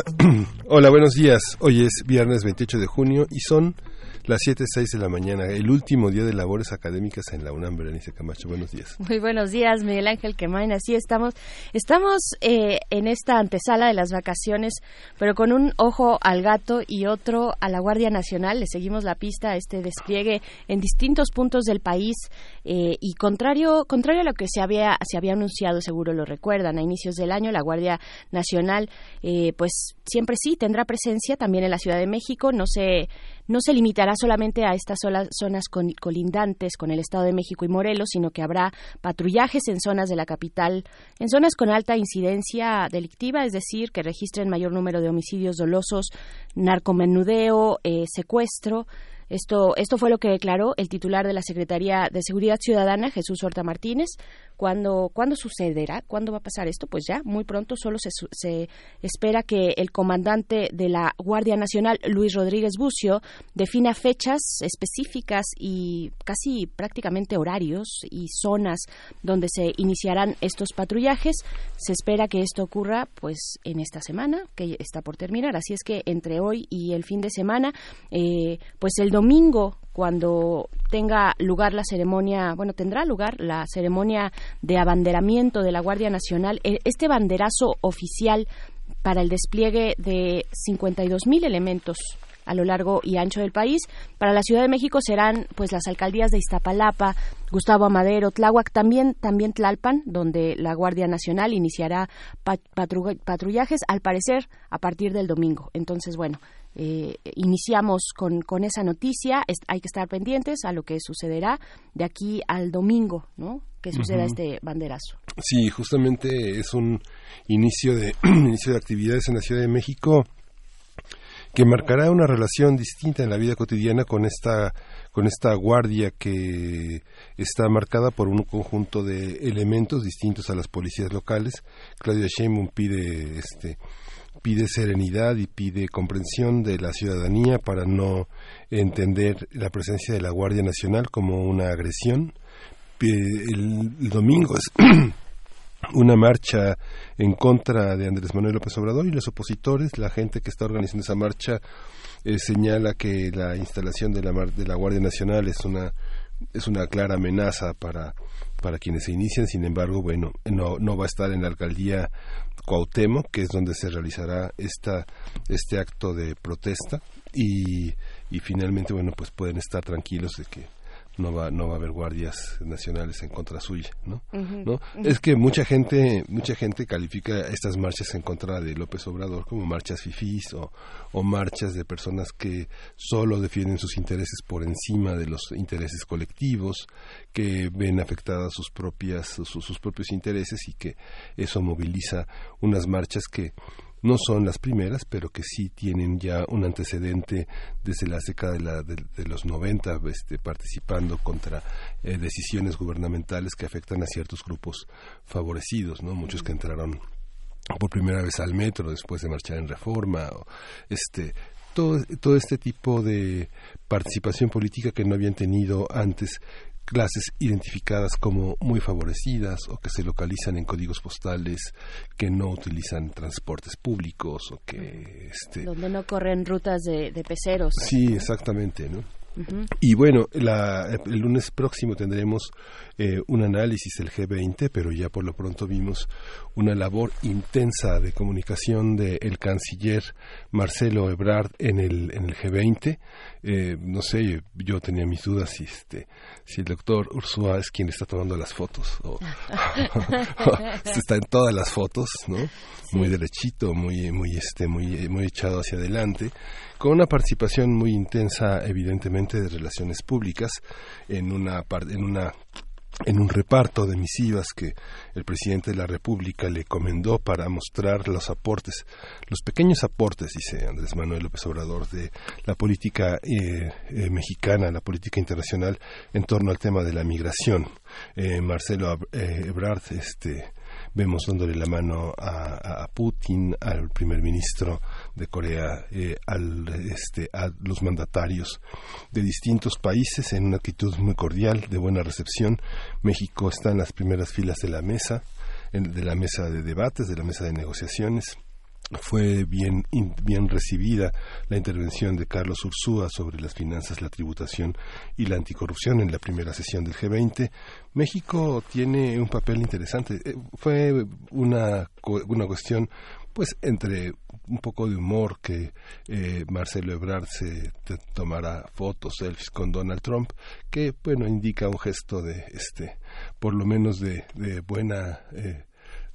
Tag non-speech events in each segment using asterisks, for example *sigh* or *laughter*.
*clears throat* Hola, buenos días. Hoy es viernes 28 de junio y son las 7.06 de la mañana, el último día de labores académicas en la UNAM, Berenice Camacho. Buenos días. Muy buenos días, Miguel Ángel Quemain. Así estamos. Estamos eh, en esta antesala de las vacaciones, pero con un ojo al gato y otro a la Guardia Nacional. Le seguimos la pista a este despliegue en distintos puntos del país eh, y contrario, contrario a lo que se había, se había anunciado, seguro lo recuerdan, a inicios del año, la Guardia Nacional, eh, pues siempre sí tendrá presencia también en la Ciudad de México. No se, no se limitará solamente a estas zonas colindantes con el Estado de México y Morelos, sino que habrá patrullajes en zonas de la capital, en zonas con alta incidencia delictiva, es decir, que registren mayor número de homicidios dolosos, narcomenudeo, eh, secuestro. Esto, esto fue lo que declaró el titular de la Secretaría de Seguridad Ciudadana, Jesús Horta Martínez, ¿Cuándo, ¿Cuándo sucederá? ¿Cuándo va a pasar esto? Pues ya, muy pronto solo se, se espera que el comandante de la Guardia Nacional, Luis Rodríguez Bucio, defina fechas específicas y casi prácticamente horarios y zonas donde se iniciarán estos patrullajes. Se espera que esto ocurra pues en esta semana, que está por terminar. Así es que entre hoy y el fin de semana, eh, pues el domingo cuando tenga lugar la ceremonia, bueno, tendrá lugar la ceremonia de abanderamiento de la Guardia Nacional, e, este banderazo oficial para el despliegue de 52.000 elementos a lo largo y ancho del país. Para la Ciudad de México serán pues las alcaldías de Iztapalapa, Gustavo Amadero, Tláhuac, también también Tlalpan, donde la Guardia Nacional iniciará patrullajes al parecer a partir del domingo. Entonces, bueno, eh, iniciamos con, con, esa noticia. hay que estar pendientes a lo que sucederá de aquí al domingo, ¿no? Que suceda este banderazo. Sí, justamente es un inicio de *clears throat* inicio de actividades en la Ciudad de México que marcará una relación distinta en la vida cotidiana con esta con esta guardia que está marcada por un conjunto de elementos distintos a las policías locales. Claudia Sheinbaum pide este pide serenidad y pide comprensión de la ciudadanía para no entender la presencia de la Guardia Nacional como una agresión. El, domingo es *clears throat* una marcha en contra de Andrés Manuel López Obrador y los opositores, la gente que está organizando esa marcha eh, señala que la instalación de la, de la Guardia Nacional es una es una clara amenaza para para quienes se inician, sin embargo, bueno, no, no va a estar en la alcaldía Cuauhtémoc, que es donde se realizará esta, este acto de protesta. Y, y finalmente, bueno, pues pueden estar tranquilos de que no va no va a haber guardias nacionales en contra suya no no es que mucha gente mucha gente califica estas marchas en contra de López Obrador como marchas fifís o, o marchas de personas que solo defienden sus intereses por encima de los intereses colectivos que ven afectadas sus propias sus, sus propios intereses y que eso moviliza unas marchas que no son las primeras, pero que sí tienen ya un antecedente desde la década de, los 90, este, participando contra eh, decisiones gubernamentales que afectan a ciertos grupos favorecidos, ¿no? Muchos que entraron por primera vez al metro después de marchar en reforma, o, este, todo, todo este tipo de participación política que no habían tenido antes clases identificadas como muy favorecidas o que se localizan en códigos postales que no utilizan transportes públicos o que este donde no corren rutas de, de peceros. Sí exactamente no y bueno, el lunes próximo tendremos eh, un análisis del G20, pero ya por lo pronto vimos una labor intensa de comunicación del canciller Marcelo Ebrard en el, en el G20. Eh, no sé, yo tenía mis dudas si, este, si el doctor Ursúa es quien está tomando las fotos o, *laughs* está en todas las fotos, ¿no? Muy derechito, muy, muy, este, muy, muy echado hacia adelante con una participación muy intensa, evidentemente, de relaciones públicas en una, en una en un reparto de misivas que el presidente de la República le comendó para mostrar los aportes, los pequeños aportes, dice Andrés Manuel López Obrador, de la política eh, eh, mexicana, la política internacional en torno al tema de la migración. Eh, Marcelo Ebrard, este, vemos dándole la mano a, Putin, al primer ministro de Corea, eh, al, este, a los mandatarios de distintos países en una actitud muy cordial, de buena recepción. México está en las primeras filas de la mesa, de la mesa de debates, de la mesa de negociaciones fue bien, bien recibida la intervención de Carlos Ursúa sobre las finanzas, la tributación y la anticorrupción en la primera sesión del G20. México tiene un papel interesante. Eh, fue una, una cuestión pues entre un poco de humor que eh, Marcelo Ebrard se tomara fotos, selfies con Donald Trump, que bueno indica un gesto de este, por lo menos de, de buena eh,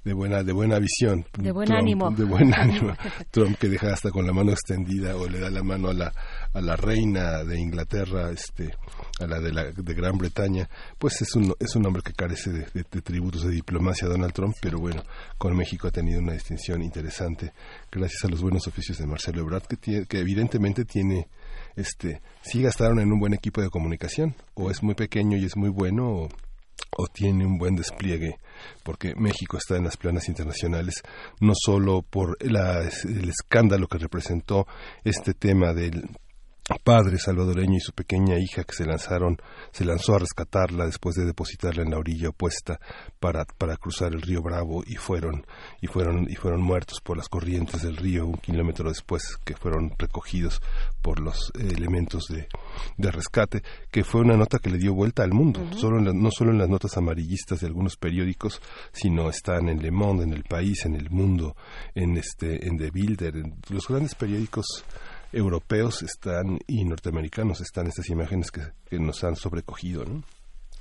de buena de buena visión. De buen ánimo. de buen *laughs* ánimo. Trump que deja hasta con la mano extendida o le da la mano a la a la reina de Inglaterra este a la de la de Gran Bretaña pues es un es un hombre que carece de, tributos de diplomacia Donald Trump pero bueno con México ha tenido una distinción interesante gracias a los buenos oficios de Marcelo Ebrard que que evidentemente tiene este sí gastaron en un buen equipo de comunicación o es muy pequeño y es muy bueno o o tiene un buen despliegue, porque México está en las planas internacionales, no solo por el escándalo que representó este tema del padre salvadoreño y su pequeña hija que se lanzaron, se lanzó a rescatarla después de depositarla en la orilla opuesta para, para cruzar el río Bravo y fueron, y fueron, y fueron muertos por las corrientes del río un kilómetro después que fueron recogidos por los elementos de, de rescate, que fue una nota que le dio vuelta al mundo, solo no solo en las notas amarillistas de algunos periódicos, sino están en Le Monde, en El País, en El Mundo, en este, en The Builder, en los grandes periódicos europeos están y norteamericanos están estas imágenes que, nos han sobrecogido, ¿no?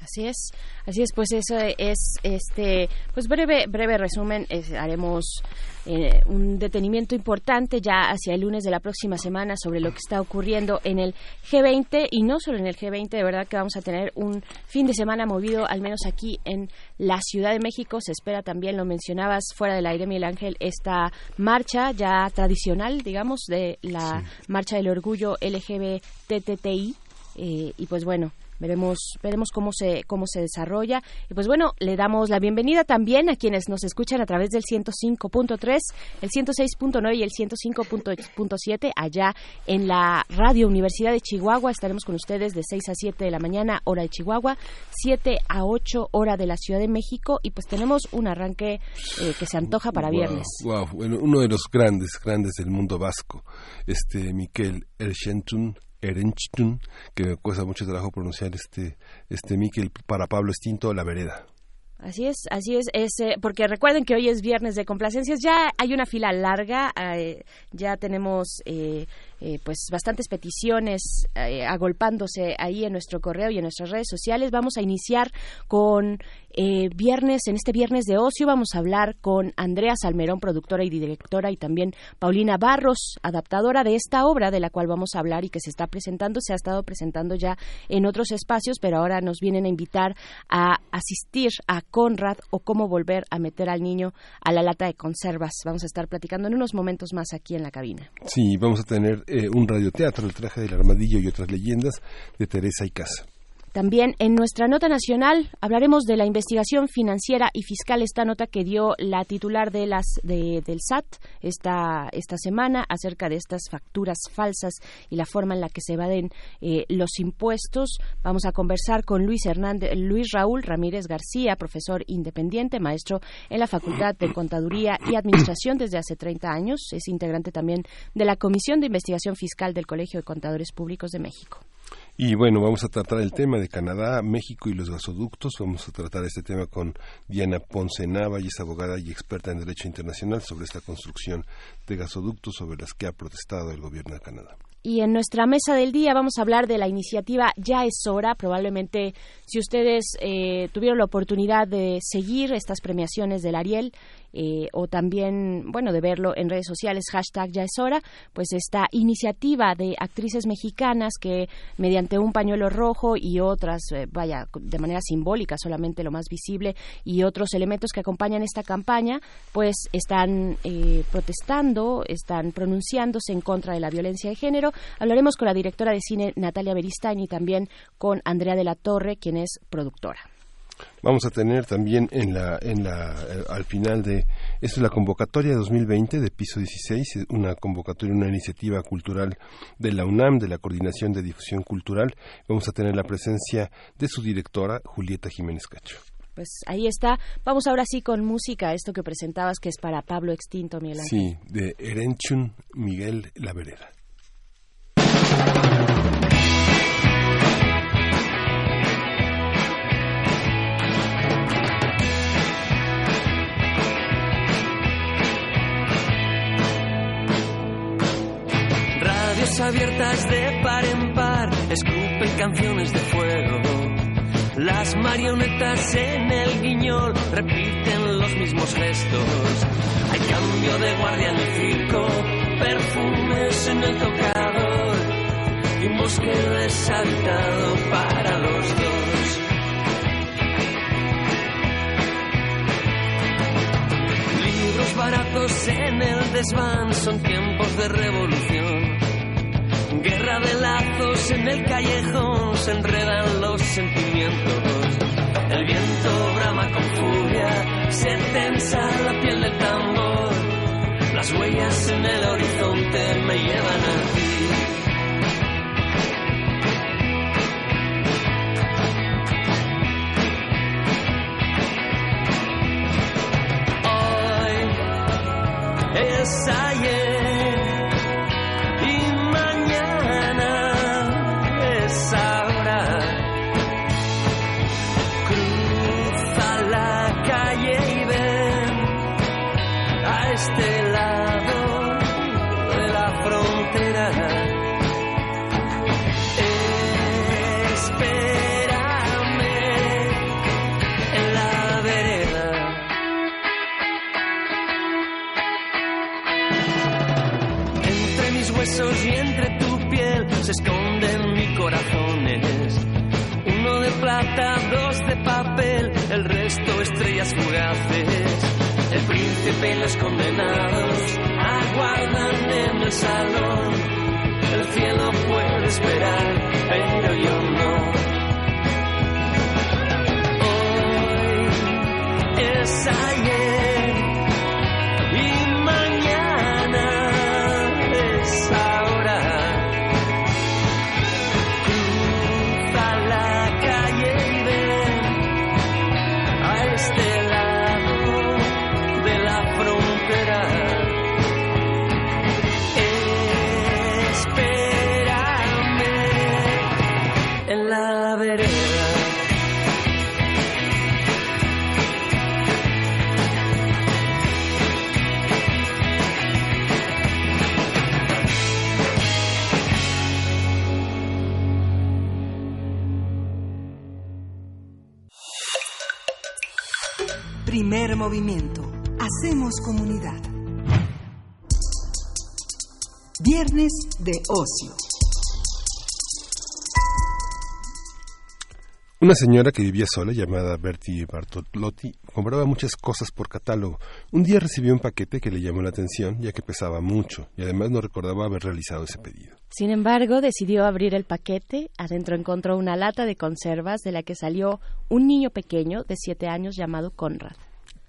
Así es, así es, pues eso es este, pues breve, breve resumen, haremos eh, un detenimiento importante ya hacia el lunes de la próxima semana sobre lo que está ocurriendo en el G20 y no solo en el G20, de verdad que vamos a tener un fin de semana movido, al menos aquí en la Ciudad de México, se espera también, lo mencionabas fuera del aire, Miguel Ángel, esta marcha ya tradicional, digamos, de la marcha del orgullo LGBTTI, eh, y pues bueno, veremos veremos cómo se cómo se desarrolla. Y pues bueno le damos la bienvenida también a quienes nos escuchan a través del 105.3 el 106.9 y el 105.7 allá en la radio Universidad de Chihuahua. Estaremos con ustedes de 6 a 7 de la mañana hora de Chihuahua 7 a 8 hora de la Ciudad de México. Y pues tenemos un arranque eh, que se antoja para viernes. wow, bueno, uno de los grandes grandes del mundo vasco este Miquel Erchentun Erenchtun, que me cuesta mucho trabajo pronunciar este, este Miquel, para Pablo Estinto, La Vereda. Así es, así es, es eh, porque recuerden que hoy es viernes de complacencias, ya hay una fila larga, eh, ya tenemos eh, eh, pues bastantes peticiones eh, agolpándose ahí en nuestro correo y en nuestras redes sociales. Vamos a iniciar con eh, viernes, en este viernes de ocio vamos a hablar con Andrea Salmerón, productora y directora, y también Paulina Barros, adaptadora de esta obra de la cual vamos a hablar y que se está presentando, se ha estado presentando ya en otros espacios, pero ahora nos vienen a invitar a asistir a Conrad o cómo volver a meter al niño a la lata de conservas. Vamos a estar platicando en unos momentos más aquí en la cabina. Sí, vamos a tener eh, un radioteatro, El traje del armadillo y otras leyendas de Teresa y Casa. También en nuestra nota nacional hablaremos de la investigación financiera y fiscal, esta nota que dio la titular de las del SAT esta, esta semana acerca de estas facturas falsas y la forma en la que se evaden eh, los impuestos. Vamos a conversar con Luis Hernández, Luis Raúl Ramírez García, profesor independiente, maestro en la Facultad de Contaduría y Administración desde hace 30 años. Es integrante también de la Comisión de Investigación Fiscal del Colegio de Contadores Públicos de México. Y bueno, vamos a tratar el tema de Canadá, México y los gasoductos. Vamos a tratar este tema con Diana Ponce Nava, y es abogada y experta en Derecho Internacional sobre esta construcción de gasoductos sobre las que ha protestado el gobierno de Canadá. Y en nuestra mesa del día vamos a hablar de la iniciativa Ya es hora. Probablemente si ustedes eh, tuvieron la oportunidad de seguir estas premiaciones del Ariel, eh, o también, bueno, de verlo en redes sociales, hashtag ya es hora, pues esta iniciativa de actrices mexicanas que mediante un pañuelo rojo y otras, eh, vaya, de manera simbólica, solamente lo más visible, y otros elementos que acompañan esta campaña, pues están eh, protestando, están pronunciándose en contra de la violencia de género. Hablaremos con la directora de cine Natalia Beristain y también con Andrea de la Torre, quien es productora. Vamos a tener también en la, en la, eh, al final de, esto es la convocatoria de 2020 de Piso 16, una convocatoria, una iniciativa cultural de la UNAM, de la Coordinación de Difusión Cultural. Vamos a tener la presencia de su directora, Julieta Jiménez Cacho. Pues ahí está. Vamos ahora sí con música, esto que presentabas que es para Pablo Extinto, Miguel Ángel. Sí, de Erenchun Miguel La Vereda. Abiertas de par en par, escupen canciones de fuego. Las marionetas en el guiñol repiten los mismos gestos. Hay cambio de guardia en el circo, perfumes en el tocador y un bosque deshabitado para los dos. Libros baratos en el desván son tiempos de revolución. Guerra de lazos en el callejón se enredan los sentimientos. El viento brama con furia, se tensa la piel del tambor. Las huellas en el horizonte me llevan a ti. Los condenados aguardan en el salón. El cielo puede esperar, movimiento. Hacemos comunidad. Viernes de ocio. Una señora que vivía sola, llamada Bertie Bartolotti, compraba muchas cosas por catálogo. Un día recibió un paquete que le llamó la atención, ya que pesaba mucho, y además no recordaba haber realizado ese pedido. Sin embargo, decidió abrir el paquete. Adentro encontró una lata de conservas de la que salió un niño pequeño de siete años llamado Conrad.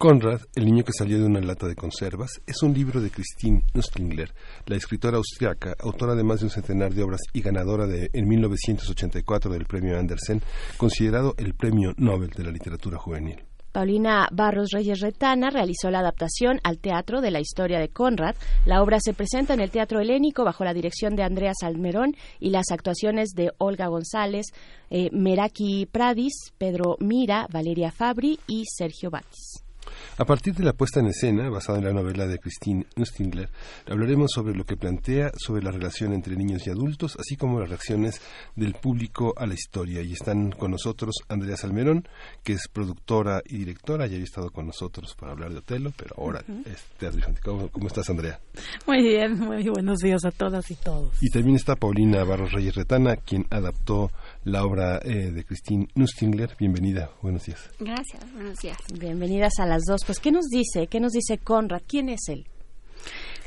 Conrad, el niño que salió de una lata de conservas, es un libro de Christine Nustlingler, la escritora austriaca, autora de más de un centenar de obras y ganadora de, en 1984 del premio Andersen, considerado el premio Nobel de la literatura juvenil. Paulina Barros Reyes Retana realizó la adaptación al teatro de la historia de Conrad. La obra se presenta en el Teatro Helénico bajo la dirección de Andrea Salmerón y las actuaciones de Olga González, eh, Meraki Pradis, Pedro Mira, Valeria Fabri y Sergio Batis. A partir de la puesta en escena, basada en la novela de Christine Nustingler, hablaremos sobre lo que plantea sobre la relación entre niños y adultos, así como las reacciones del público a la historia. Y están con nosotros Andrea Salmerón, que es productora y directora, ya había estado con nosotros para hablar de Otelo, pero ahora es teatro ¿Cómo, ¿Cómo, estás, Andrea? Muy bien, muy buenos días a todas y todos. Y también está Paulina Barros Reyes Retana, quien adaptó la obra eh, de Christine Nustingler. Bienvenida, buenos días. Gracias, buenos días. Bienvenidas a las dos. Pues, ¿qué nos dice? ¿Qué nos dice Conrad? ¿Quién es él?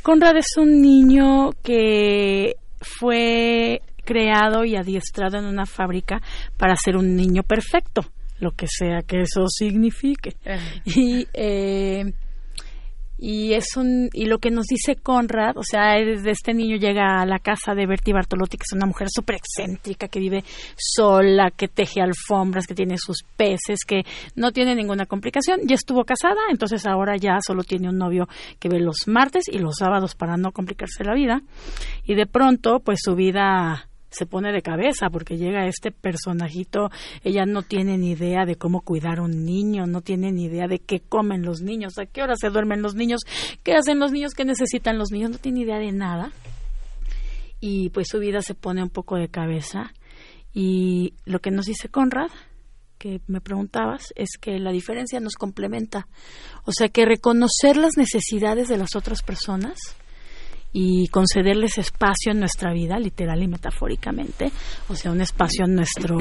Conrad es un niño que fue creado y adiestrado en una fábrica para ser un niño perfecto, lo que sea que eso signifique. Y eh, y es un y lo que nos dice Conrad, o sea, desde este niño llega a la casa de Bertie Bartolotti, que es una mujer súper excéntrica, que vive sola, que teje alfombras, que tiene sus peces, que no tiene ninguna complicación. Ya estuvo casada, entonces ahora ya solo tiene un novio que ve los martes y los sábados para no complicarse la vida. Y de pronto, pues su vida se pone de cabeza porque llega este personajito, ella no tiene ni idea de cómo cuidar a un niño, no tiene ni idea de qué comen los niños, a qué hora se duermen los niños, qué hacen los niños, qué necesitan los niños, no tiene idea de nada. Y pues su vida se pone un poco de cabeza. Y lo que nos dice Conrad, que me preguntabas, es que la diferencia nos complementa. O sea que reconocer las necesidades de las otras personas y concederles espacio en nuestra vida, literal y metafóricamente, o sea, un espacio en nuestro,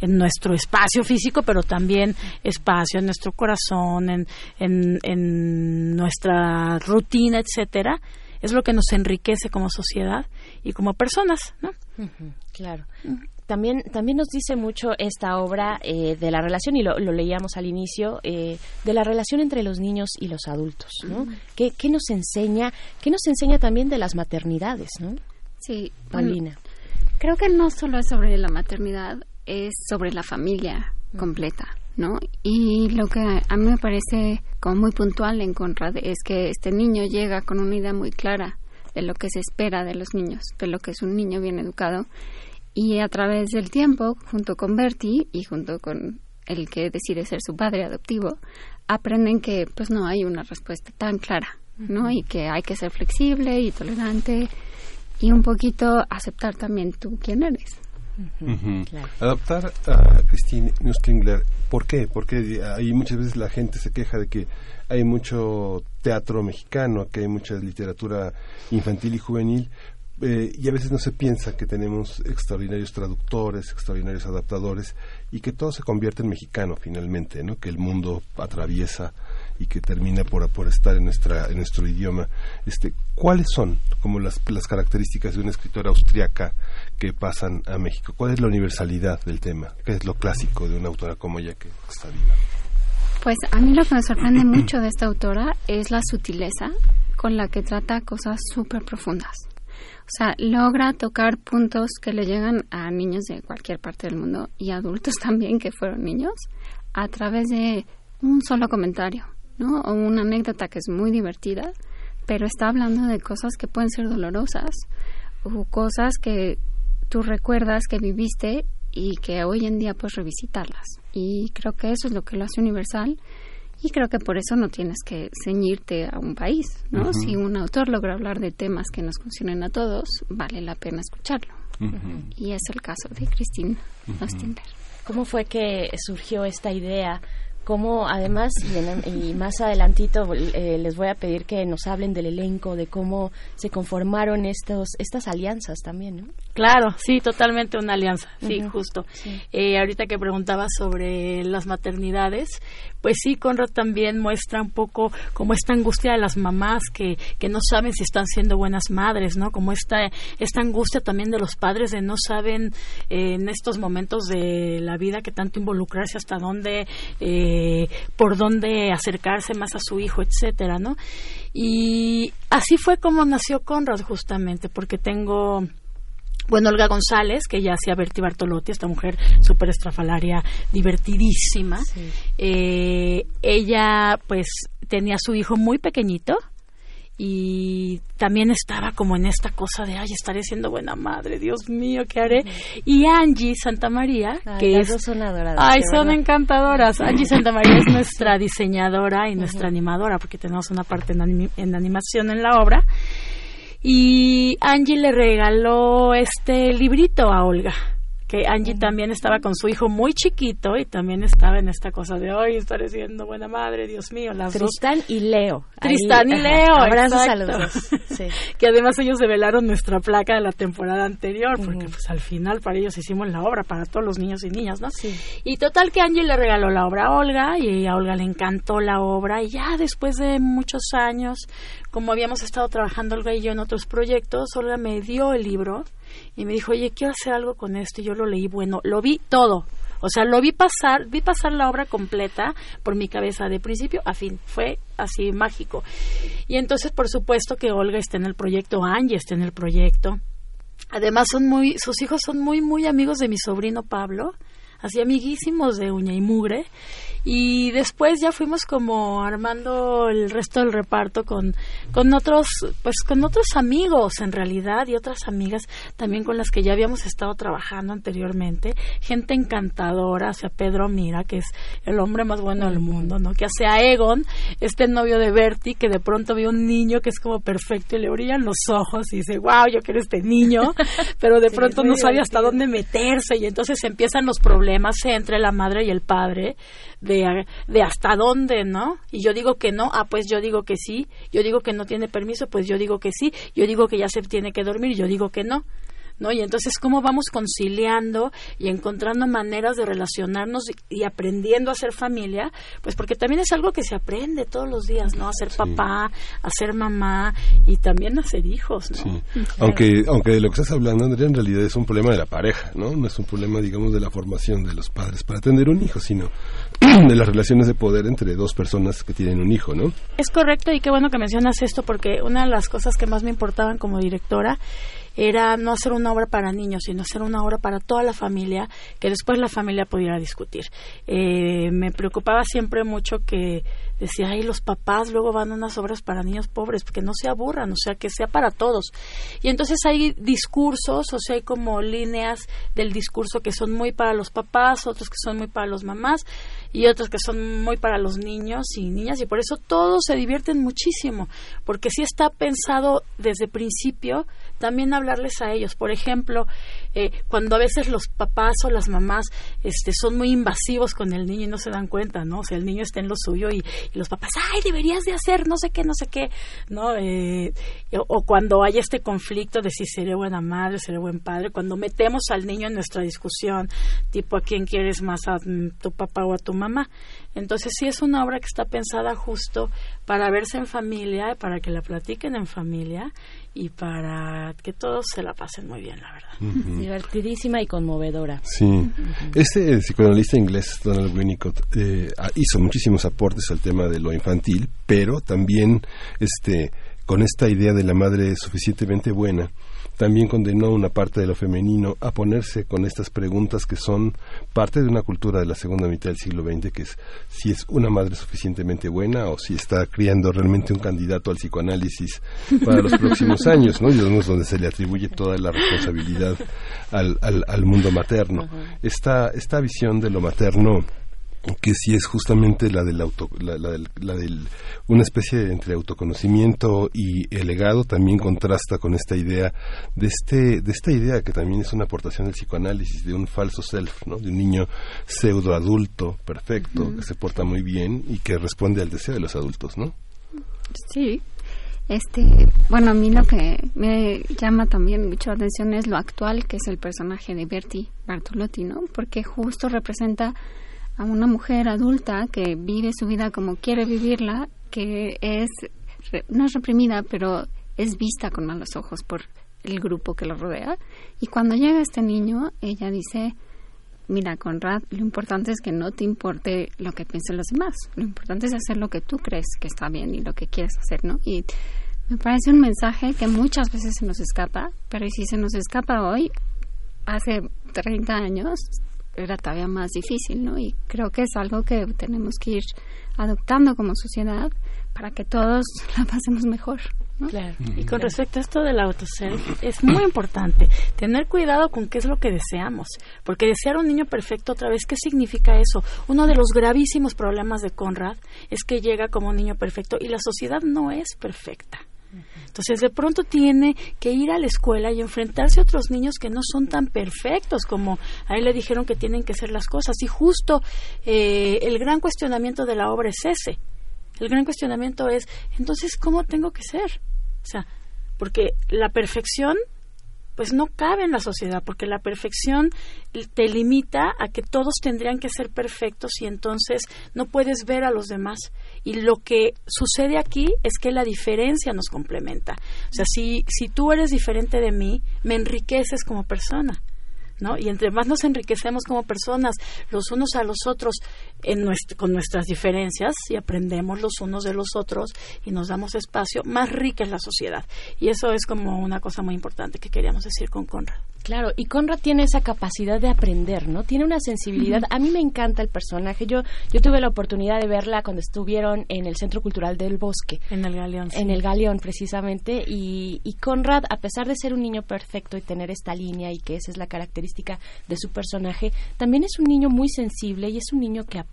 en nuestro espacio físico, pero también espacio en nuestro corazón, en, en, en nuestra rutina, etcétera, es lo que nos enriquece como sociedad y como personas, ¿no? claro también, también nos dice mucho esta obra eh, de la relación, y lo, leíamos al inicio, eh, de la relación entre los niños y los adultos, ¿no? ¿Qué, nos enseña? ¿Qué nos enseña también de las maternidades, no? Sí. Paulina. creo que no solo es sobre la maternidad, es sobre la familia completa, ¿no? Y lo que a mí me parece como muy puntual en Conrad es que este niño llega con una idea muy clara de lo que se espera de los niños, de lo que es un niño bien educado y a través del tiempo, junto con Bertie y junto con el que decide ser su padre adoptivo, aprenden que pues no hay una respuesta tan clara, ¿no? Y que hay que ser flexible y tolerante y un poquito aceptar también tú quién eres. Adaptar a Christine Nustringler, ¿por qué? Porque ahí muchas veces la gente se queja de que hay mucho teatro mexicano, que hay mucha literatura infantil y juvenil, eh, y a veces no se piensa que tenemos extraordinarios traductores, extraordinarios adaptadores y que todo se convierte en mexicano finalmente, ¿no? Que el mundo atraviesa y que termina por, estar en nuestra en nuestro idioma. Este, ¿cuáles son como las, las características de una escritora austriaca que pasan a México? ¿Cuál es la universalidad del tema? ¿Qué es lo clásico de una autora como ella que está viva? Pues a mí lo que me sorprende mucho de esta autora es la sutileza con la que trata cosas súper profundas. O sea, logra tocar puntos que le llegan a niños de cualquier parte del mundo y adultos *laughs* también que fueron niños a través de un solo comentario, ¿no? O una anécdota que es muy divertida, pero está hablando de cosas que pueden ser dolorosas o cosas que tú recuerdas que viviste y que hoy en día puedes revisitarlas. Y creo que eso es lo que lo hace universal y creo que por eso no tienes que ceñirte a un país, ¿no? Si un autor logra hablar de temas que nos funcionen a todos, vale la pena escucharlo. Y es el caso de Christine Ostinder. ¿Cómo fue que surgió esta idea cómo además y, más adelantito eh, les voy a pedir que nos hablen del elenco de cómo se conformaron estos estas alianzas también ¿no? Claro sí totalmente una alianza sí justo. Eh, ahorita que preguntaba sobre las maternidades pues sí Conrad también muestra un poco como esta angustia de las mamás que, que no saben si están siendo buenas madres no como esta esta angustia también de los padres de no saben eh, en estos momentos de la vida que tanto involucrarse hasta dónde eh, eh, por dónde acercarse más a su hijo, etcétera, ¿no? Y así fue como nació Conrad justamente, porque tengo bueno, Olga González, que ya hacía Berti Bartolotti, esta mujer súper estrafalaria, divertidísima. Eh, ella, pues, tenía a su hijo muy pequeñito y también estaba como en esta cosa de, ay, estaré siendo buena madre, Dios mío, ¿qué haré? Y Angie Santa María, que es... son adoradas. Ay, son encantadoras. Angie Santa María es nuestra diseñadora y nuestra animadora, porque tenemos una parte en, en animación en la obra. Y Angie le regaló este librito a Olga que Angie también estaba con su hijo muy chiquito y también estaba en esta cosa de hoy estaré siendo buena madre, Dios mío, las Tristán y Leo. Tristán y Leo. Abrazos a los dos. Sí. *laughs* que además ellos develaron nuestra placa de la temporada anterior, porque pues al final para ellos hicimos la obra, para todos los niños y niñas, ¿no? Sí. Y total que Angie le regaló la obra a Olga y a Olga le encantó la obra y ya después de muchos años, como habíamos estado trabajando Olga y yo en otros proyectos, Olga me dio el libro y me dijo, oye, quiero hacer algo con esto. Y yo lo leí, bueno, lo vi todo. O sea, lo vi pasar, vi pasar la obra completa por mi cabeza de principio a fin. Fue así mágico. Y entonces, por supuesto que Olga está en el proyecto, Angie está en el proyecto. Además, son muy, sus hijos son muy, muy amigos de mi sobrino Pablo, así amiguísimos de uña y mugre y después ya fuimos como armando el resto del reparto con con otros pues con otros amigos en realidad y otras amigas también con las que ya habíamos estado trabajando anteriormente. Gente encantadora o sea Pedro Mira que es el hombre más bueno del mundo no que hace a Egon este novio de Bertie que de pronto ve un niño que es como perfecto y le brillan los ojos y dice wow yo quiero este niño *laughs* pero de pronto no sabe hasta dónde meterse y entonces empiezan los problemas entre la madre y el padre de, de hasta dónde, ¿no? Y yo digo que no, ah, pues yo digo que sí, yo digo que no tiene permiso, pues yo digo que sí, yo digo que ya se tiene que dormir, yo digo que no. ¿No? Y entonces, ¿cómo vamos conciliando y encontrando maneras de relacionarnos y, aprendiendo a ser familia? Pues porque también es algo que se aprende todos los días, ¿no? A ser papá, a ser mamá y también a ser hijos, ¿no? Sí. *laughs* Aunque, aunque de lo que estás hablando, Andrea, en realidad es un problema de la pareja, ¿no? No es un problema, digamos, de la formación de los padres para tener un hijo, sino *clears throat* de las relaciones de poder entre dos personas que tienen un hijo, ¿no? Es correcto y qué bueno que mencionas esto porque una de las cosas que más me importaban como directora era no hacer una obra para niños, sino hacer una obra para toda la familia, que después la familia pudiera discutir. Eh, me preocupaba siempre mucho que decía, ay, los papás luego van a unas obras para niños pobres, que no se aburran, o sea, que sea para todos. Y entonces hay discursos, o sea, hay como líneas del discurso que son muy para los papás, otros que son muy para los mamás y otros que son muy para los niños y niñas, y por eso todos se divierten muchísimo, porque si está pensado desde principio también hablarles a ellos. Por ejemplo, eh, cuando a veces los papás o las mamás este, son muy invasivos con el niño y no se dan cuenta, ¿no? O sea, el niño está en lo suyo y, los papás, ay, deberías de hacer no sé qué, no sé qué, ¿no? Eh, o, cuando hay este conflicto de si seré buena madre, seré buen padre, cuando metemos al niño en nuestra discusión, tipo, ¿a quién quieres más, a tu papá o a tu mamá? Entonces sí es una obra que está pensada justo para verse en familia, para que la platiquen en familia y para que todos se la pasen muy bien, la verdad. Divertidísima y conmovedora. Sí. Este psicoanalista inglés, Donald Winnicott, eh, hizo muchísimos aportes al tema de lo infantil, pero también este con esta idea de la madre suficientemente buena también condenó una parte de lo femenino a ponerse con estas preguntas que son parte de una cultura de la segunda mitad del siglo XX, que es si es una madre suficientemente buena o si está criando realmente un candidato al psicoanálisis para los próximos *laughs* años, ¿no? Y es donde se le atribuye toda la responsabilidad al, al, mundo materno. esta, esta visión de lo materno que sí es justamente la del auto, la, la del, una especie entre autoconocimiento y el legado también contrasta con esta idea de este de esta idea que también es una aportación del psicoanálisis de un falso self, ¿no? De un niño pseudo adulto perfecto que se porta muy bien y que responde al deseo de los adultos, ¿no? Sí. Este, bueno, a mí lo que me llama también mucho la atención es lo actual que es el personaje de Bertie Bartolotti, ¿no? Porque justo representa a una mujer adulta que vive su vida como quiere vivirla, que es no es reprimida, pero es vista con malos ojos por el grupo que lo rodea. Y cuando llega este niño, ella dice, mira, Conrad, lo importante es que no te importe lo que piensen los demás. Lo importante es hacer lo que tú crees que está bien y lo que quieres hacer, ¿no? Y me parece un mensaje que muchas veces se nos escapa, pero si se nos escapa hoy, hace 30 años, era todavía más difícil, ¿no? Y creo que es algo que tenemos que ir adoptando como sociedad para que todos *laughs* la pasemos mejor. Claro. Y con respecto a esto del autoself, es muy importante tener cuidado con qué es lo que deseamos. Porque desear un niño perfecto otra vez, ¿qué significa eso? Uno de los gravísimos problemas de Conrad es que llega como un niño perfecto y la sociedad no es perfecta. Entonces, de pronto tiene que ir a la escuela y enfrentarse a otros niños que no son tan perfectos como a él le dijeron que tienen que ser las cosas. Y justo eh, el gran cuestionamiento de la obra es ese. El gran cuestionamiento es, entonces, ¿cómo tengo que ser? O sea, porque la perfección pues no cabe en la sociedad, porque la perfección te limita a que todos tendrían que ser perfectos y entonces no puedes ver a los demás. Y lo que sucede aquí es que la diferencia nos complementa. O sea, si, si tú eres diferente de mí, me enriqueces como persona. ¿no? Y entre más nos enriquecemos como personas los unos a los otros en con nuestras diferencias y aprendemos los unos de los otros y nos damos espacio, más rica es la sociedad. Y eso es como una cosa muy importante que queríamos decir con Conrad. Claro, y Conrad tiene esa capacidad de aprender, ¿no? Tiene una sensibilidad. A mí me encanta el personaje. Yo yo tuve la oportunidad de verla cuando estuvieron en el Centro Cultural del Bosque. En el Galeón. En el Galeón, precisamente. Y, y Conrad, a pesar de ser un niño perfecto y tener esta línea y que esa es la característica de su personaje, también es un niño muy sensible y es un niño que aprende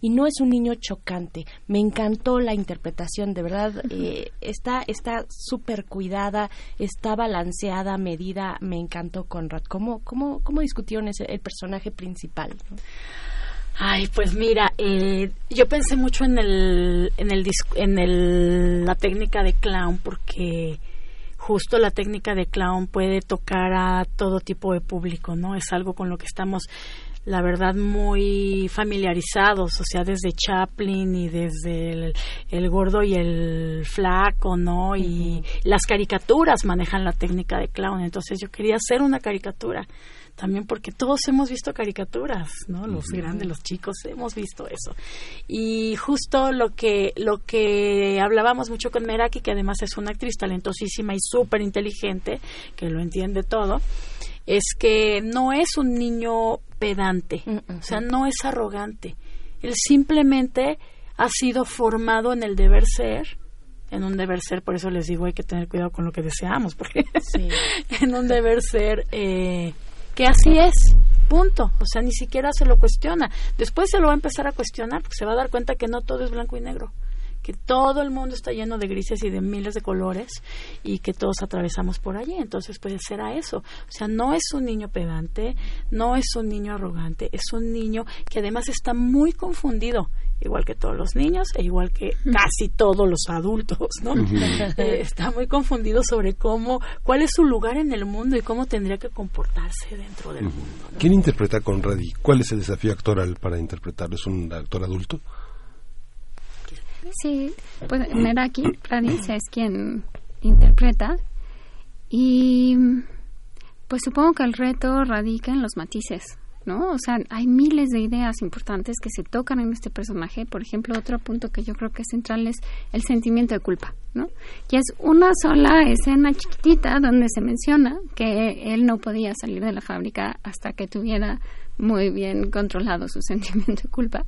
y no es un niño chocante. Me encantó la interpretación, de verdad. Eh, está súper cuidada, está balanceada, medida. Me encantó Conrad? ¿Cómo, cómo, cómo discutieron ese, el personaje principal? Ay, pues mira, eh, yo pensé mucho en el, en el, en el, la técnica de clown porque justo la técnica de clown puede tocar a todo tipo de público, ¿no? Es algo con lo que estamos la verdad muy familiarizados, o sea, desde Chaplin y desde el, gordo y el flaco, ¿no? Y las caricaturas manejan la técnica de clown, entonces yo quería hacer una caricatura también porque todos hemos visto caricaturas, ¿no? Los grandes, los chicos hemos visto eso. Y justo lo que lo que hablábamos mucho con Meraki, que además es una actriz talentosísima y súper inteligente, que lo entiende todo, es que no es un niño pedante, mm, o sea, no es arrogante. Él simplemente ha sido formado en el deber ser, en un deber ser, por eso les digo hay que tener cuidado con lo que deseamos, porque *laughs* en un deber ser eh, que así es, punto, o sea, ni siquiera se lo cuestiona. Después se lo va a empezar a cuestionar porque se va a dar cuenta que no todo es blanco y negro que todo el mundo está lleno de grises y de miles de colores y que todos atravesamos por allí. Entonces, pues será eso. O sea, no es un niño pedante, no es un niño arrogante, es un niño que además está muy confundido igual que todos los niños e igual que casi todos los adultos, ¿no? *laughs* Eh, está muy confundido sobre cómo, cuál es su lugar en el mundo y cómo tendría que comportarse dentro del mundo. ¿Quién interpreta a Conrad y cuál es el desafío actoral para interpretarlo? ¿Es un actor adulto? Sí, pues Meraki Pradis es quien interpreta y pues supongo que el reto radica en los matices, ¿no? O sea, hay miles de ideas importantes que se tocan en este personaje. Por ejemplo, otro punto que yo creo que es central es el sentimiento de culpa, ¿no? Y es una sola escena chiquitita donde se menciona que él no podía salir de la fábrica hasta que tuviera muy bien controlado su *laughs* sentimiento de culpa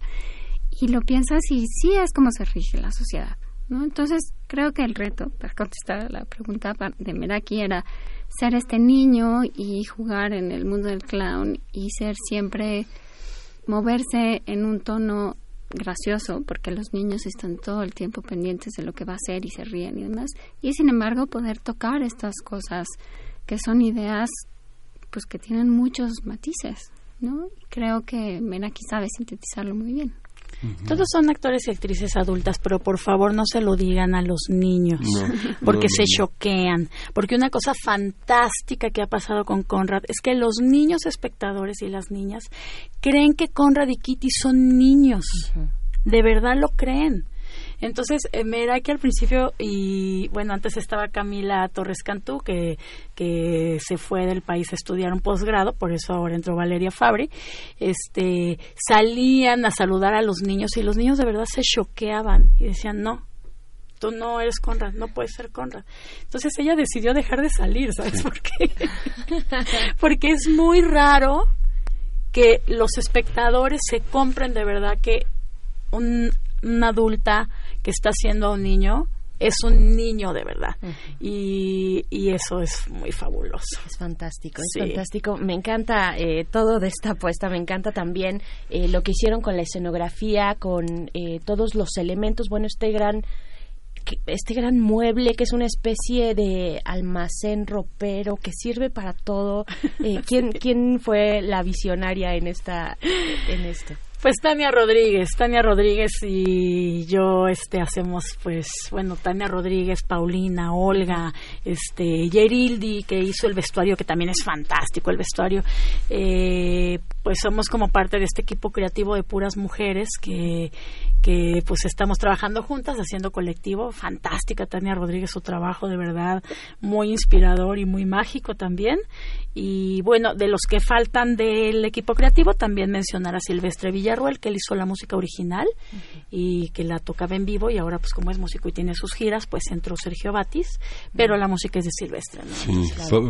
y lo piensas y sí es como se rige la sociedad. ¿no? Entonces, creo que el reto, para contestar a la pregunta de Meraki, era ser este niño y jugar en el mundo del clown y ser siempre, moverse en un tono gracioso, porque los niños están todo el tiempo pendientes de lo que va a ser y se ríen y demás, y sin embargo poder tocar estas cosas que son ideas pues que tienen muchos matices, ¿no? Creo que Meraki sabe sintetizarlo muy bien. Todos son actores y actrices adultas, pero por favor no se lo digan a los niños, porque se choquean. Porque una cosa fantástica que ha pasado con Conrad es que los niños espectadores y las niñas creen que Conrad y Kitty son niños. De verdad lo creen. Entonces, eh, era que al principio, y bueno, antes estaba Camila Torres Cantú, que, que se fue del país a estudiar un posgrado, por eso ahora entró Valeria Fabri, este, salían a saludar a los niños y los niños de verdad se choqueaban y decían, no, tú no eres Conrad, no puedes ser Conrad. Entonces ella decidió dejar de salir, ¿sabes por qué? *laughs* Porque es muy raro que los espectadores se compren de verdad que un, una adulta que está haciendo a un niño es un niño de verdad. y, y, eso es muy fabuloso. Es fantástico, es fantástico. Me encanta eh, todo de esta apuesta, me encanta también eh, lo que hicieron con la escenografía, con eh, todos los elementos, bueno, este gran este gran mueble que es una especie de almacén ropero que sirve para todo. *laughs* ¿quién, ¿Quién fue la visionaria en esta en esto? Pues Tania Rodríguez, Tania Rodríguez y yo este hacemos pues bueno, Tania Rodríguez, Paulina, Olga, este Yerildi que hizo el vestuario que también es fantástico el vestuario. Eh, pues somos como parte de este equipo creativo de puras mujeres que que pues estamos trabajando juntas, haciendo colectivo. Fantástica Tania Rodríguez, su trabajo de verdad muy inspirador y muy mágico también. Y bueno, de los que faltan del equipo creativo, también mencionar a Silvestre Villarruel, que él hizo la música original y que la tocaba en vivo y ahora pues como es músico y tiene sus giras, pues entró Sergio Batis, pero la música es de Silvestre. Sí,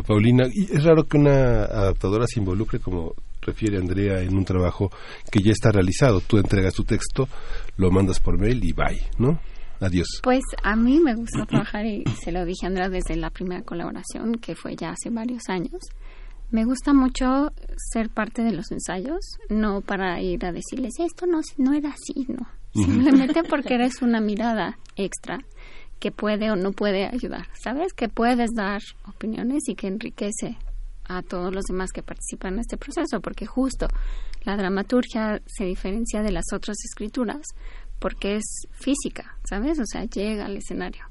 Paulina, y es raro que una adaptadora se involucre como refiere Andrea en un trabajo que ya está realizado. Tú entregas tu texto, lo mandas por mail y bye, ¿no? Adiós. Pues a mí me gusta trabajar y se lo dije a Andrea desde la primera colaboración, que fue ya hace varios años. Me gusta mucho ser parte de los ensayos, no para ir a decirles esto no, no era así, no. Simplemente porque eres una mirada extra que puede o no puede ayudar, ¿sabes? Que puedes dar opiniones y que enriquece a todos los demás que participan en este proceso, porque justo la dramaturgia se diferencia de las otras escrituras porque es física, ¿sabes? O sea, llega al escenario.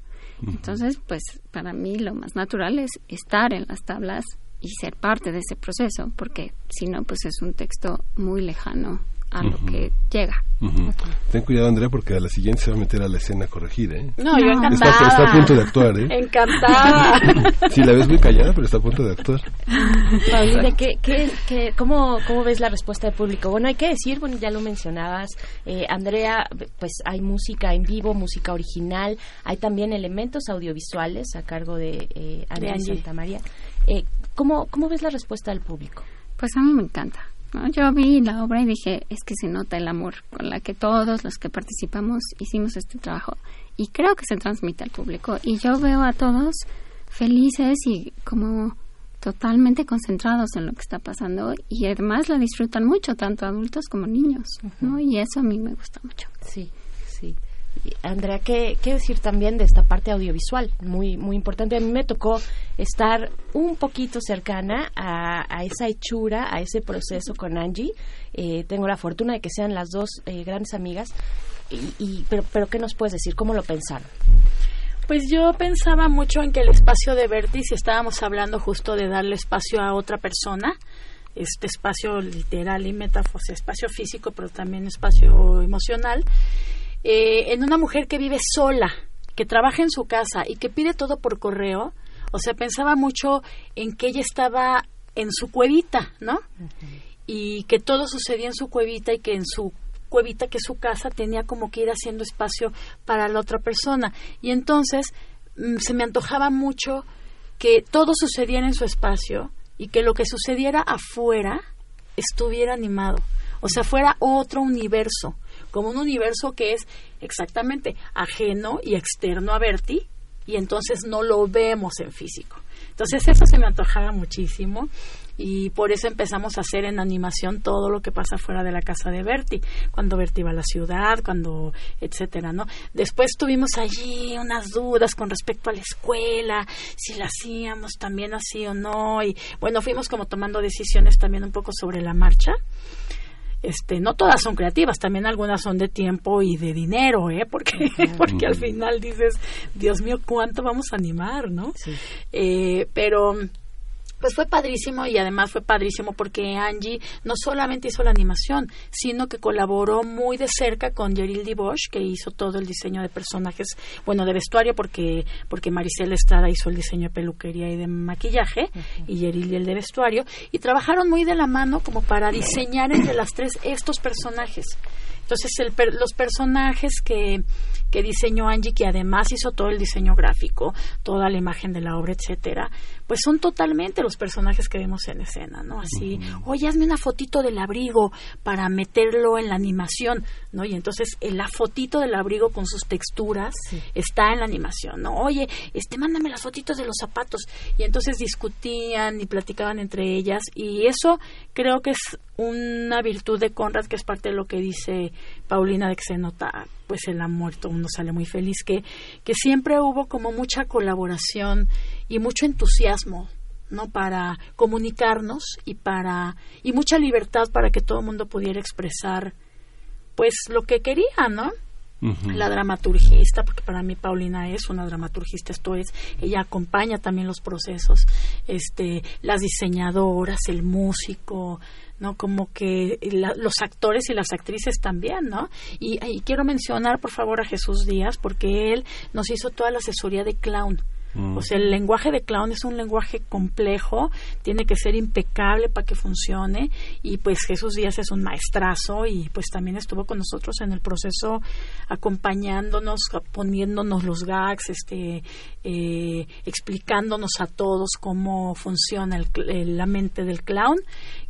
Entonces, pues para mí lo más natural es estar en las tablas y ser parte de ese proceso, porque si no, pues es un texto muy lejano a lo que llega. Ten cuidado, Andrea, porque a la siguiente se va a meter a la escena corregida. ¿eh? No, yo encantada. Está, a punto de actuar, ¿eh? Encantada. *laughs* sí, la ves muy callada, pero está a punto de actuar. Paulina, ¿qué, qué, qué, cómo, ¿cómo ves la respuesta del público? Bueno, hay que decir, bueno, ya lo mencionabas, eh, Andrea, pues hay música en vivo, música original, hay también elementos audiovisuales a cargo de eh, Andrea Santa María. Eh, ¿cómo, ¿Cómo ves la respuesta del público? Pues a mí me encanta. Yo vi la obra y dije, es que se nota el amor con la que todos los que participamos hicimos este trabajo y creo que se transmite al público y yo veo a todos felices y como totalmente concentrados en lo que está pasando y además la disfrutan mucho, tanto adultos como niños, ¿no? Y eso a mí me gusta mucho. Sí, sí. Andrea, ¿qué, ¿qué, decir también de esta parte audiovisual? Muy, muy importante. A mí me tocó estar un poquito cercana a, esa hechura, a ese proceso con Angie. Eh, tengo la fortuna de que sean las dos eh, grandes amigas. Y, pero, pero, ¿qué nos puedes decir? ¿Cómo lo pensaron? Pues yo pensaba mucho en que el espacio de Berti, si estábamos hablando justo de darle espacio a otra persona, este espacio literal y metafórico, espacio físico, pero también espacio emocional, eh, en una mujer que vive sola, que trabaja en su casa y que pide todo por correo, o sea, pensaba mucho en que ella estaba en su cuevita, ¿no? Y que todo sucedía en su cuevita y que en su cuevita, que es su casa, tenía como que ir haciendo espacio para la otra persona. Y entonces mm, se me antojaba mucho que todo sucediera en su espacio y que lo que sucediera afuera estuviera animado. O sea, fuera otro universo como un universo que es exactamente ajeno y externo a Berti y entonces no lo vemos en físico. Entonces eso se me antojaba muchísimo y por eso empezamos a hacer en animación todo lo que pasa fuera de la casa de Berti, cuando Berti va a la ciudad, cuando etcétera, ¿no? Después tuvimos allí unas dudas con respecto a la escuela, si la hacíamos también así o no y bueno, fuimos como tomando decisiones también un poco sobre la marcha este no todas son creativas también algunas son de tiempo y de dinero eh porque *laughs* porque al final dices Dios mío cuánto vamos a animar no eh, pero pues fue padrísimo y además fue padrísimo porque Angie no solamente hizo la animación, sino que colaboró muy de cerca con Yerildi Bosch, que hizo todo el diseño de personajes, bueno, de vestuario, porque, porque Maricela Estrada hizo el diseño de peluquería y de maquillaje, y Yerildi el de vestuario, y trabajaron muy de la mano como para diseñar entre las tres estos personajes. Entonces, los personajes que, que diseñó Angie, que además hizo todo el diseño gráfico, toda la imagen de la obra, etcétera, pues son totalmente los personajes que vemos en escena, ¿no? Así, oye, hazme una fotito del abrigo para meterlo en la animación, ¿no? Y entonces eh, la fotito del abrigo con sus texturas está en la animación, ¿no? Oye, este, mándame las fotitos de los zapatos. Y entonces discutían y platicaban entre ellas y eso creo que es una virtud de Conrad que es parte de lo que dice Paulina de que se nota pues él ha muerto uno sale muy feliz que que siempre hubo como mucha colaboración y mucho entusiasmo no para comunicarnos y para y mucha libertad para que todo el mundo pudiera expresar pues lo que quería no la dramaturgista, porque para mí Paulina es una dramaturgista, esto es, ella acompaña también los procesos, este, las diseñadoras, el músico, ¿no? Como que los actores y las actrices también, ¿no? Y, y, quiero mencionar, por favor, a Jesús Díaz, porque él nos hizo toda la asesoría de clown. O sea, el lenguaje de clown es un lenguaje complejo, tiene que ser impecable para que funcione y pues Jesús Díaz es un maestrazo y pues también estuvo con nosotros en el proceso acompañándonos, poniéndonos los gags, este, eh, explicándonos a todos cómo funciona la mente del clown,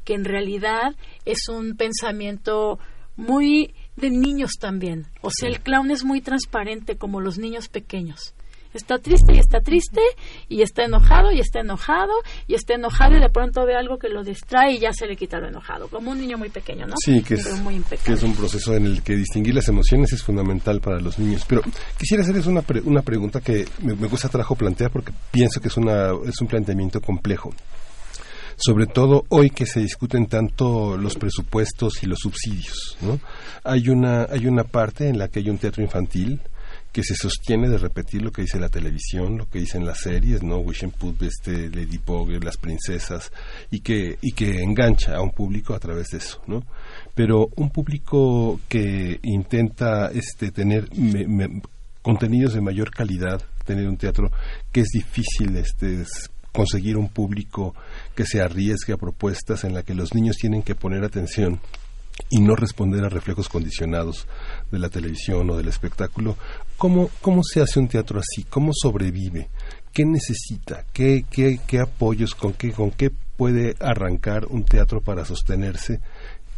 que en realidad es un pensamiento muy de niños también. O sea, el clown es muy transparente como los niños pequeños está triste y está triste y está enojado y está enojado y está enojado y de pronto ve algo que lo distrae y ya se le quita lo enojado, como un niño muy pequeño, ¿no? Sí, que es, que es un proceso en el que distinguir las emociones es fundamental para los niños. Pero quisiera hacerles una, una pregunta que me, me gusta trabajo plantear porque pienso que es, una, es un planteamiento complejo sobre todo hoy que se discuten tanto los presupuestos y los subsidios, ¿no? Hay una hay una parte en la que hay un teatro infantil, que se sostiene de repetir lo que dice la televisión, lo que dicen las series, ¿no? Wish and Put, este, Lady Bog, las princesas, y que, y que engancha a un público a través de eso, ¿no? Pero un público que intenta este, tener contenidos de mayor calidad, tener un teatro que es difícil este, conseguir un público que se arriesgue a propuestas en la que los niños tienen que poner atención y no responder a reflejos condicionados de la televisión o del espectáculo. ¿Cómo, cómo se hace un teatro así? ¿Cómo sobrevive? ¿Qué necesita? ¿Qué, qué, qué apoyos? ¿Con qué, ¿Con qué puede arrancar un teatro para sostenerse?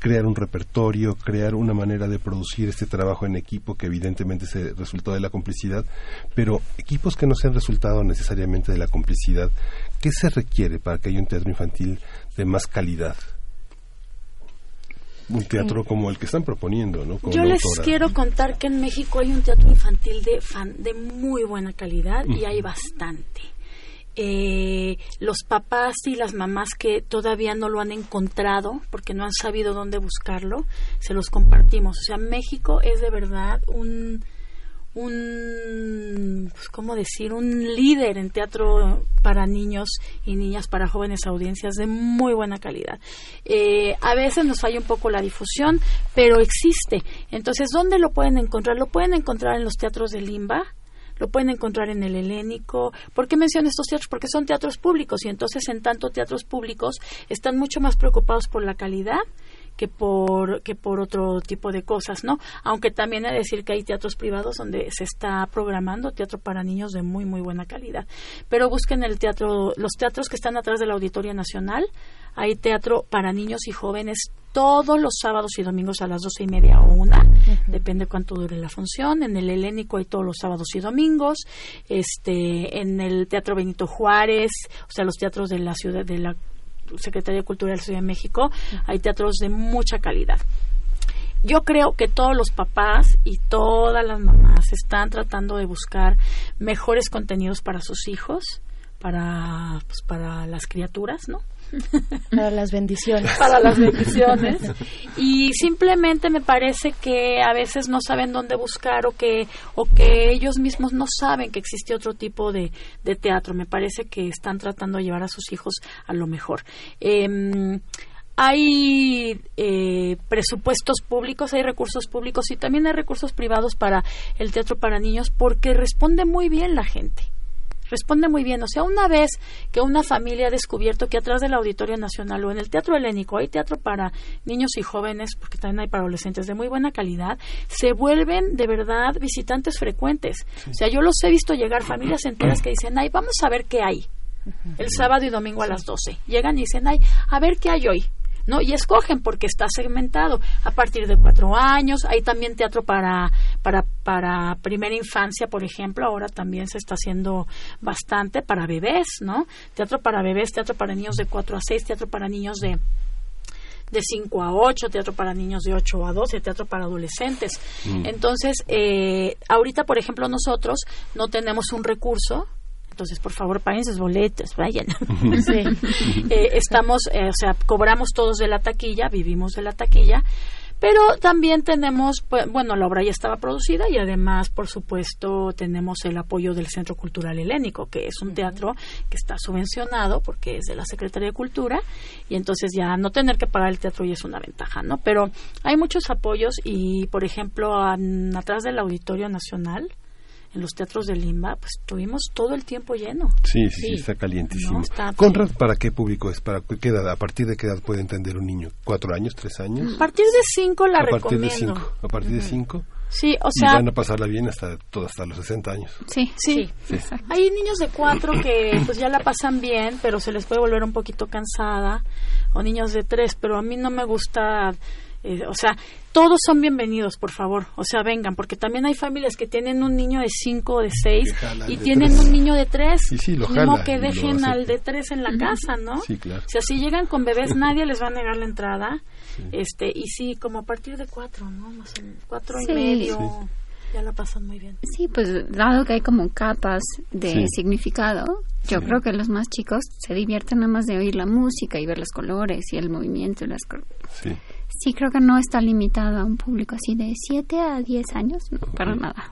crear un repertorio, crear una manera de producir este trabajo en equipo que evidentemente es el resultado de la complicidad, pero equipos que no sean resultado necesariamente de la complicidad, ¿qué se requiere para que haya un teatro infantil de más calidad? un teatro como el que están proponiendo, ¿no? Yo les quiero contar que en México hay un teatro infantil de, fan, de muy buena calidad y hay bastante. Eh, los papás y las mamás que todavía no lo han encontrado porque no han sabido dónde buscarlo, se los compartimos. O sea, México es de verdad un un, pues, ¿cómo decir? Un líder en teatro para niños y niñas, para jóvenes audiencias de muy buena calidad. Eh, a veces nos falla un poco la difusión, pero existe. Entonces, ¿dónde lo pueden encontrar? Lo pueden encontrar en los teatros de Limba, lo pueden encontrar en el helénico. ¿Por qué menciono estos teatros? Porque son teatros públicos y entonces en tanto teatros públicos están mucho más preocupados por la calidad que por que por otro tipo de cosas, ¿no? Aunque también he de decir que hay teatros privados donde se está programando teatro para niños de muy muy buena calidad. Pero busquen el teatro, los teatros que están atrás de la Auditoria Nacional. Hay teatro para niños y jóvenes todos los sábados y domingos a las doce y media o una, depende cuánto dure la función. En el Helénico hay todos los sábados y domingos. Este, en el Teatro Benito Juárez, o sea, los teatros de la ciudad de la Secretaría de Cultura de la Ciudad de México, hay teatros de mucha calidad. Yo creo que todos los papás y todas las mamás están tratando de buscar mejores contenidos para sus hijos, para, pues, para las criaturas, ¿no? *laughs* Para las bendiciones. Para las bendiciones. *laughs* Y simplemente me parece que a veces no saben dónde buscar o que, o que ellos mismos no saben que existe otro tipo de, de teatro. Me parece que están tratando de llevar a sus hijos a lo mejor. Em, hay eh, presupuestos públicos, hay recursos públicos y también hay recursos privados para el teatro para niños porque responde muy bien la gente responde muy bien. O sea, una vez que una familia ha descubierto que atrás del Auditorio Nacional o en el Teatro Helénico hay teatro para niños y jóvenes, porque también hay para adolescentes de muy buena calidad, se vuelven de verdad visitantes frecuentes. O sea, yo los he visto llegar familias enteras que dicen, ay, vamos a ver qué hay. El sábado y domingo a las 12. Llegan y dicen, ay, a ver qué hay hoy. ¿No? Y escogen porque está segmentado a partir de cuatro años. Hay también teatro para, para, para primera infancia, por ejemplo. Ahora también se está haciendo bastante para bebés, ¿no? Teatro para bebés, teatro para niños de cuatro a seis, teatro para niños de de 5 a 8, teatro para niños de 8 a 12, teatro para adolescentes. Mm. Entonces, eh, ahorita, por ejemplo, nosotros no tenemos un recurso entonces por favor paguen sus boletos, vayan. *laughs* Eh, estamos, eh, o sea, cobramos todos de la taquilla, vivimos de la taquilla, pero también tenemos, pues, bueno, la obra ya estaba producida y además, por supuesto, tenemos el apoyo del Centro Cultural Helénico, que es un teatro que está subvencionado porque es de la Secretaría de Cultura y entonces ya no tener que pagar el teatro ya es una ventaja, ¿no? Pero hay muchos apoyos y, por ejemplo, atrás del Auditorio Nacional, en los teatros de Limba, pues tuvimos todo el tiempo lleno. Sí, sí, sí, está calientísimo. Conrad, ¿para qué público es? ¿Para qué edad? ¿A partir de qué edad puede entender un niño? ¿Cuatro años? ¿Tres años? A partir de cinco la a Partir de cinco. ¿A partir de cinco? Sí, o sea... Y van a pasarla bien hasta, todo, hasta los 60 años. Sí, sí. Hay niños de cuatro que pues ya la pasan bien, pero se les puede volver un poquito cansada. O niños de tres, pero a mí no me gusta eh, o sea, todos son bienvenidos, por favor. O sea, vengan, porque también hay familias que tienen un niño de 5 o de 6 y tienen un niño de 3. Sí, que dejen al de 3 en la casa, ¿no? Sí, claro. Si así llegan con bebés, *laughs* nadie les va a negar la entrada. este Y sí, como a partir de 4, ¿no? Más 4 y medio. Ya la pasan muy bien. Sí, pues dado que hay como capas de significado, yo creo que los más chicos se divierten nada más de oír la música y ver los colores y el movimiento y las Sí. Sí, creo que no está limitado a un público así de 7 a 10 años, no, para nada.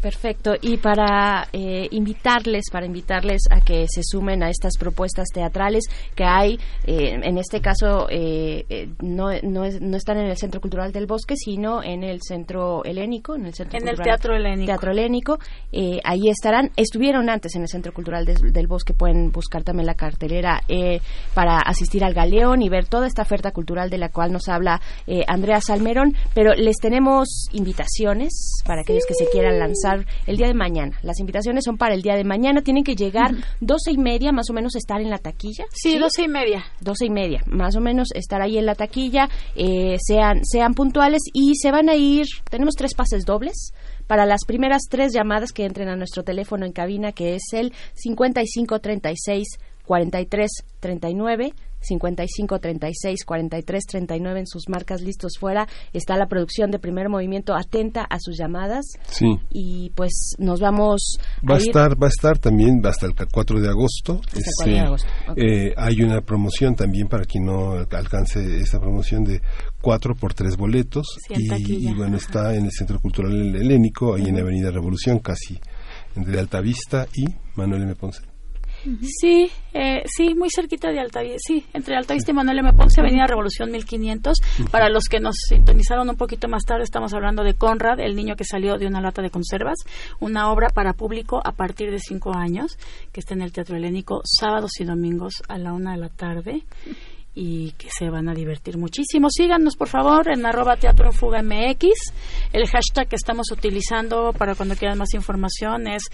Perfecto. Y para eh, invitarles, para invitarles a que se sumen a estas propuestas teatrales que hay, eh, en este caso eh, no, no, están en el Centro Cultural del Bosque, sino en el Centro Helénico, en el Centro en el Teatro Helénico. Teatro Helénico. ahí estarán. Estuvieron antes en el Centro Cultural del Bosque. Pueden buscar también la cartelera para asistir al Galeón y ver toda esta oferta cultural de la cual nos habla Andrea Salmerón. Pero les tenemos invitaciones para aquellos que se quieran lanzar el día de mañana. Las invitaciones son para el día de mañana. Tienen que llegar doce y media, más o menos estar en la taquilla. Sí, doce y media. Doce y media, más o menos estar ahí en la taquilla. Eh, sean, sean puntuales y se van a ir. Tenemos tres pases dobles para las primeras tres llamadas que entren a nuestro teléfono en cabina, que es el 5536 4339 55 36 43 39 en sus marcas listos fuera. Está la producción de primer movimiento atenta a sus llamadas. Sí. Y pues nos vamos va a, estar va a estar también hasta el 4 de agosto, este, eh, hay una promoción también para quien no alcance esa promoción de 4 por 3 boletos. Y, bueno está en el Centro Cultural Helénico ahí en Avenida Revolución casi entre Altavista y Manuel M. Ponce Sí, eh, sí, muy cerquita de Altavista, sí, entre Altavista y Manuel M. Ponce, Avenida Revolución 1500. Para los que nos sintonizaron un poquito más tarde, estamos hablando de Conrad, el niño que salió de una lata de conservas, una obra para público a partir de cinco años, que está en el Teatro Helénico sábados y domingos a la una de la tarde y que se van a divertir muchísimo. Síganos, por favor, en arroba Teatro en Fuga MX. El hashtag que estamos utilizando para cuando quieran más información es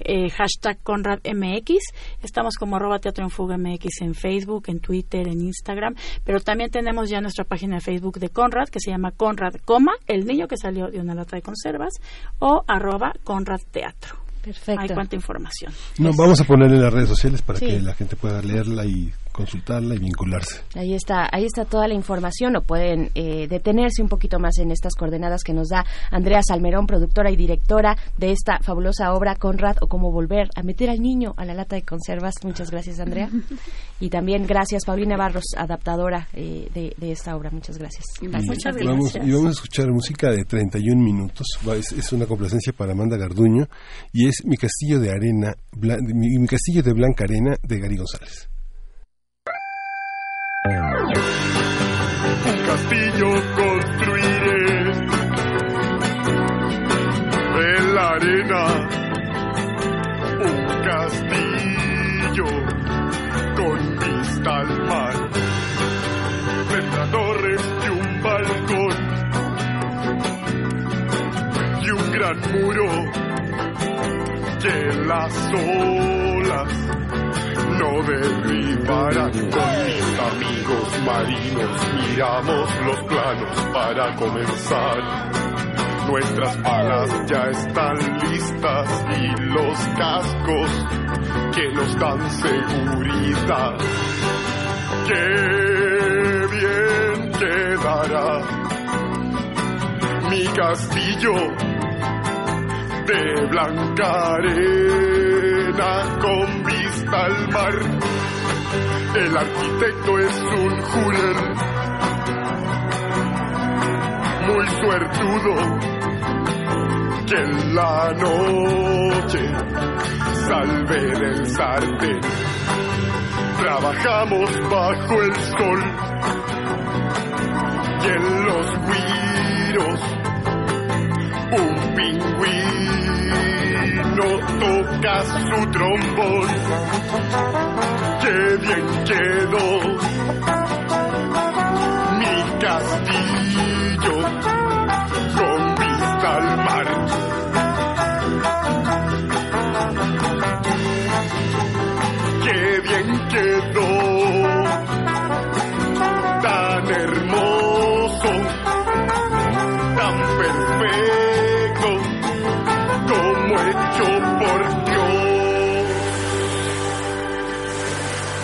eh, hashtag Conrad MX. Estamos como arroba Teatro en Fuga MX en Facebook, en Twitter, en Instagram, pero también tenemos ya nuestra página de Facebook de Conrad que se llama Conrad, coma, el niño que salió de una lata de conservas, o arroba Conrad Teatro. Perfecto. Hay cuánta información. No, vamos a poner en las redes sociales para que la gente pueda leerla y consultarla y vincularse. Ahí está, ahí está toda la información, o pueden eh, detenerse un poquito más en estas coordenadas que nos da Andrea Salmerón, productora y directora de esta fabulosa obra Conrad o cómo volver a meter al niño a la lata de conservas. Muchas gracias, Andrea. *laughs* y también gracias, Paulina Barros, adaptadora eh, de, esta obra. Muchas gracias. Muchas gracias. Vamos, y vamos a escuchar música de 31 minutos. Es, es, una complacencia para Amanda Garduño y es Mi Castillo de Arena, mi, mi Castillo de Blanca Arena de Gary González. Un castillo construiré de la arena, un castillo con vista al mar. Tendrá torres y un balcón y un gran muro que las olas no derribarán. Con mis amigos marinos miramos los planos para comenzar. Nuestras palas ya están listas y los cascos que nos dan seguridad. Qué bien quedará mi castillo de blanca arena con El arquitecto es un jurel muy suertudo que en la noche salve del sartén. Trabajamos bajo el sol y en los guiros un pingüino toca su trombón. Qué bien quedó mi castillo con vista al mar.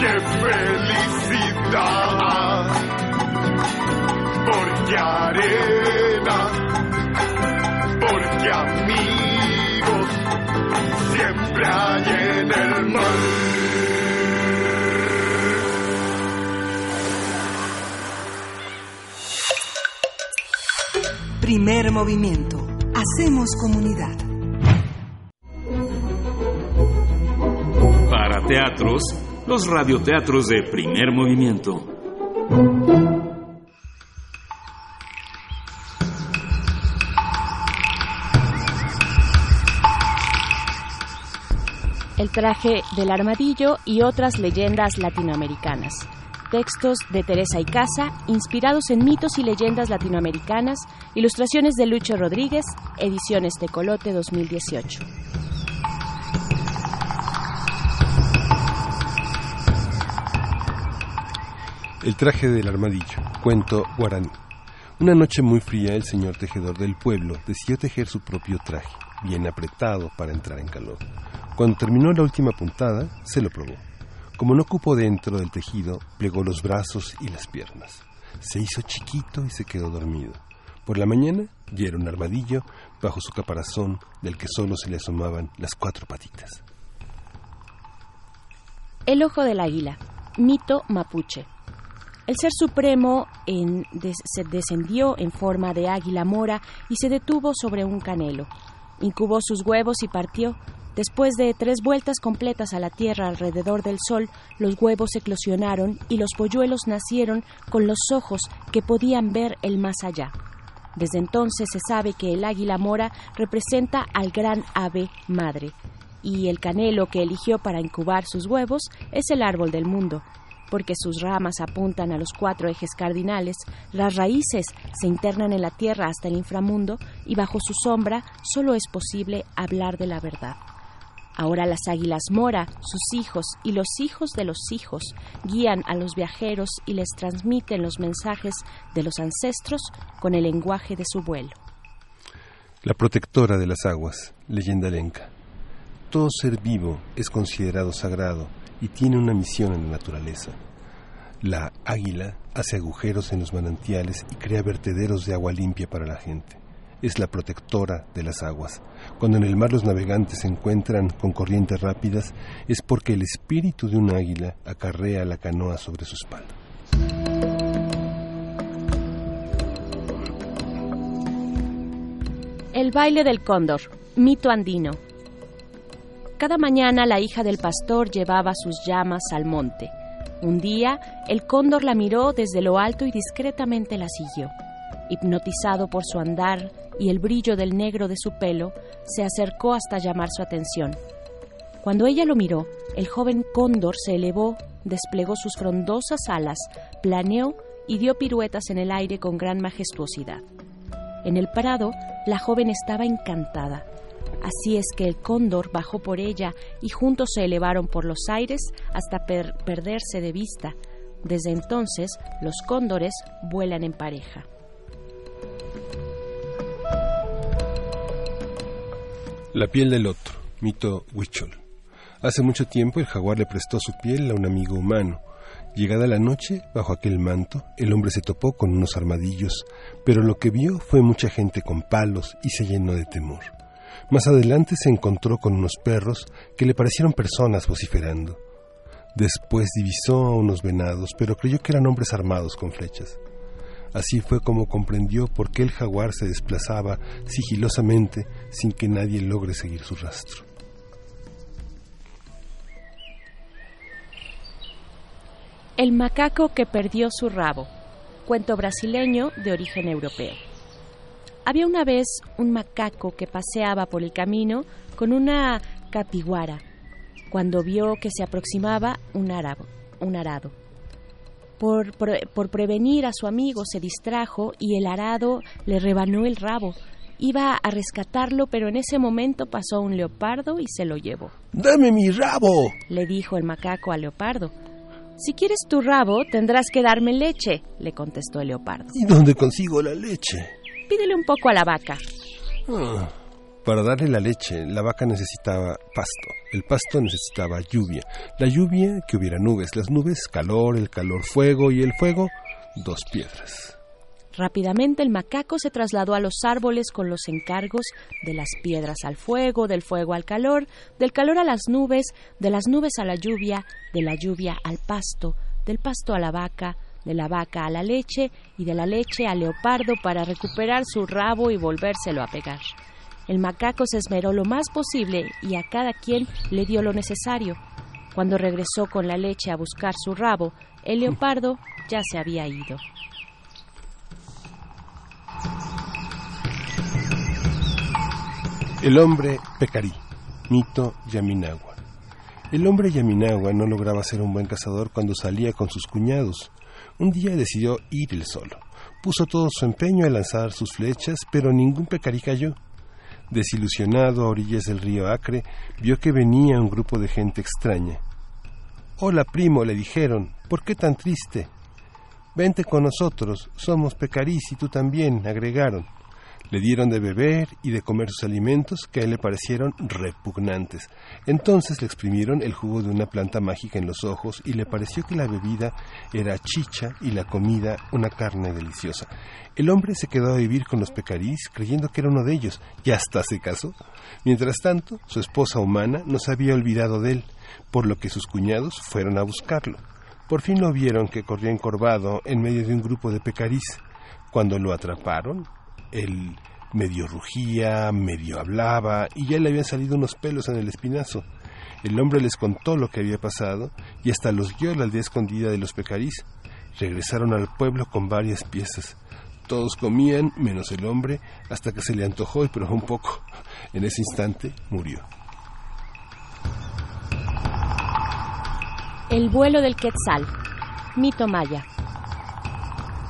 ¡Qué felicidad! Porque arena, porque amigos siempre hay en el mar. Primer movimiento. Hacemos comunidad. Para teatros, los radioteatros de primer movimiento. El traje del armadillo y otras leyendas latinoamericanas. Textos de Teresa Icaza, inspirados en mitos y leyendas latinoamericanas, ilustraciones de Lucho Rodríguez, ediciones Tecolote 2018. El traje del armadillo, cuento guaraní. Una noche muy fría, el señor tejedor del pueblo decidió tejer su propio traje, bien apretado para entrar en calor. Cuando terminó la última puntada, se lo probó. Como no cupo dentro del tejido, plegó los brazos y las piernas. Se hizo chiquito y se quedó dormido. Por la mañana, ya un armadillo bajo su caparazón del que solo se le asomaban las cuatro patitas. El ojo del águila, mito mapuche. El ser supremo se descendió en forma de águila mora y se detuvo sobre un canelo. Incubó sus huevos y partió. Después de tres vueltas completas a la tierra alrededor del sol, los huevos eclosionaron y los polluelos nacieron con los ojos que podían ver el más allá. Desde entonces se sabe que el águila mora representa al gran ave madre, y el canelo que eligió para incubar sus huevos es el árbol del mundo, porque sus ramas apuntan a los cuatro ejes cardinales, las raíces se internan en la tierra hasta el inframundo y bajo su sombra solo es posible hablar de la verdad. Ahora las águilas mora, sus hijos y los hijos de los hijos guían a los viajeros y les transmiten los mensajes de los ancestros con el lenguaje de su vuelo. La protectora de las aguas, leyenda lenca. Todo ser vivo es considerado sagrado y tiene una misión en la naturaleza. La águila hace agujeros en los manantiales y crea vertederos de agua limpia para la gente. es la protectora de las aguas. Cuando en el mar los navegantes se encuentran con corrientes rápidas, es porque el espíritu de un águila acarrea la canoa sobre su espalda. El baile del cóndor, mito andino. Cada mañana la hija del pastor llevaba sus llamas al monte. Un día, el cóndor la miró desde lo alto y discretamente la siguió. Hipnotizado por su andar y el brillo del negro de su pelo, se acercó hasta llamar su atención. Cuando ella lo miró, el joven cóndor se elevó, desplegó sus frondosas alas, planeó y dio piruetas en el aire con gran majestuosidad. En el prado, la joven estaba encantada. Así es que el cóndor bajó por ella y juntos se elevaron por los aires hasta perderse de vista. Desde entonces, los cóndores vuelan en pareja. La piel del otro, mito Huichol. Hace mucho tiempo el jaguar le prestó su piel a un amigo humano. Llegada la noche, bajo aquel manto, el hombre se topó con unos armadillos, pero lo que vio fue mucha gente con palos y se llenó de temor. Más adelante se encontró con unos perros que le parecieron personas vociferando. Después divisó a unos venados, pero creyó que eran hombres armados con flechas. Así fue como comprendió por qué el jaguar se desplazaba sigilosamente sin que nadie logre seguir su rastro. El macaco que perdió su rabo. Cuento brasileño de origen europeo. Había una vez un macaco que paseaba por el camino con una capiguara cuando vio que se aproximaba un, arado. Un arado. Por, por, prevenir a su amigo se distrajo y el arado le rebanó el rabo. Iba a rescatarlo, pero en ese momento pasó un leopardo y se lo llevó. ¡Dame mi rabo! le dijo el macaco al leopardo. Si quieres tu rabo, tendrás que darme leche, le contestó el leopardo. ¿Y dónde consigo la leche? Pídele un poco a la vaca. Ah, para darle la leche, la vaca necesitaba pasto. El pasto necesitaba lluvia. La lluvia, que hubiera nubes. Las nubes, calor. El calor, fuego. Y el fuego, dos piedras. Rápidamente el macaco se trasladó a los árboles con los encargos de las piedras al fuego, del fuego al calor, del calor a las nubes, de las nubes a la lluvia, de la lluvia al pasto, del pasto a la vaca, de la vaca a la leche y de la leche al leopardo para recuperar su rabo y volvérselo a pegar. El macaco se esmeró lo más posible y a cada quien le dio lo necesario. Cuando regresó con la leche a buscar su rabo, el leopardo ya se había ido. El hombre pecarí, mito Yaminagua. El hombre Yaminagua no lograba ser un buen cazador cuando salía con sus cuñados. Un día decidió ir él solo. Puso todo su empeño a lanzar sus flechas, pero ningún pecarí cayó. Desilusionado a orillas del río Acre, vio que venía un grupo de gente extraña. Hola, primo, le dijeron, ¿por qué tan triste? Vente con nosotros, somos pecarís y tú también, agregaron. Le dieron de beber y de comer sus alimentos que a él le parecieron repugnantes. Entonces le exprimieron el jugo de una planta mágica en los ojos y le pareció que la bebida era chicha y la comida una carne deliciosa. El hombre se quedó a vivir con los pecarís creyendo que era uno de ellos y hasta se casó. Mientras tanto, su esposa humana no se había olvidado de él, por lo que sus cuñados fueron a buscarlo. Por fin lo vieron que corría encorvado en medio de un grupo de pecarís. Cuando lo atraparon, él medio rugía, medio hablaba y ya le habían salido unos pelos en el espinazo. El hombre les contó lo que había pasado y hasta los guió a la aldea escondida de los pecarís. Regresaron al pueblo con varias piezas. Todos comían, menos el hombre, hasta que se le antojó y probó un poco. En ese instante murió. El vuelo del Quetzal. Mito maya.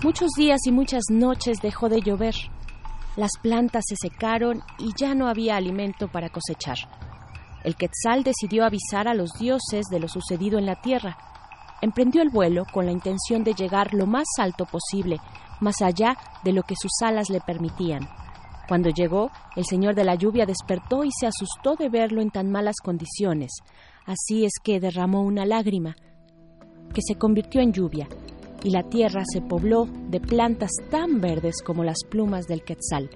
Muchos días y muchas noches dejó de llover. Las plantas se secaron y ya no había alimento para cosechar. El Quetzal decidió avisar a los dioses de lo sucedido en la tierra. Emprendió el vuelo con la intención de llegar lo más alto posible, más allá de lo que sus alas le permitían. Cuando llegó, el Señor de la lluvia despertó y se asustó de verlo en tan malas condiciones. Así es que derramó una lágrima, que se convirtió en lluvia, y la tierra se pobló de plantas tan verdes como las plumas del quetzal.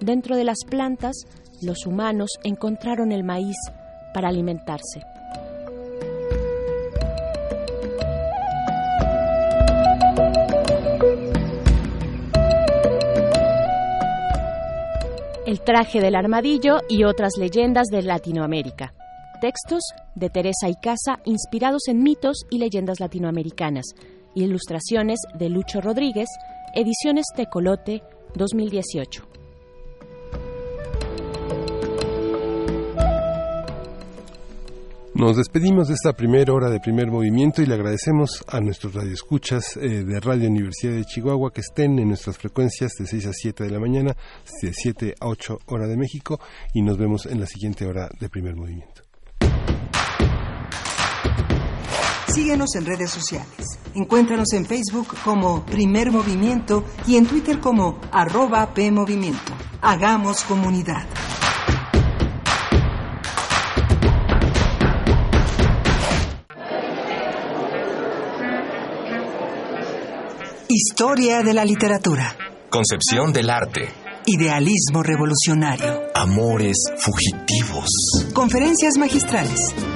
dentro de las plantas, los humanos encontraron el maíz para alimentarse. El traje del armadillo y otras leyendas de Latinoamérica. Textos de Teresa Icaza inspirados en mitos y leyendas latinoamericanas. Ilustraciones de Lucho Rodríguez, Ediciones Tecolote 2018. Nos despedimos de esta primera hora de primer movimiento y le agradecemos a nuestros radioescuchas eh, de Radio Universidad de Chihuahua que estén en nuestras frecuencias de 6 a 7 de la mañana, de 7 a 8 hora de México y nos vemos en la siguiente hora de primer movimiento. Síguenos en redes sociales. Encuéntranos en Facebook como Primer Movimiento y en Twitter como arroba PMovimiento. Hagamos comunidad. Historia de la literatura. Concepción del arte. Idealismo revolucionario. Amores fugitivos. Conferencias magistrales.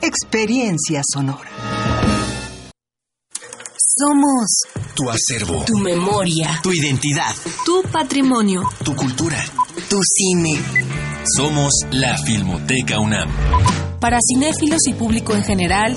Experiencia sonora. Somos Tu acervo. tu memoria, Tu identidad. tu patrimonio, Tu cultura. tu cine. Somos la Filmoteca UNAM. Para cinéfilos y público en general,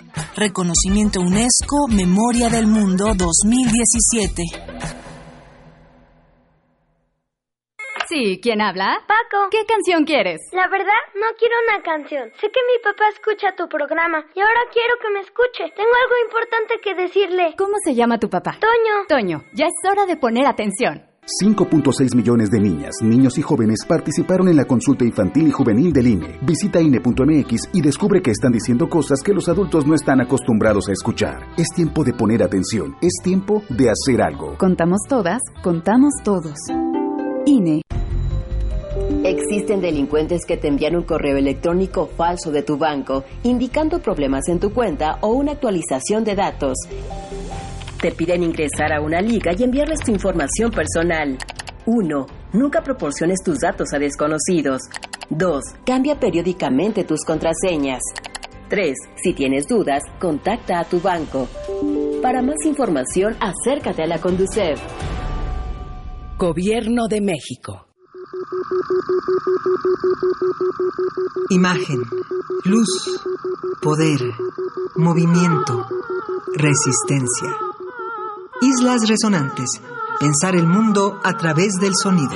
Reconocimiento UNESCO Memoria del Mundo 2017. Sí, ¿quién habla? Paco. ¿Qué canción quieres? La verdad, no quiero una canción. Sé que mi papá escucha tu programa y ahora quiero que me escuche. Tengo algo importante que decirle. ¿Cómo se llama tu papá? Toño. Toño, ya es hora de poner atención. 5.6 millones de niñas, niños y jóvenes participaron en la consulta infantil y juvenil del INE. Visita INE.mx y descubre que están diciendo cosas que los adultos no están acostumbrados a escuchar. Es tiempo de poner atención. Es tiempo de hacer algo. Contamos todas, contamos todos. INE. Existen delincuentes que te envían un correo electrónico falso de tu banco indicando problemas en tu cuenta o una actualización de datos. Te piden ingresar a una liga y enviarles tu información personal. 1. Nunca proporciones tus datos a desconocidos. 2. Cambia periódicamente tus contraseñas. 3. Si tienes dudas, contacta a tu banco. Para más información, acércate a la Conducef. Gobierno de México. Imagen, luz, poder, movimiento, resistencia. Islas Resonantes. Pensar el mundo a través del sonido.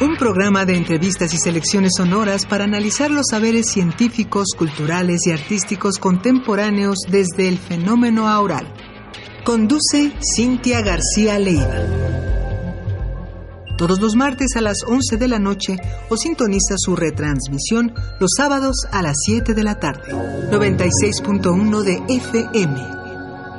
Un programa de entrevistas y selecciones sonoras para analizar los saberes científicos, culturales y artísticos contemporáneos desde el fenómeno aural. Conduce Cintia García Leiva. Todos los martes a las 11 de la noche o sintoniza su retransmisión los sábados a las 7 de la tarde. 96.1 de FM.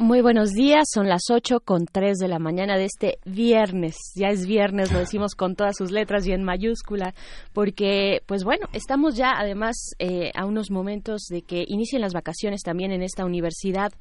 Muy buenos días, son las 8 con 3 de la mañana de este viernes. Ya es viernes, lo decimos con todas sus letras y en mayúscula, porque, pues bueno, estamos ya además eh, a unos momentos de que inicien las vacaciones también en esta universidad.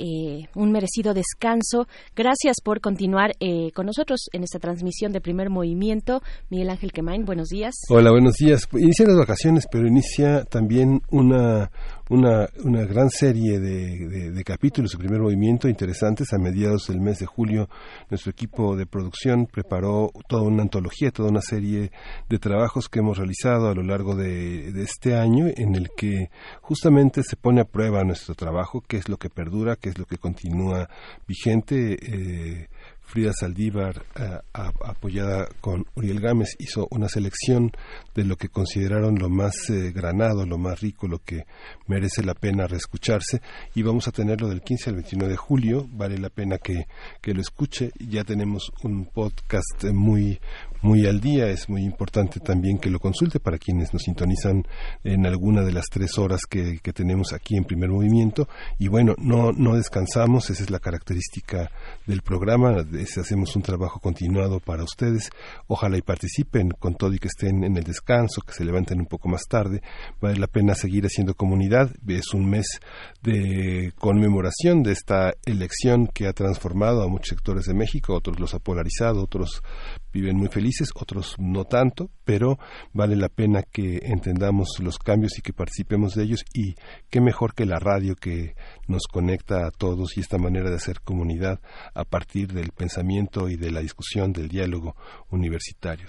Eh, un merecido descanso. Gracias por continuar eh, con nosotros en esta transmisión de primer movimiento. Miguel Ángel Quemain, buenos días. Hola, buenos días. Inician las vacaciones, pero inicia también una, una, una gran serie de, de, capítulos de primer movimiento interesantes. A mediados del mes de julio, nuestro equipo de producción preparó toda una antología, toda una serie de trabajos que hemos realizado a lo largo de, este año, en el que justamente se pone a prueba nuestro trabajo, qué es lo que perdura, qué es lo que continúa vigente. Eh, Frida Saldívar, eh, apoyada con Uriel Gámez, hizo una selección de lo que consideraron lo más eh, granado, lo más rico, lo que merece la pena reescucharse. Y vamos a tenerlo del 15 al 29 de julio. Vale la pena que, que lo escuche. Ya tenemos un podcast muy, muy al día. Es muy importante también que lo consulte para quienes nos sintonizan en alguna de las tres horas que, que tenemos aquí en primer movimiento. Y bueno, no, no descansamos. Esa es la característica del programa hacemos un trabajo continuado para ustedes. Ojalá y participen con todo y que estén en el descanso, que se levanten un poco más tarde. Vale la pena seguir haciendo comunidad. Es un mes de conmemoración de esta elección que ha transformado a muchos sectores de México, otros los ha polarizado, otros viven muy felices, otros no tanto, pero vale la pena que entendamos los cambios y que participemos de ellos. Y qué mejor que la radio que nos conecta a todos y esta manera de hacer comunidad a partir del pensamiento y de la discusión del diálogo universitario,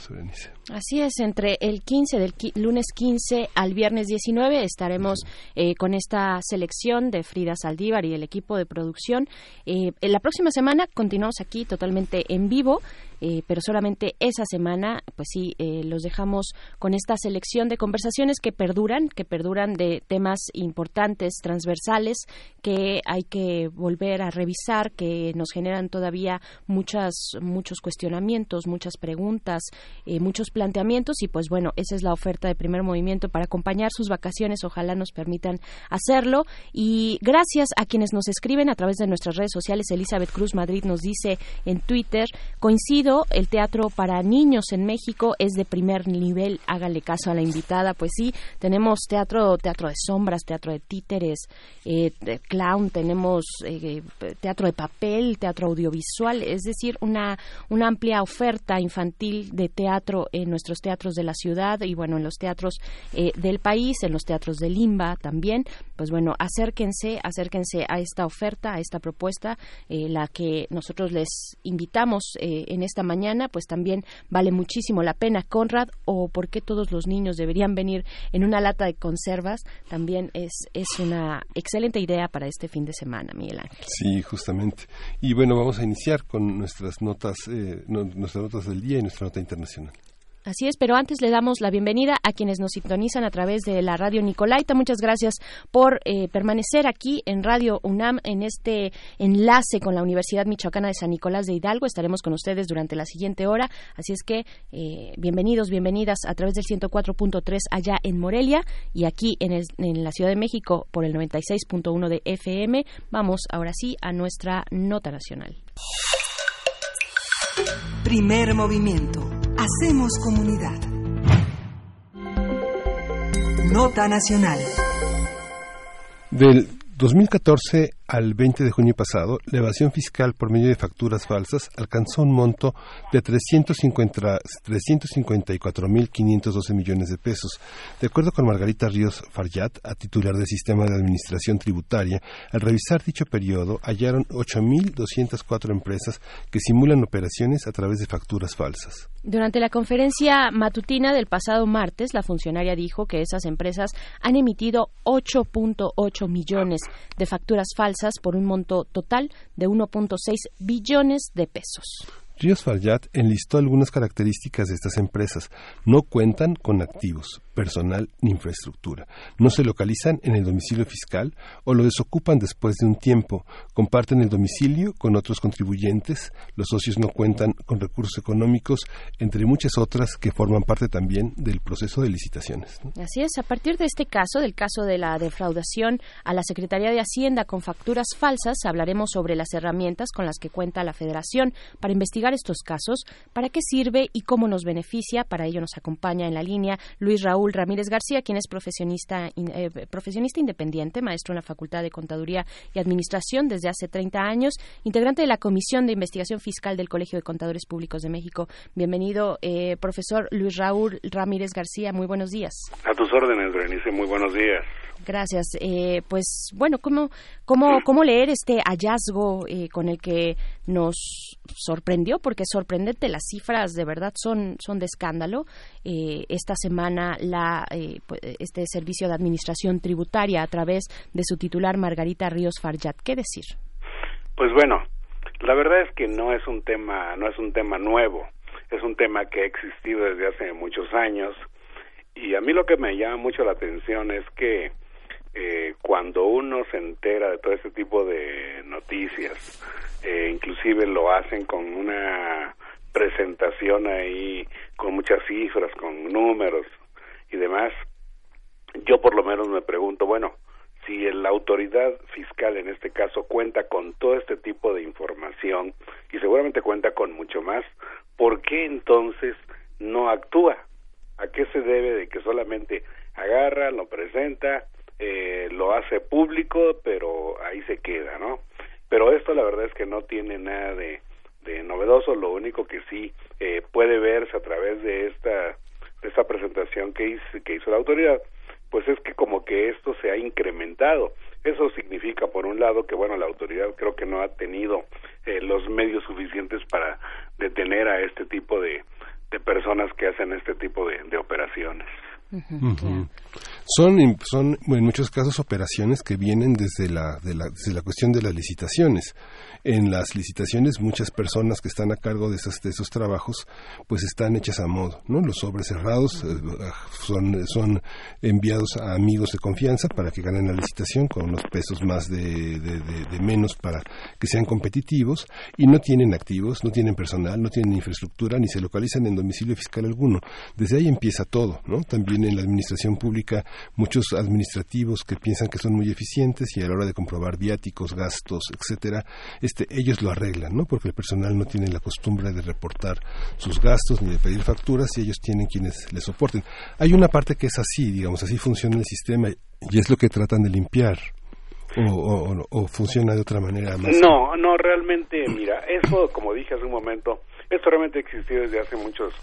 Así es, entre el 15 del lunes 15 al viernes 19 estaremos eh, con esta selección de Frida Saldívar y el equipo de producción. Eh, en la próxima semana continuamos aquí totalmente en vivo eh, pero solamente esa semana, pues sí, eh, los dejamos con esta selección de conversaciones que perduran, que perduran de temas importantes, transversales, que hay que volver a revisar, que nos generan todavía muchas, muchos cuestionamientos, muchas preguntas, eh, muchos planteamientos. Y pues bueno, esa es la oferta de primer movimiento para acompañar sus vacaciones, ojalá nos permitan hacerlo. Y gracias a quienes nos escriben a través de nuestras redes sociales, Elizabeth Cruz Madrid nos dice en Twitter, coincido el teatro para niños en México es de primer nivel. Hágale caso a la invitada. Pues sí, tenemos teatro, teatro de sombras, teatro de títeres, eh, clown, tenemos eh, teatro de papel, teatro audiovisual, es decir, una, una amplia oferta infantil de teatro en nuestros teatros de la ciudad y bueno, en los teatros eh, del país, en los teatros de Limba también. Pues bueno, acérquense, acérquense a esta oferta, a esta propuesta, la que nosotros les invitamos en esta mañana, pues también vale muchísimo la pena. Conrad, o por qué todos los niños deberían venir en una lata de conservas, también es, es una excelente idea para este fin de semana, Miguel Ángel. Sí, justamente. Y bueno, vamos a iniciar con nuestras notas, eh, nuestras notas del día y nuestra nota internacional. Así es, pero antes le damos la bienvenida a quienes nos sintonizan a través de la radio Nicolaita. Muchas gracias por eh, permanecer aquí en Radio UNAM en este enlace con la Universidad Michoacana de San Nicolás de Hidalgo. Estaremos con ustedes durante la siguiente hora, así es que eh, bienvenidos, bienvenidas a través del 104.3 allá en Morelia y aquí en, en la Ciudad de México por el 96.1 de FM. Vamos ahora sí a nuestra nota nacional. Primer movimiento Hacemos comunidad. Nota Nacional. Del 2014 al 20 de junio pasado, la evasión fiscal por medio de facturas falsas alcanzó un monto de 354.512 millones de pesos. De acuerdo con Margarita Ríos Faryat, a titular del Sistema de Administración Tributaria, al revisar dicho periodo hallaron 8.204 empresas que simulan operaciones a través de facturas falsas. Durante la conferencia matutina del pasado martes, la funcionaria dijo que esas empresas han emitido 8.8 millones de facturas falsas por un monto total de 1.6 billones de pesos. Ríos Faryat enlistó algunas características de estas empresas. No cuentan con activos, personal ni infraestructura. No se localizan en el domicilio fiscal o lo desocupan después de un tiempo. Comparten el domicilio con otros contribuyentes. Los socios no cuentan con recursos económicos, entre muchas otras que forman parte también del proceso de licitaciones. Así es, a partir de este caso, del caso de la defraudación a la Secretaría de Hacienda con facturas falsas, hablaremos sobre las herramientas con las que cuenta la Federación para investigar estos casos, para qué sirve y cómo nos beneficia. Para ello nos acompaña en la línea Luis Raúl Ramírez García, quien es profesionista, eh, profesionista independiente, maestro en la Facultad de Contaduría y Administración desde hace 30 años, integrante de la Comisión de Investigación Fiscal del Colegio de Contadores Públicos de México. Bienvenido, eh, profesor Luis Raúl Ramírez García. Muy buenos días. A tus órdenes, Berenice. Muy buenos días. Gracias. Eh, pues bueno, ¿cómo, cómo, cómo leer este hallazgo eh, con el que nos sorprendió? Porque sorprendente, las cifras de verdad son, son de escándalo. Eh, esta semana la, pues, este Servicio de Administración Tributaria a través de su titular Margarita Ríos Farjat. ¿Qué decir? Pues bueno, la verdad es que no es un tema, no es un tema nuevo. Es un tema que ha existido desde hace muchos años. Y a mí lo que me llama mucho la atención es que eh, cuando uno se entera de todo este tipo de noticias, eh, inclusive lo hacen con una presentación ahí con muchas cifras, con números y demás, yo por lo menos me pregunto, bueno, si la autoridad fiscal en este caso cuenta con todo este tipo de información y seguramente cuenta con mucho más, ¿por qué entonces no actúa? ¿A qué se debe de que solamente agarra, lo presenta, eh, lo hace público, pero ahí se queda, ¿no? Pero esto la verdad es que no tiene nada de, de novedoso, lo único que sí eh, puede verse a través de esta, de esta presentación que hizo, que hizo la autoridad, pues es que como que esto se ha incrementado. Eso significa, por un lado, que bueno, la autoridad creo que no ha tenido eh, los medios suficientes para detener a este tipo de, de personas que hacen este tipo de, de operaciones. Son, son en muchos casos operaciones que vienen desde la, de la, desde la cuestión de las licitaciones en las licitaciones muchas personas que están a cargo de esos, de esos trabajos pues están hechas a modo, ¿no? Los sobres cerrados eh, son, son enviados a amigos de confianza para que ganen la licitación con unos pesos más de, de, menos para que sean competitivos y no tienen activos, no tienen personal, no tienen infraestructura ni se localizan en domicilio fiscal alguno. Desde ahí empieza todo, ¿no? También en la administración pública muchos administrativos que piensan que son muy eficientes y a la hora de comprobar viáticos, gastos, etcétera, este, ellos lo arreglan, ¿no? Porque el personal no tiene la costumbre de reportar sus gastos ni de pedir facturas y ellos tienen quienes les soporten. Hay una parte que es así, digamos, así funciona el sistema y es lo que tratan de limpiar. O, o, funciona de otra manera más. No, no, realmente, mira, eso, como dije hace un momento, esto realmente existió desde hace muchos,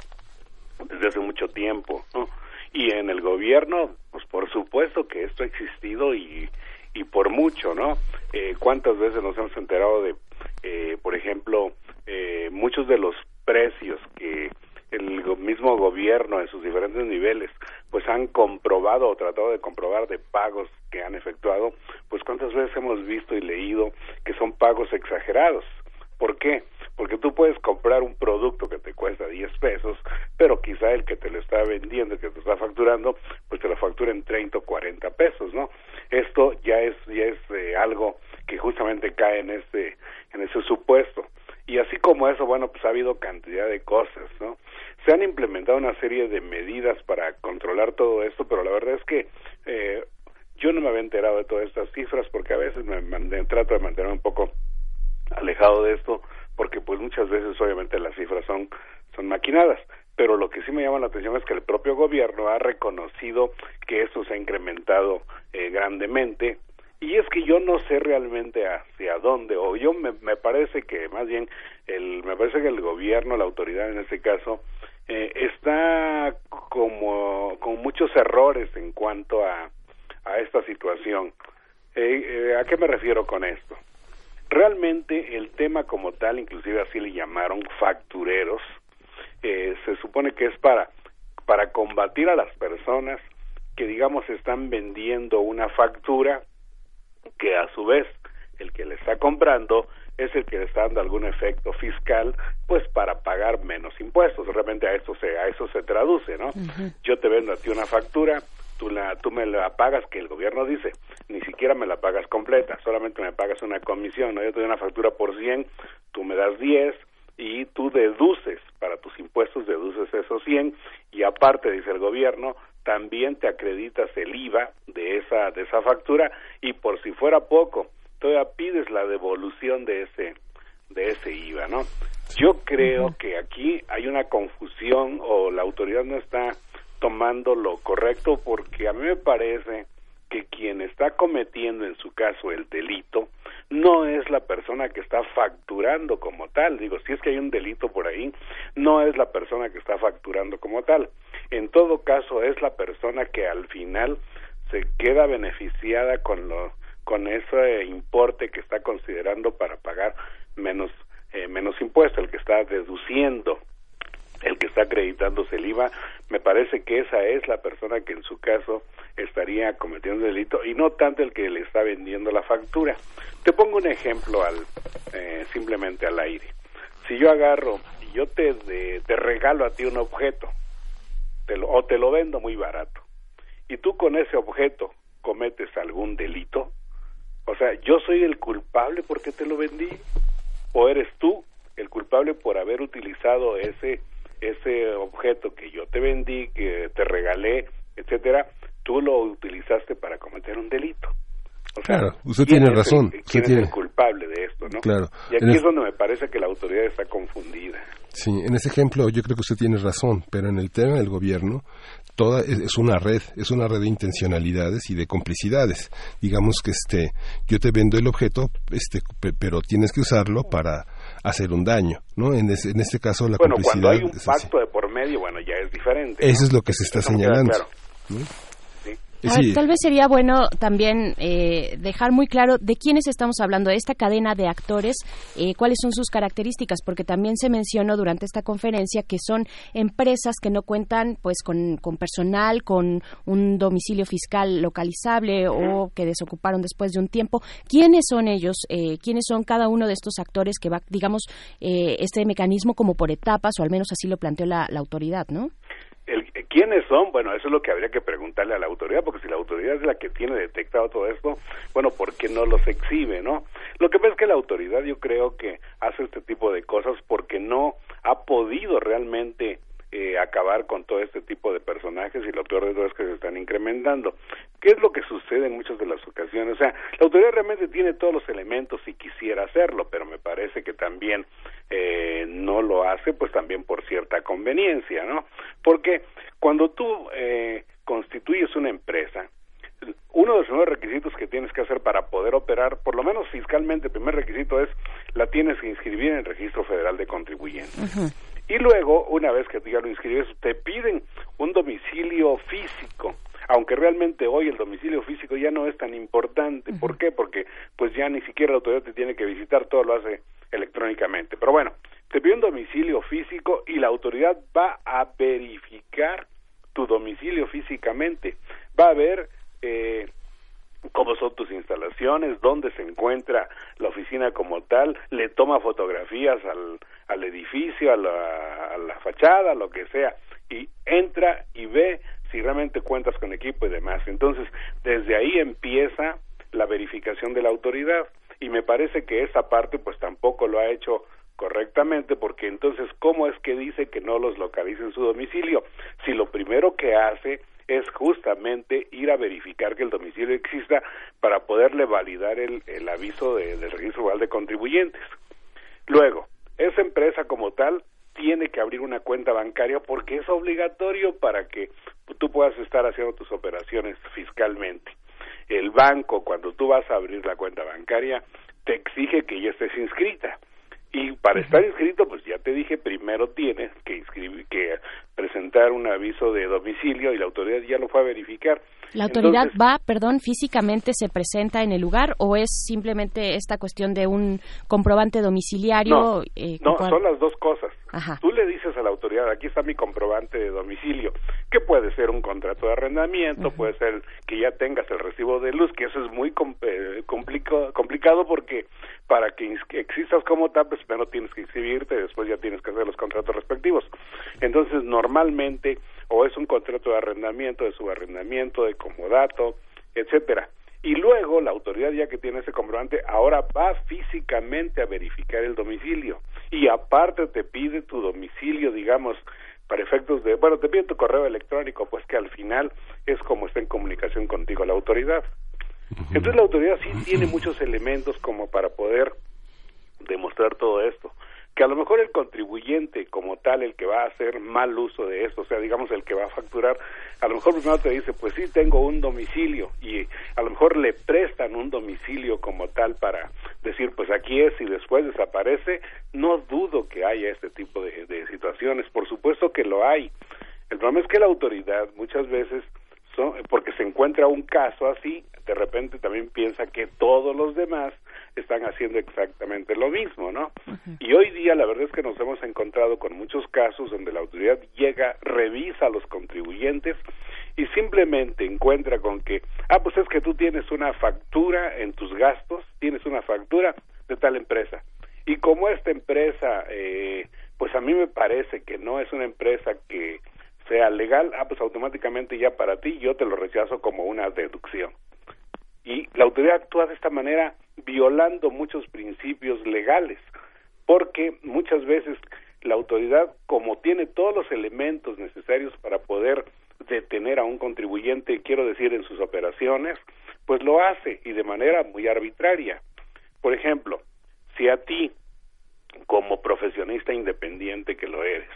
desde hace mucho tiempo, ¿no? Y en el gobierno, pues por supuesto que esto ha existido y, y por mucho, ¿no? Eh, ¿Cuántas veces nos hemos enterado de, eh, por ejemplo, eh, muchos de los precios que el mismo gobierno en sus diferentes niveles pues han comprobado o tratado de comprobar de pagos que han efectuado, pues cuántas veces hemos visto y leído que son pagos exagerados. ¿Por qué? Porque tú puedes comprar un producto que te cuesta 10 pesos, pero quizá el que te lo está vendiendo, que te está facturando, pues te lo factura en 30 o 40 pesos, ¿no? Esto ya es ya es eh, algo que justamente cae en este en ese supuesto. Y así como eso, bueno, pues ha habido cantidad de cosas, ¿no? Se han implementado una serie de medidas para controlar todo esto, pero la verdad es que eh, yo no me había enterado de todas estas cifras porque a veces me, me trato de mantener un poco alejado de esto porque pues muchas veces obviamente las cifras son son maquinadas. Pero lo que sí me llama la atención es que el propio gobierno ha reconocido que esto se ha incrementado eh, grandemente. Y es que yo no sé realmente hacia dónde o yo me, me parece que más bien el me parece que el gobierno la autoridad en este caso eh, está como con muchos errores en cuanto a a esta situación. Eh, eh, a qué me refiero con esto Realmente el tema como tal, inclusive así le llamaron factureros, eh, se supone que es para, para combatir a las personas que digamos están vendiendo una factura que a su vez el que le está comprando es el que le está dando algún efecto fiscal, pues para pagar menos impuestos. Realmente a eso se, a eso se traduce, ¿no? Yo te vendo a ti una factura, tú, la, tú me la pagas, que el gobierno dice, ni siquiera me la pagas completa, solamente me pagas una comisión, ¿no? Yo te doy una factura por 100, tú me das 10 y tú deduces, para tus impuestos deduces esos 100 y aparte, dice el gobierno, también te acreditas el IVA de esa, de esa factura y por si fuera poco, todavía pides la devolución de ese, de ese IVA, ¿no? Yo creo que aquí hay una confusión o la autoridad no está tomando lo correcto porque a mí me parece que quien está cometiendo en su caso el delito no es la persona que está facturando como tal. Digo, si es que hay un delito por ahí, no es la persona que está facturando como tal. En todo caso, es la persona que al final se queda beneficiada con lo con ese importe que está considerando para pagar menos eh, menos impuesto, el que está deduciendo el que está acreditándose el IVA, me parece que esa es la persona que en su caso estaría cometiendo delito y no tanto el que le está vendiendo la factura. Te pongo un ejemplo al eh, simplemente al aire. Si yo agarro y yo te, te regalo a ti un objeto te lo, o te lo vendo muy barato y tú con ese objeto cometes algún delito, o sea, yo soy el culpable porque te lo vendí o eres tú el culpable por haber utilizado ese ese objeto que yo te vendí, que te regalé, etcétera, tú lo utilizaste para cometer un delito. claro, usted tiene razón. usted tiene... el culpable de esto, no? Claro. Y aquí es donde me parece que la autoridad está confundida. Sí, en ese ejemplo yo creo que usted tiene razón, pero en el tema del gobierno toda es, una red, es una red de intencionalidades y de complicidades. Digamos que este yo te vendo el objeto, este pero tienes que usarlo para hacer un daño, ¿no? En, en este caso la bueno, complicidad... Bueno, cuando hay un pacto de por medio, bueno, ya es diferente. Eso es lo que se está señalando. Tal vez sería bueno también eh, dejar muy claro de quiénes estamos hablando, de esta cadena de actores, eh, cuáles son sus características, porque también se mencionó durante esta conferencia que son empresas que no cuentan pues con, personal, con un domicilio fiscal localizable o que desocuparon después de un tiempo. ¿Quiénes son ellos? Eh, ¿Quiénes son cada uno de estos actores que va, digamos, este mecanismo como por etapas, o al menos así lo planteó la, la autoridad, ¿no? El, ¿Quiénes son? Bueno, eso es lo que habría que preguntarle a la autoridad, porque si la autoridad es la que tiene detectado todo esto, bueno, ¿por qué no los exhibe, no? Lo que pasa es que la autoridad yo creo que hace este tipo de cosas porque no ha podido realmente eh, acabar con todo este tipo de personajes y lo peor de todo es que se están incrementando. ¿Qué es lo que sucede en muchas de las ocasiones? O sea, la autoridad realmente tiene todos los elementos y quisiera hacerlo, pero me parece que también eh, no lo hace, pues también por cierta conveniencia, ¿no? Porque cuando tú eh, constituyes una empresa, uno de los nuevos requisitos que tienes que hacer para poder operar, por lo menos fiscalmente, el primer requisito es la tienes que inscribir en el Registro Federal de Contribuyentes. Y luego, una vez que ya lo inscribes, te piden un domicilio físico aunque realmente hoy el domicilio físico ya no es tan importante. ¿Por qué? Porque pues ya ni siquiera la autoridad te tiene que visitar, todo lo hace electrónicamente. Pero bueno, te pide un domicilio físico y la autoridad va a verificar tu domicilio físicamente. Va a ver eh, cómo son tus instalaciones, dónde se encuentra la oficina como tal, le toma fotografías al, al edificio, a la, a la fachada, lo que sea, y entra y ve si realmente cuentas con equipo y demás. Entonces, desde ahí empieza la verificación de la autoridad y me parece que esa parte pues tampoco lo ha hecho correctamente porque entonces cómo es que dice que no los localiza en su domicilio si lo primero que hace es justamente ir a verificar que el domicilio exista para poderle validar el, el aviso de, del registro igual de contribuyentes. Luego, esa empresa como tal tiene que abrir una cuenta bancaria porque es obligatorio para que tú puedas estar haciendo tus operaciones fiscalmente. El banco, cuando tú vas a abrir la cuenta bancaria, te exige que ya estés inscrita. Y para estar inscrito, pues ya te dije, primero tienes que inscribir, que presentar un aviso de domicilio y la autoridad ya lo fue a verificar. ¿La autoridad va, perdón, físicamente se presenta en el lugar o es simplemente esta cuestión de un comprobante domiciliario? No, eh, son las dos cosas. Tú le dices a la autoridad, aquí está mi comprobante de domicilio, que puede ser un contrato de arrendamiento, puede ser que ya tengas el recibo de luz, que eso es muy eh, complicado porque para que existas como tal, pues primero tienes que inscribirte, después ya tienes que hacer los contratos respectivos. Entonces, normalmente, o es un contrato de arrendamiento, de subarrendamiento, de comodato, etcétera. Y luego la autoridad ya que tiene ese comprobante ahora va físicamente a verificar el domicilio. Y aparte te pide tu domicilio, digamos, para efectos de, bueno, te pide tu correo electrónico, pues que al final es como está en comunicación contigo la autoridad. Entonces la autoridad sí tiene muchos elementos como para poder demostrar todo esto que a lo mejor el contribuyente como tal, el que va a hacer mal uso de esto, o sea, digamos el que va a facturar, a lo mejor primero te dice, pues sí, tengo un domicilio y a lo mejor le prestan un domicilio como tal para decir, pues aquí es y después desaparece, no dudo que haya este tipo de, de situaciones, por supuesto que lo hay. El problema es que la autoridad muchas veces porque se encuentra un caso así, de repente también piensa que todos los demás están haciendo exactamente lo mismo, ¿no? Y hoy día la verdad es que nos hemos encontrado con muchos casos donde la autoridad llega, revisa a los contribuyentes y simplemente encuentra con que, ah, pues es que tú tienes una factura en tus gastos, tienes una factura de tal empresa. Y como esta empresa, eh, pues a mí me parece que no es una empresa que sea legal, ah, pues automáticamente ya para ti yo te lo rechazo como una deducción. Y la autoridad actúa de esta manera violando muchos principios legales, porque muchas veces la autoridad, como tiene todos los elementos necesarios para poder detener a un contribuyente, quiero decir, en sus operaciones, pues lo hace y de manera muy arbitraria. Por ejemplo, si a ti, como profesionista independiente que lo eres,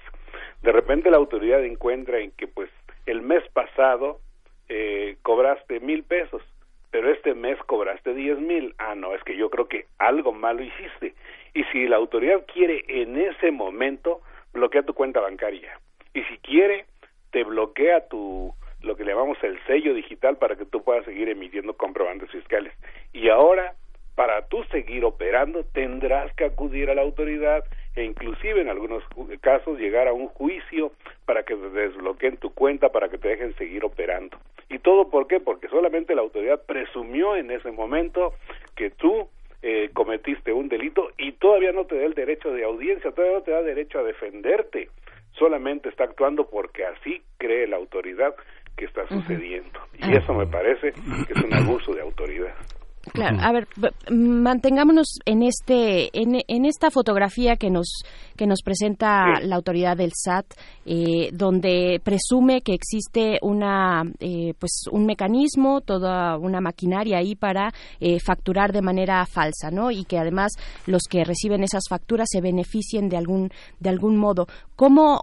de repente la autoridad encuentra en que pues el mes pasado eh, cobraste mil pesos pero este mes cobraste diez mil. Ah, no, es que yo creo que algo malo hiciste. Y si la autoridad quiere en ese momento, bloquea tu cuenta bancaria. Y si quiere, te bloquea tu lo que llamamos el sello digital para que tú puedas seguir emitiendo comprobantes fiscales. Y ahora, para tú seguir operando, tendrás que acudir a la autoridad e inclusive en algunos casos llegar a un juicio para que te desbloqueen tu cuenta, para que te dejen seguir operando. ¿Y todo por qué? Porque solamente la autoridad presumió en ese momento que tú eh, cometiste un delito y todavía no te da el derecho de audiencia, todavía no te da derecho a defenderte, solamente está actuando porque así cree la autoridad que está sucediendo. Y eso me parece que es un abuso de autoridad. Claro, a ver, mantengámonos en este, en, esta fotografía que nos que nos presenta la autoridad del SAT, eh, donde presume que existe una, eh, pues, un mecanismo, toda una maquinaria ahí para eh, facturar de manera falsa, ¿no? Y que además los que reciben esas facturas se beneficien de algún de algún modo. ¿Cómo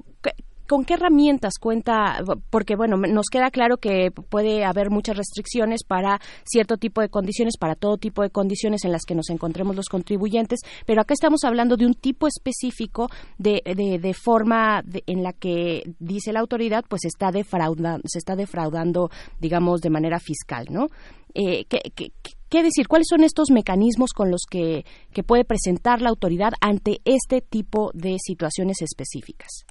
¿Con qué herramientas cuenta? Porque, bueno, nos queda claro que puede haber muchas restricciones para cierto tipo de condiciones, para todo tipo de condiciones en las que nos encontremos los contribuyentes, pero acá estamos hablando de un tipo específico de, de, forma en la que, dice la autoridad, pues está defraudando, se está defraudando, digamos, de manera fiscal, ¿no? Eh, ¿qué, qué, decir? ¿Cuáles son estos mecanismos con los que, que puede presentar la autoridad ante este tipo de situaciones específicas?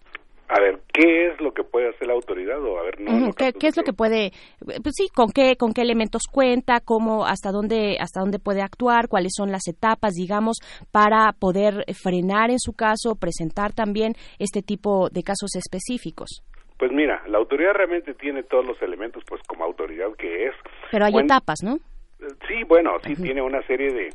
¿Qué es lo que puede hacer la autoridad o a ver, no, ¿Qué, es lo que puede, pues sí, con qué, con qué elementos cuenta, cómo, hasta dónde, hasta dónde puede actuar, cuáles son las etapas, digamos, para poder frenar en su caso, presentar también este tipo de casos específicos? Pues mira, la autoridad realmente tiene todos los elementos, pues como autoridad que es. Pero hay etapas, ¿no? Sí, bueno, sí tiene una serie de,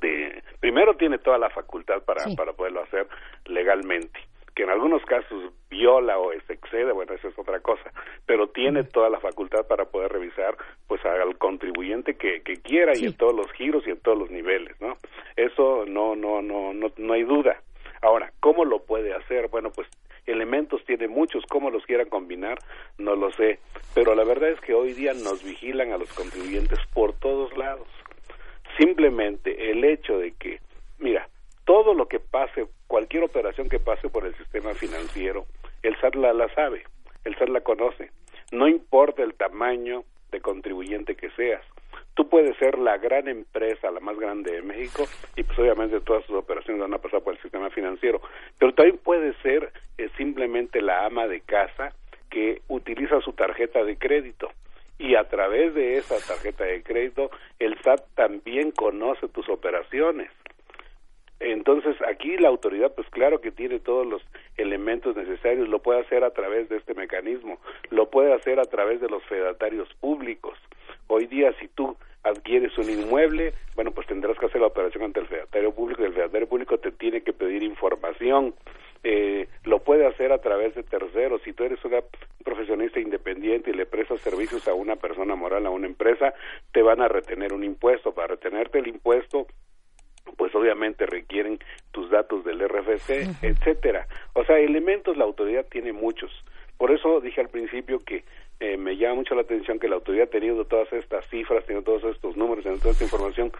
de, primero tiene toda la facultad para, para poderlo hacer legalmente que en algunos casos viola o se excede, bueno, esa es otra cosa, pero tiene toda la facultad para poder revisar pues al contribuyente que, que quiera y en todos los giros y en todos los niveles, ¿no? Eso no, no, no, no, no hay duda. Ahora, ¿cómo lo puede hacer? Bueno, pues elementos tiene muchos, cómo los quieran combinar, no lo sé, pero la verdad es que hoy día nos vigilan a los contribuyentes por todos lados. Simplemente el hecho de que, mira, todo lo que pase, cualquier operación que pase por el sistema financiero, el SAT la, sabe, el SAT la conoce. No importa el tamaño de contribuyente que seas, Tú puedes ser la gran empresa, la más grande de México, y pues obviamente todas tus operaciones van a pasar por el sistema financiero, pero también puedes ser eh, simplemente la ama de casa que utiliza su tarjeta de crédito y a través de esa tarjeta de crédito el SAT también conoce tus operaciones. Entonces aquí la autoridad pues claro que tiene todos los elementos necesarios, lo puede hacer a través de este mecanismo, lo puede hacer a través de los fedatarios públicos. Hoy día si tú adquieres un inmueble, bueno pues tendrás que hacer la operación ante el fedatario público y el fedatario público te tiene que pedir información eh, lo puede hacer a través de terceros. Si tú eres una profesionista independiente y le prestas servicios a una persona moral, a una empresa, te van a retener un impuesto. Para retenerte el impuesto, pues obviamente requieren tus datos del RFC, etcétera. O sea, elementos la autoridad tiene muchos. Por eso dije al principio que eh, me llama mucho la atención que la autoridad teniendo todas estas cifras, teniendo todos estos números, teniendo toda esta información,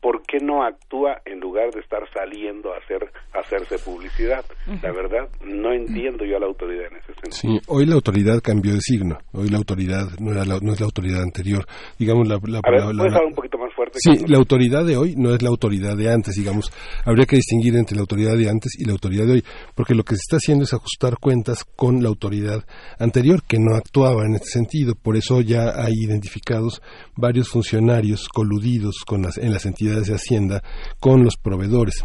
¿por qué no actúa en lugar de estar saliendo a hacer hacerse publicidad? La verdad, no entiendo yo a la autoridad en ese sentido. Sí, hoy la autoridad cambió de signo. Hoy la autoridad no, era no es la autoridad anterior. Digamos, la, la, a ver, ¿puedes hablar un poquito más fuerte? Sí, la autoridad de hoy no es la autoridad de antes, digamos. Habría que distinguir entre la autoridad de antes y la autoridad de hoy, porque lo que se está haciendo es ajustar cuentas con la autoridad anterior, que no actuaba en este sentido. Por eso ya hay identificados varios funcionarios coludidos con las, en las entidades de Hacienda con los proveedores.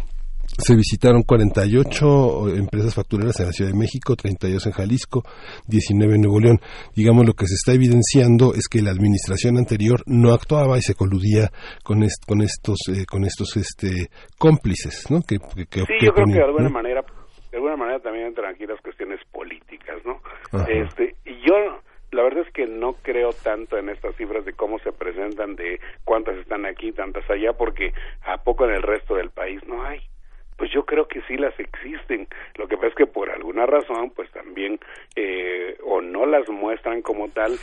Se visitaron 48 empresas factureras en la Ciudad de México, 32 en Jalisco, 19 en Nuevo León. Digamos, lo que se está evidenciando es que la administración anterior no actuaba y se coludía con, con estos, eh, con estos este, cómplices, ¿no? Que, sí, yo creo que de alguna manera, de alguna manera también entran aquí las cuestiones políticas, ¿no? Este, y yo la verdad es que no creo tanto en estas cifras de cómo se presentan, de cuántas están aquí, tantas allá, porque a poco en el resto del país no hay. Pues yo creo que sí las existen. Lo que pasa es que por alguna razón, pues también eh, o no las muestran como tal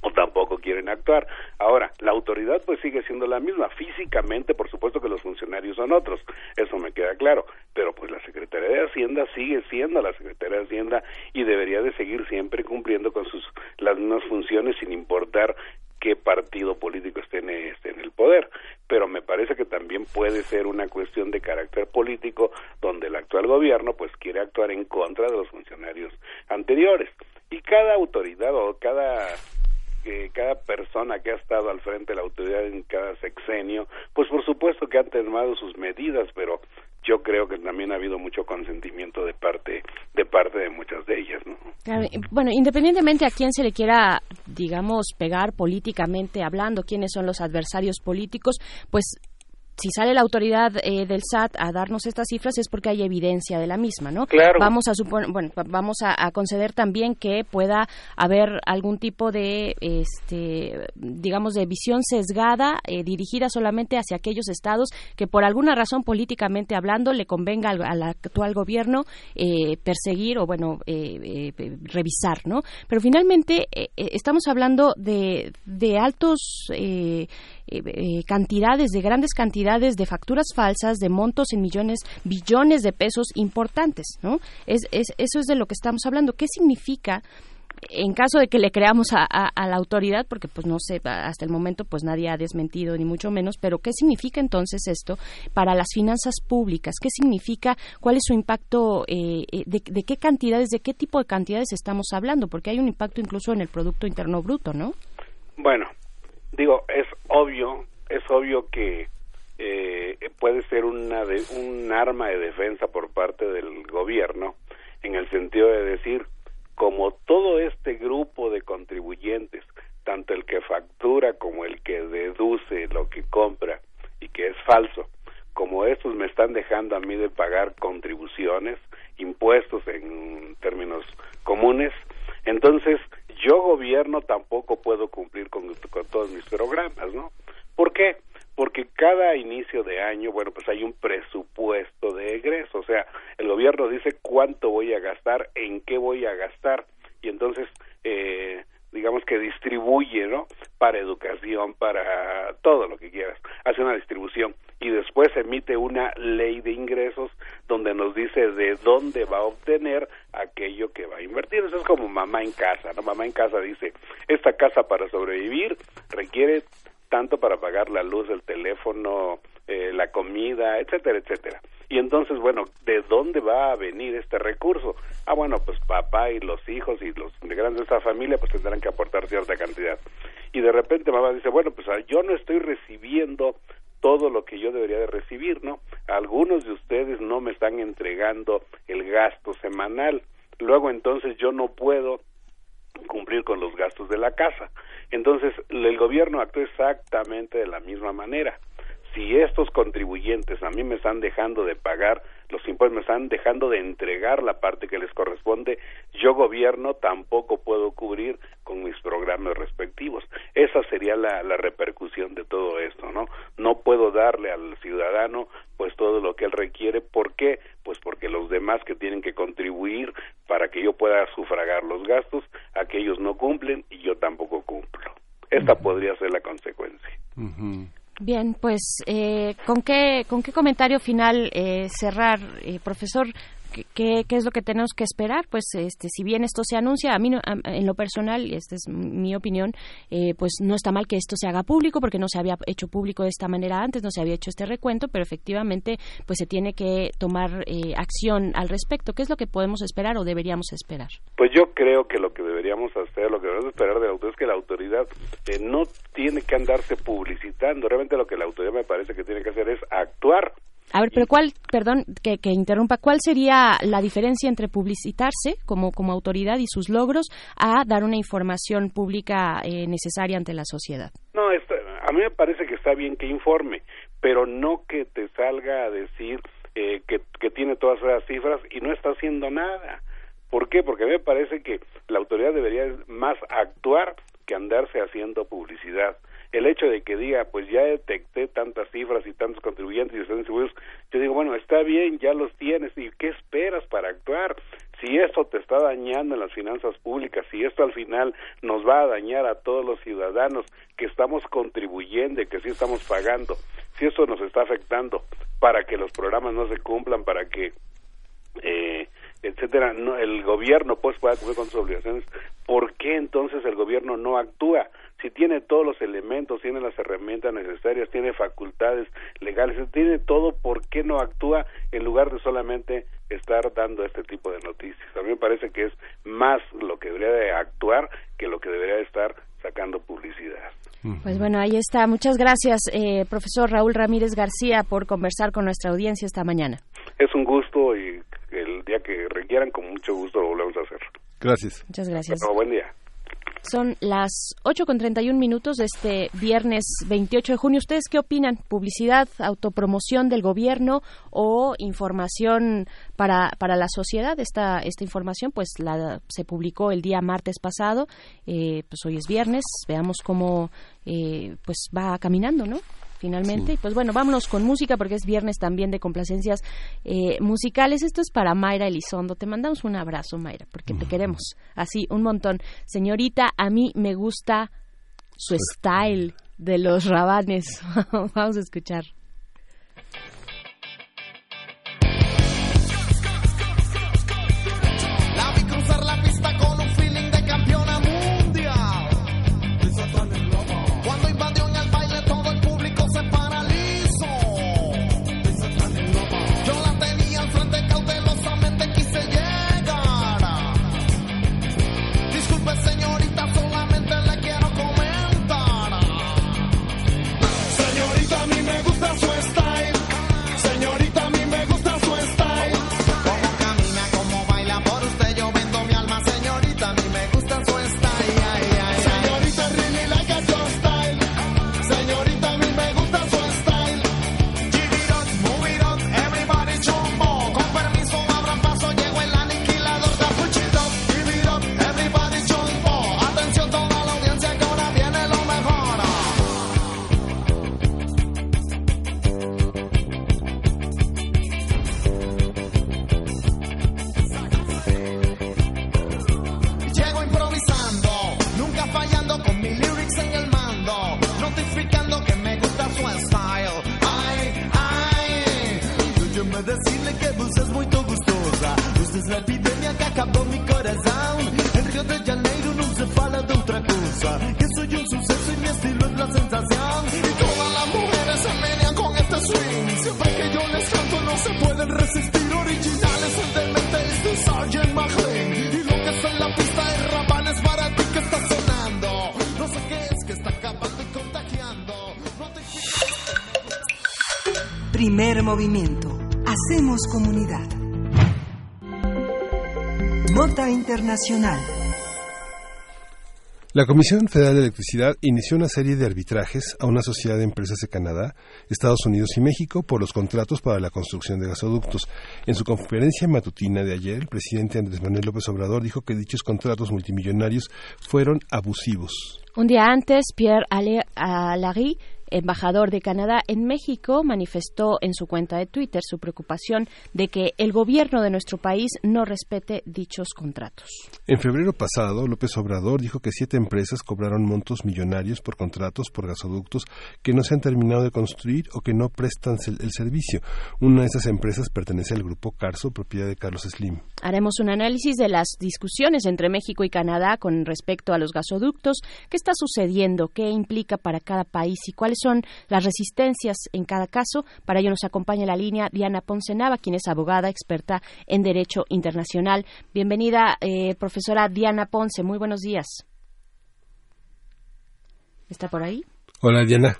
o tampoco quieren actuar. Ahora, la autoridad pues sigue siendo la misma. Físicamente, por supuesto que los funcionarios son otros, eso me queda claro, pero pues la Secretaría de Hacienda sigue siendo la Secretaría de Hacienda y debería de seguir siempre cumpliendo con sus las mismas funciones sin importar qué partido político esté en, esté en el poder. Pero me parece que también puede ser una cuestión de carácter político donde el actual gobierno pues quiere actuar en contra de los funcionarios anteriores. Y cada autoridad o cada que cada persona que ha estado al frente de la autoridad en cada sexenio, pues por supuesto que han tomado sus medidas, pero yo creo que también ha habido mucho consentimiento de parte de parte de muchas de ellas, ¿no? bueno, independientemente a quién se le quiera, digamos, pegar políticamente hablando, quiénes son los adversarios políticos, pues si sale la autoridad eh, del SAT a darnos estas cifras es porque hay evidencia de la misma, ¿no? Claro. Vamos a suponer, bueno, vamos a, conceder también que pueda haber algún tipo de, este, digamos, de visión sesgada eh, dirigida solamente hacia aquellos estados que por alguna razón políticamente hablando le convenga al, actual gobierno eh, perseguir o, bueno, revisar, ¿no? Pero finalmente estamos hablando de, de altos eh, eh, cantidades, de grandes cantidades de facturas falsas, de montos en millones, billones de pesos importantes, ¿no? Es, es, eso es de lo que estamos hablando. ¿Qué significa? en caso de que le creamos a, a, la autoridad, porque pues no sé, hasta el momento pues nadie ha desmentido ni mucho menos, pero ¿qué significa entonces esto para las finanzas públicas? ¿Qué significa? ¿Cuál es su impacto? Eh, de, de, qué cantidades, de qué tipo de cantidades estamos hablando? Porque hay un impacto incluso en el Producto Interno Bruto, ¿no? Bueno, digo, es obvio, es obvio que eh, puede ser una de, un arma de defensa por parte del gobierno en el sentido de decir como todo este grupo de contribuyentes tanto el que factura como el que deduce lo que compra y que es falso como estos me están dejando a mí de pagar contribuciones impuestos en términos comunes entonces yo gobierno tampoco puedo cumplir con, todos mis programas, ¿no? ¿Por qué? Porque cada inicio de año, bueno, pues hay un presupuesto de egreso, o sea, el gobierno dice cuánto voy a gastar, en qué voy a gastar, y entonces, eh, digamos que distribuye, ¿no? Para educación, para todo lo que quieras, hace una distribución y después emite una ley de ingresos donde nos dice de dónde va a obtener aquello que va a invertir. Eso es como mamá en casa, ¿no? Mamá en casa dice, esta casa para sobrevivir requiere tanto para pagar la luz, el teléfono, eh, la comida, etcétera, etcétera. Y entonces, bueno, ¿de dónde va a venir este recurso? Ah, bueno, pues papá y los hijos y los integrantes de esa familia pues tendrán que aportar cierta cantidad. Y de repente mamá dice, bueno, pues ah, yo no estoy recibiendo todo lo que yo debería de recibir, ¿no? Algunos de ustedes no me están entregando el gasto semanal. Luego entonces yo no puedo cumplir con los gastos de la casa. Entonces el gobierno actúa exactamente de la misma manera si estos contribuyentes a mí me están dejando de pagar los impuestos, me están dejando de entregar la parte que les corresponde, yo gobierno tampoco puedo cubrir con mis programas respectivos. Esa sería la, la repercusión de todo esto, ¿no? No puedo darle al ciudadano pues todo lo que él requiere. ¿Por qué? Pues porque los demás que tienen que contribuir para que yo pueda sufragar los gastos, aquellos no cumplen y yo tampoco cumplo. Esta podría ser la consecuencia. Bien, pues eh, ¿con, qué, ¿con qué comentario final eh, cerrar, eh, profesor? ¿Qué, ¿Qué, es lo que tenemos que esperar? Pues este, si bien esto se anuncia, a mí en lo personal, y esta es mi opinión, eh, pues no está mal que esto se haga público porque no se había hecho público de esta manera antes, no se había hecho este recuento, pero efectivamente pues se tiene que tomar eh, acción al respecto. ¿Qué es lo que podemos esperar o deberíamos esperar? Pues yo creo que lo que deberíamos hacer, lo que debemos esperar de la autoridad es que la autoridad eh, no tiene que andarse publicitando. Realmente lo que la autoridad me parece que tiene que hacer es actuar a ver, pero ¿cuál, perdón que, interrumpa, cuál sería la diferencia entre publicitarse como, como autoridad y sus logros a dar una información pública eh, necesaria ante la sociedad? No, a mí me parece que está bien que informe, pero no que te salga a decir eh, que, que tiene todas esas cifras y no está haciendo nada. ¿Por qué? Porque a mí me parece que la autoridad debería más actuar que andarse haciendo publicidad el hecho de que diga, pues ya detecté tantas cifras y tantos contribuyentes y están seguros, yo digo, bueno, está bien, ya los tienes, ¿y qué esperas para actuar? Si esto te está dañando en las finanzas públicas, si esto al final nos va a dañar a todos los ciudadanos que estamos contribuyendo y que sí estamos pagando, si esto nos está afectando para que los programas no se cumplan, para que eh, etcétera, no, el gobierno pues pueda cumplir con sus obligaciones, ¿por qué entonces el gobierno no actúa? Si tiene todos los elementos, tiene las herramientas necesarias, tiene facultades legales, tiene todo, ¿por qué no actúa en lugar de solamente estar dando este tipo de noticias? A mí me parece que es más lo que debería de actuar que lo que debería de estar sacando publicidad. Pues bueno, ahí está. Muchas gracias, eh, profesor Raúl Ramírez García, por conversar con nuestra audiencia esta mañana. Es un gusto y el día que requieran, con mucho gusto lo volvemos a hacer. Gracias. Muchas gracias. buen día. Son las 8 con 31 minutos de este viernes 28 de junio. ¿Ustedes qué opinan? ¿Publicidad, autopromoción del gobierno o información para, para la sociedad? Esta, esta información pues la, se publicó el día martes pasado. Eh, pues hoy es viernes. Veamos cómo eh, pues va caminando, ¿no? Finalmente. Y pues bueno, vámonos con música porque es viernes también de complacencias eh, musicales. Esto es para Mayra Elizondo. Te mandamos un abrazo, Mayra, porque te queremos así un montón. Señorita, a mí me gusta su style de los rabanes. *laughs* Vamos a escuchar. coisas na epidemia que acabou meu coração. Em Rio de Janeiro não se fala de outra coisa. Que soy um sucesso e meu estilo é a sensação. E todas as mulheres se menean com este swing. Sempre que eu les canto não se pueden resistir. Originales, el demente es de Sgt. McLean. Y lo que está en la pista de Raval es para ti que está sonando. No sé qué es que está acabando y contagiando. No te... Primer movimiento. Hacemos comunidad. Nota Internacional. La Comisión Federal de Electricidad inició una serie de arbitrajes a una sociedad de empresas de Canadá, Estados Unidos y México por los contratos para la construcción de gasoductos. En su conferencia matutina de ayer, el presidente Andrés Manuel López Obrador dijo que dichos contratos multimillonarios fueron abusivos. Un día antes, Pierre Alarie embajador de Canadá en México, manifestó en su cuenta de Twitter su preocupación de que el gobierno de nuestro país no respete dichos contratos. En febrero pasado, López Obrador dijo que siete empresas cobraron montos millonarios por contratos por gasoductos que no se han terminado de construir o que no prestan el servicio. Una de esas empresas pertenece al grupo Carso, propiedad de Carlos Slim. Haremos un análisis de las discusiones entre México y Canadá con respecto a los gasoductos, qué está sucediendo, qué implica para cada país y cuáles son las resistencias en cada caso. Para ello nos acompaña la línea Diana Ponce Nava, quien es abogada experta en Derecho Internacional. Bienvenida, eh, profesora Diana Ponce. Muy buenos días. ¿Está por ahí? Hola, Diana.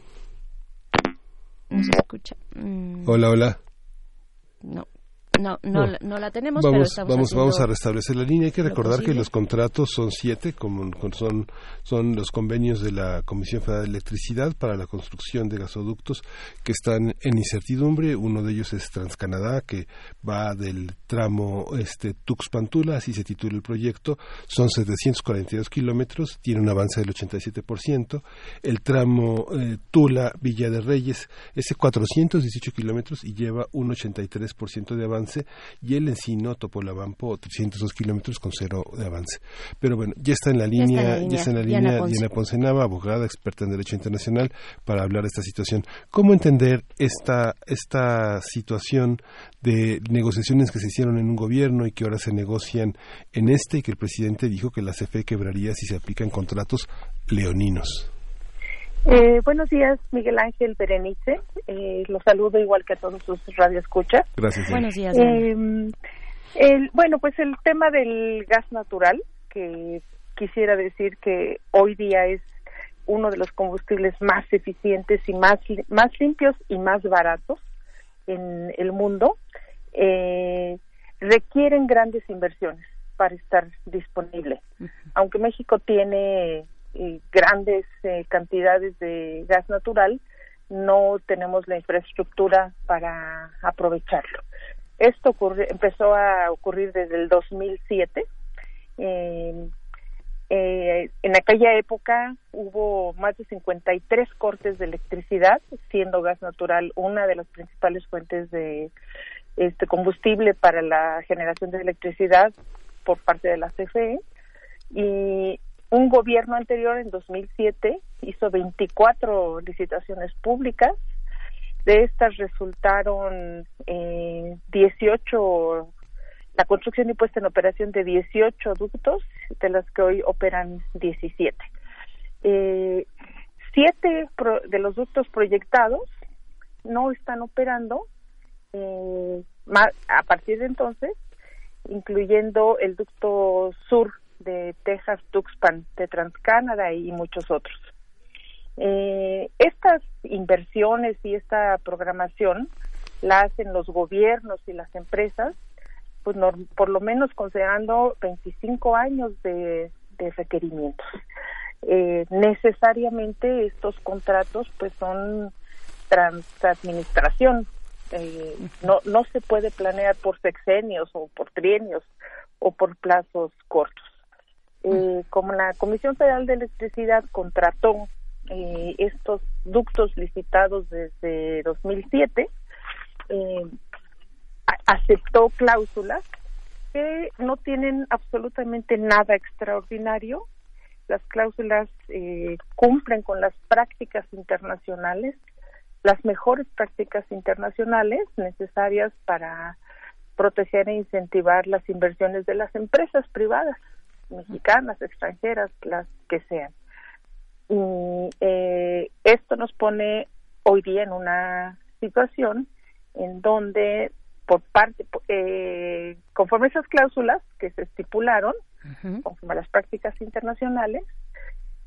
No se escucha. Mm. Hola, hola. No, no, no, no, la tenemos, vamos, pero estamos vamos, vamos a restablecer la línea. Hay que recordar que los contratos son siete, como, son, son los convenios de la Comisión Federal de Electricidad para la construcción de gasoductos que están en incertidumbre. Uno de ellos es Transcanadá, que va del tramo este, Tuxpantula, así se titula el proyecto. Son 742 kilómetros, tiene un avance del 87%. El tramo eh, Tula-Villa de Reyes es de 418 kilómetros y lleva un 83% de avance y el Encino Topolabampo 302 kilómetros con cero de avance. Pero bueno, ya está en la línea, ya está en la línea, Diana, Ponce. abogada, experta en Derecho Internacional, para hablar de esta situación. ¿Cómo entender esta, esta situación de negociaciones que se hicieron en un gobierno y que ahora se negocian en este y que el presidente dijo que la CFE quebraría si se aplican contratos leoninos? Eh, buenos días, Miguel Ángel Berenice. Eh, los saludo igual que a todos sus radioescuchas. Gracias. Buenos días. Eh, el, bueno, pues el tema del gas natural, que quisiera decir que hoy día es uno de los combustibles más eficientes y más, más limpios y más baratos en el mundo, eh, requieren grandes inversiones para estar disponible. Aunque México tiene grandes eh, cantidades de gas natural, no tenemos la infraestructura para aprovecharlo. Esto empezó a ocurrir desde el 2007. Eh, eh, en aquella época hubo más de 53 cortes de electricidad, siendo gas natural una de las principales fuentes de este combustible para la generación de electricidad por parte de la CFE. Y un gobierno anterior, en 2007, hizo 24 licitaciones públicas. De estas resultaron eh, 18, la construcción y puesta en operación de 18 ductos, de las que hoy operan 17. Eh, siete de los ductos proyectados no están operando eh, a partir de entonces, incluyendo el ducto sur de Texas Tuxpan, de TransCanada y muchos otros. Eh, estas inversiones y esta programación la hacen los gobiernos y las empresas, pues por lo menos considerando 25 años de, requerimientos. Eh, necesariamente estos contratos pues son transadministración. Eh, no, no se puede planear por sexenios o por trienios o por plazos cortos eh, como la Comisión Federal de Electricidad contrató eh, estos ductos licitados desde 2007, eh, aceptó cláusulas que no tienen absolutamente nada extraordinario. Las cláusulas eh, cumplen con las prácticas internacionales, las mejores prácticas internacionales necesarias para proteger e incentivar las inversiones de las empresas privadas mexicanas, extranjeras, las que sean. Y eh, esto nos pone hoy día en una situación en donde por parte, eh, conforme esas cláusulas que se estipularon, conforme a las prácticas internacionales,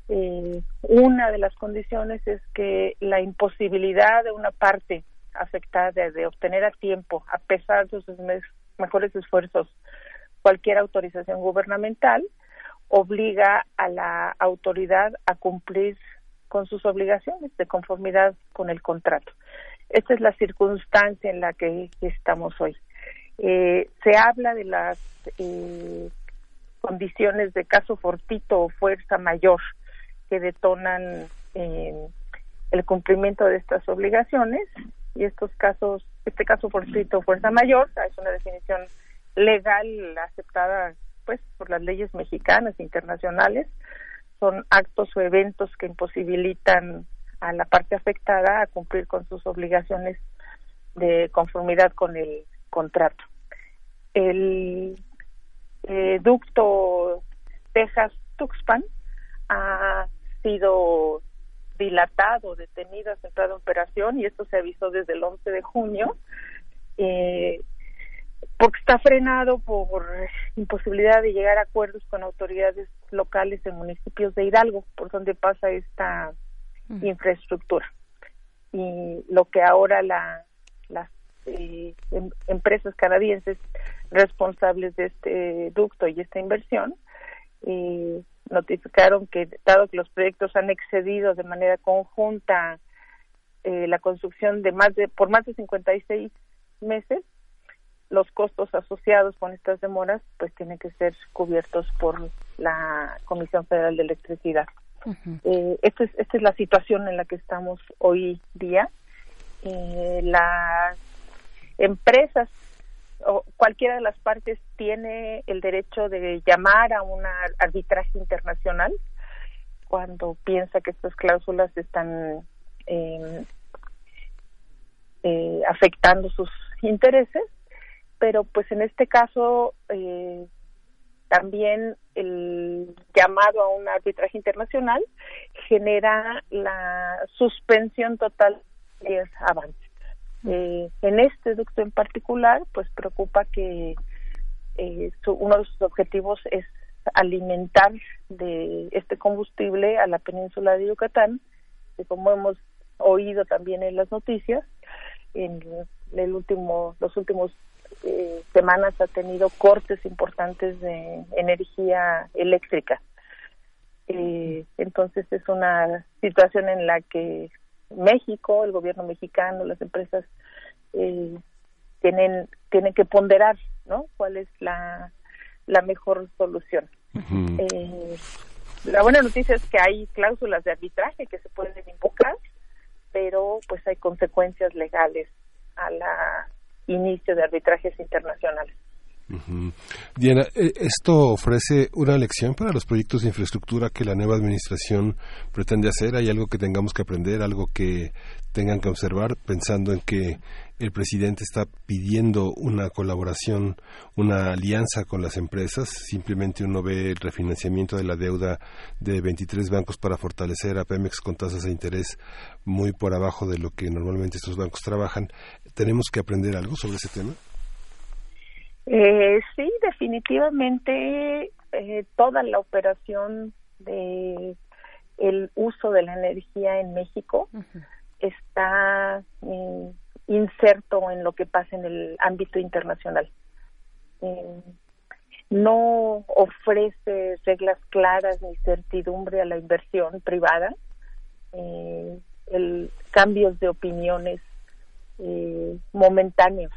eh, una de las condiciones es que la imposibilidad de una parte afectada de obtener a tiempo, a pesar de sus mejores esfuerzos, cualquier autorización gubernamental, obliga a la autoridad a cumplir con sus obligaciones de conformidad con el contrato. Esta es la circunstancia en la que estamos hoy. Eh, se habla de las eh, condiciones de caso fortito o fuerza mayor que detonan eh, el cumplimiento de estas obligaciones y estos casos, este caso fortito o fuerza mayor es una definición legal aceptada pues por las leyes mexicanas e internacionales. Son actos o eventos que imposibilitan a la parte afectada a cumplir con sus obligaciones de conformidad con el contrato. El eh, ducto Texas-Tuxpan ha sido dilatado, detenido, centrado en operación y esto se avisó desde el 11 de junio. Eh, porque está frenado por imposibilidad de llegar a acuerdos con autoridades locales en municipios de Hidalgo, por donde pasa esta infraestructura. Y lo que ahora la, las eh, em, empresas canadienses responsables de este ducto y esta inversión y notificaron que dado que los proyectos han excedido de manera conjunta eh, la construcción de más de por más de 56 meses los costos asociados con estas demoras pues tienen que ser cubiertos por la Comisión Federal de Electricidad. eh, esta, es, esta es la situación en la que estamos hoy día. Eh, las empresas o cualquiera de las partes tiene el derecho de llamar a un arbitraje internacional cuando piensa que estas cláusulas están em, eh, afectando sus intereses, pero pues en este caso eh, también el llamado a un arbitraje internacional genera la suspensión total de avances. Eh, en este ducto en particular, pues preocupa que eh, uno de sus objetivos es alimentar de este combustible a la península de Yucatán, que como hemos oído también en las noticias, en el último, los últimos eh, semanas ha tenido cortes importantes de energía eléctrica. Eh, entonces es una situación en la que México, el gobierno mexicano, las empresas eh, tienen tienen que ponderar, ¿no? ¿Cuál es la la mejor solución? eh, la buena noticia es que hay cláusulas de arbitraje que se pueden invocar, pero pues hay consecuencias legales a la inicio de arbitrajes internacionales. Diana, eh, ¿esto ofrece una lección para los proyectos de infraestructura que la nueva administración pretende hacer? ¿Hay algo que tengamos que aprender, algo que tengan que observar, pensando en que el presidente está pidiendo una colaboración, una alianza con las empresas? Simplemente uno ve el refinanciamiento de la deuda de 23 bancos para fortalecer a Pemex con tasas de interés muy por abajo de lo que normalmente estos bancos trabajan. ¿Tenemos que aprender algo sobre ese tema? Eh, sí, definitivamente eh, toda la operación de el uso de la energía en México está eh, inserto en lo que pasa en el ámbito internacional. Eh, no ofrece reglas claras ni certidumbre a la inversión privada. Eh, el cambios de opiniones eh, momentáneos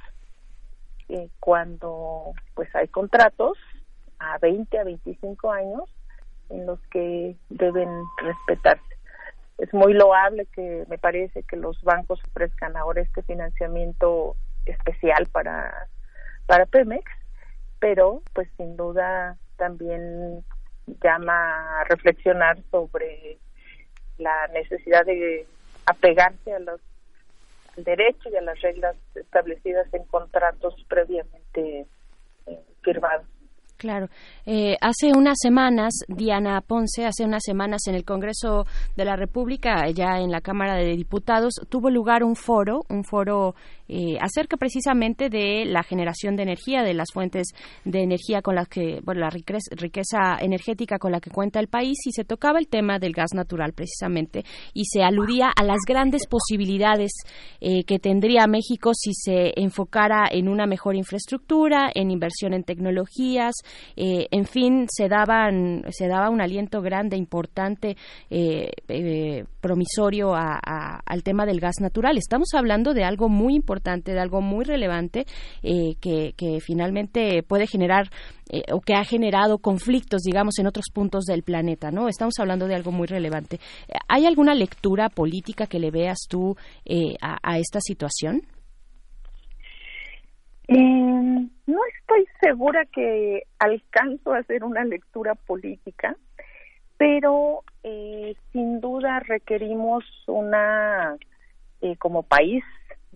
eh, cuando pues hay contratos a 20 a 25 años en los que deben respetarse. Es muy loable que me parece que los bancos ofrezcan ahora este financiamiento especial para para Pemex, pero pues sin duda también llama a reflexionar sobre la necesidad de apegarse a los al derecho y a las reglas establecidas en contratos previamente eh, firmados. Claro. Eh, hace unas semanas, Diana Ponce, hace unas semanas en el Congreso de la República, ya en la Cámara de Diputados, tuvo lugar un foro, un foro eh, acerca precisamente de la generación de energía, de las fuentes de energía con las que, bueno, la riqueza, energética con la que cuenta el país y se tocaba el tema del gas natural precisamente y se aludía a las grandes posibilidades eh, que tendría México si se enfocara en una mejor infraestructura, en inversión en tecnologías, eh, en fin, se daban, se daba un aliento grande, importante, eh, eh, promisorio al tema del gas natural. Estamos hablando de algo muy importante, de algo muy relevante que, que, finalmente puede generar o que ha generado conflictos, digamos, en otros puntos del planeta, ¿no? Estamos hablando de algo muy relevante. ¿Hay alguna lectura política que le veas tú a esta situación? Eh, no estoy segura que alcanzo a hacer una lectura política, pero eh, sin duda requerimos una, eh, como país,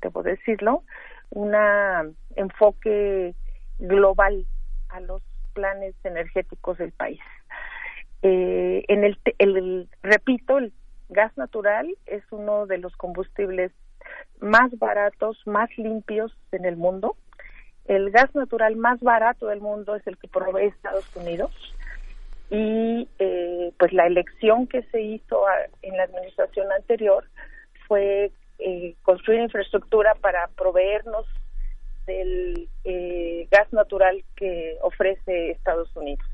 debo decirlo, un enfoque global a los planes energéticos del país. Eh, en el, el, repito, el gas natural es uno de los combustibles más baratos, más limpios en el mundo el gas natural más barato del mundo es el que provee Estados Unidos y eh, pues la elección que se hizo en la administración anterior fue eh, construir infraestructura para proveernos del eh, gas natural que ofrece Estados Unidos.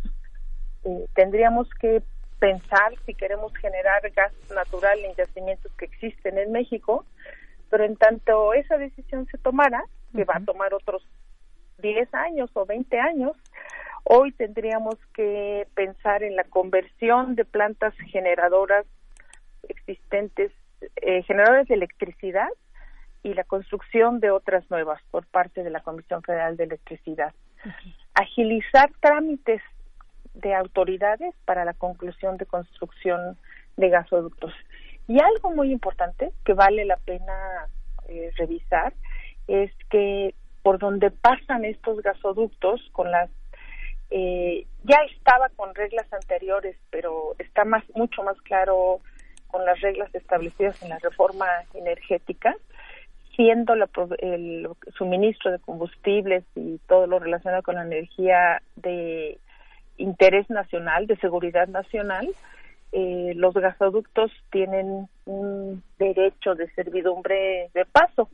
tendríamos que pensar si queremos generar gas natural en yacimientos que existen en México, pero en tanto esa decisión se tomara, que va a tomar otros 10 años o 20 años, hoy tendríamos que pensar en la conversión de plantas generadoras existentes, eh, generadoras de electricidad y la construcción de otras nuevas por parte de la Comisión Federal de Electricidad. Agilizar trámites de autoridades para la conclusión de construcción de gasoductos. Y algo muy importante que vale la pena eh, revisar es que por donde pasan estos gasoductos con las eh, ya estaba con reglas anteriores pero está más mucho más claro con las reglas establecidas en la reforma energética siendo el suministro de combustibles y todo lo relacionado con la energía de interés nacional de seguridad nacional eh, los gasoductos tienen un derecho de servidumbre de paso,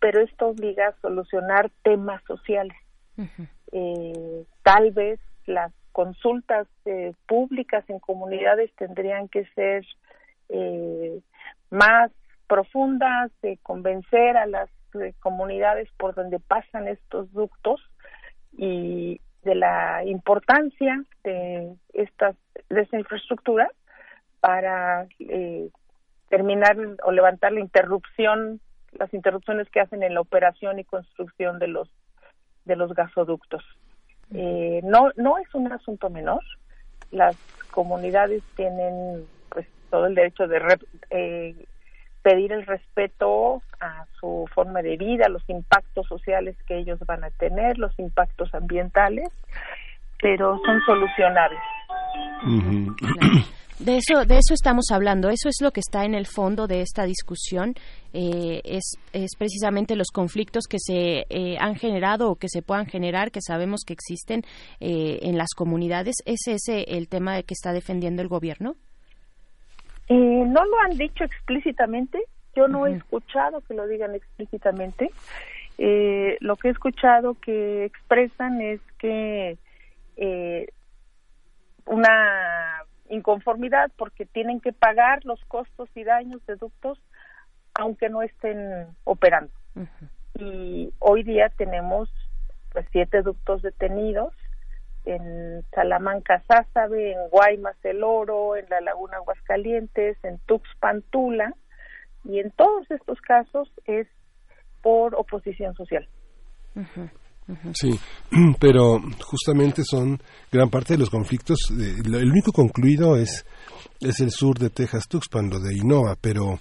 pero esto obliga a solucionar temas sociales. eh, tal vez las consultas eh, públicas en comunidades tendrían que ser eh, más profundas, de convencer a las eh, comunidades por donde pasan estos ductos y de la importancia de estas de esta infraestructura para eh, terminar o levantar la interrupción, las interrupciones que hacen en la operación y construcción de los de los gasoductos. Eh, no no es un asunto menor. Las comunidades tienen todo el derecho de eh, pedir el respeto a su forma de vida, los impactos sociales que ellos van a tener, los impactos ambientales, pero son solucionables. De eso, de eso estamos hablando, eso es lo que está en el fondo de esta discusión, eh, es, es, precisamente los conflictos que se eh, han generado o que se puedan generar, que sabemos que existen eh, en las comunidades. ¿Es ese el tema que está defendiendo el gobierno? No lo han dicho explícitamente, yo no he escuchado que lo digan explícitamente. lo que he escuchado que expresan es que una inconformidad porque tienen que pagar los costos y daños de ductos aunque no estén operando. Y hoy día tenemos pues siete ductos detenidos en Salamanca Sázabe, en Guaymas El Oro, en la Laguna Aguascalientes, en Tuxpan Tula, y en todos estos casos es por oposición social. Sí, *clears throat* pero justamente son gran parte de los conflictos. el único concluido es es el sur de Texas, Tuxpan, lo de Innova, pero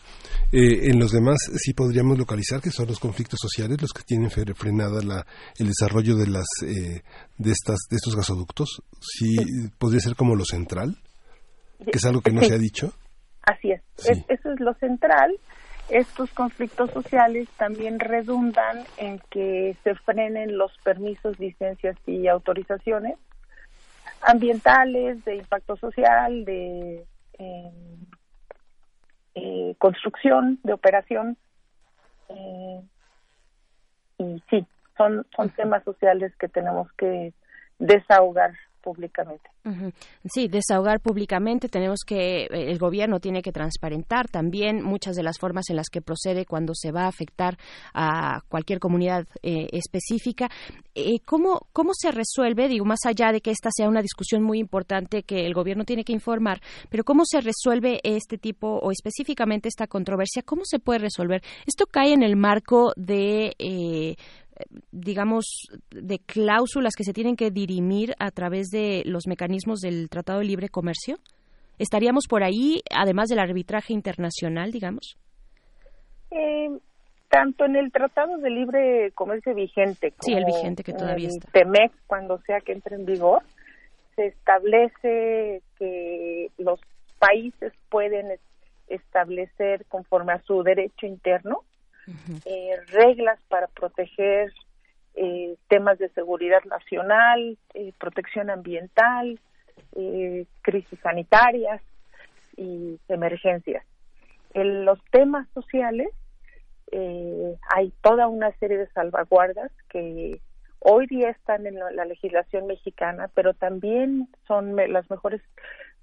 eh, en los demás sí podríamos localizar que son los conflictos sociales los que tienen frenada la, el desarrollo de las eh, de estas de estos gasoductos. Sí, podría ser como lo central, que es algo que no se ha dicho. Así es. eso es lo central. Estos conflictos sociales también redundan en que se frenen los permisos, licencias y autorizaciones ambientales, de impacto social, de eh, eh, construcción, de operación. Eh, y sí, son, son temas sociales que tenemos que desahogar Sí, desahogar públicamente. Tenemos que, eh, el gobierno tiene que transparentar también muchas de las formas en las que procede cuando se va a afectar a cualquier comunidad eh, específica. Eh, ¿cómo, ¿Cómo se resuelve, digo, más allá de que esta sea una discusión muy importante que el gobierno tiene que informar, pero cómo se resuelve este tipo o específicamente esta controversia? ¿Cómo se puede resolver? Esto cae en el marco de digamos, de cláusulas que se tienen que dirimir a través de los mecanismos del Tratado de Libre Comercio? ¿Estaríamos por ahí, además del arbitraje internacional, digamos? Eh, tanto en el Tratado de Libre Comercio vigente como sí, el vigente que todavía está. TEMEC, cuando sea que entre en vigor, se establece que los países pueden establecer conforme a su derecho interno eh, reglas para proteger eh, temas de seguridad nacional, eh, protección ambiental, crisis sanitarias y emergencias. En los temas sociales hay toda una serie de salvaguardas que hoy día están en la legislación mexicana, pero también son las mejores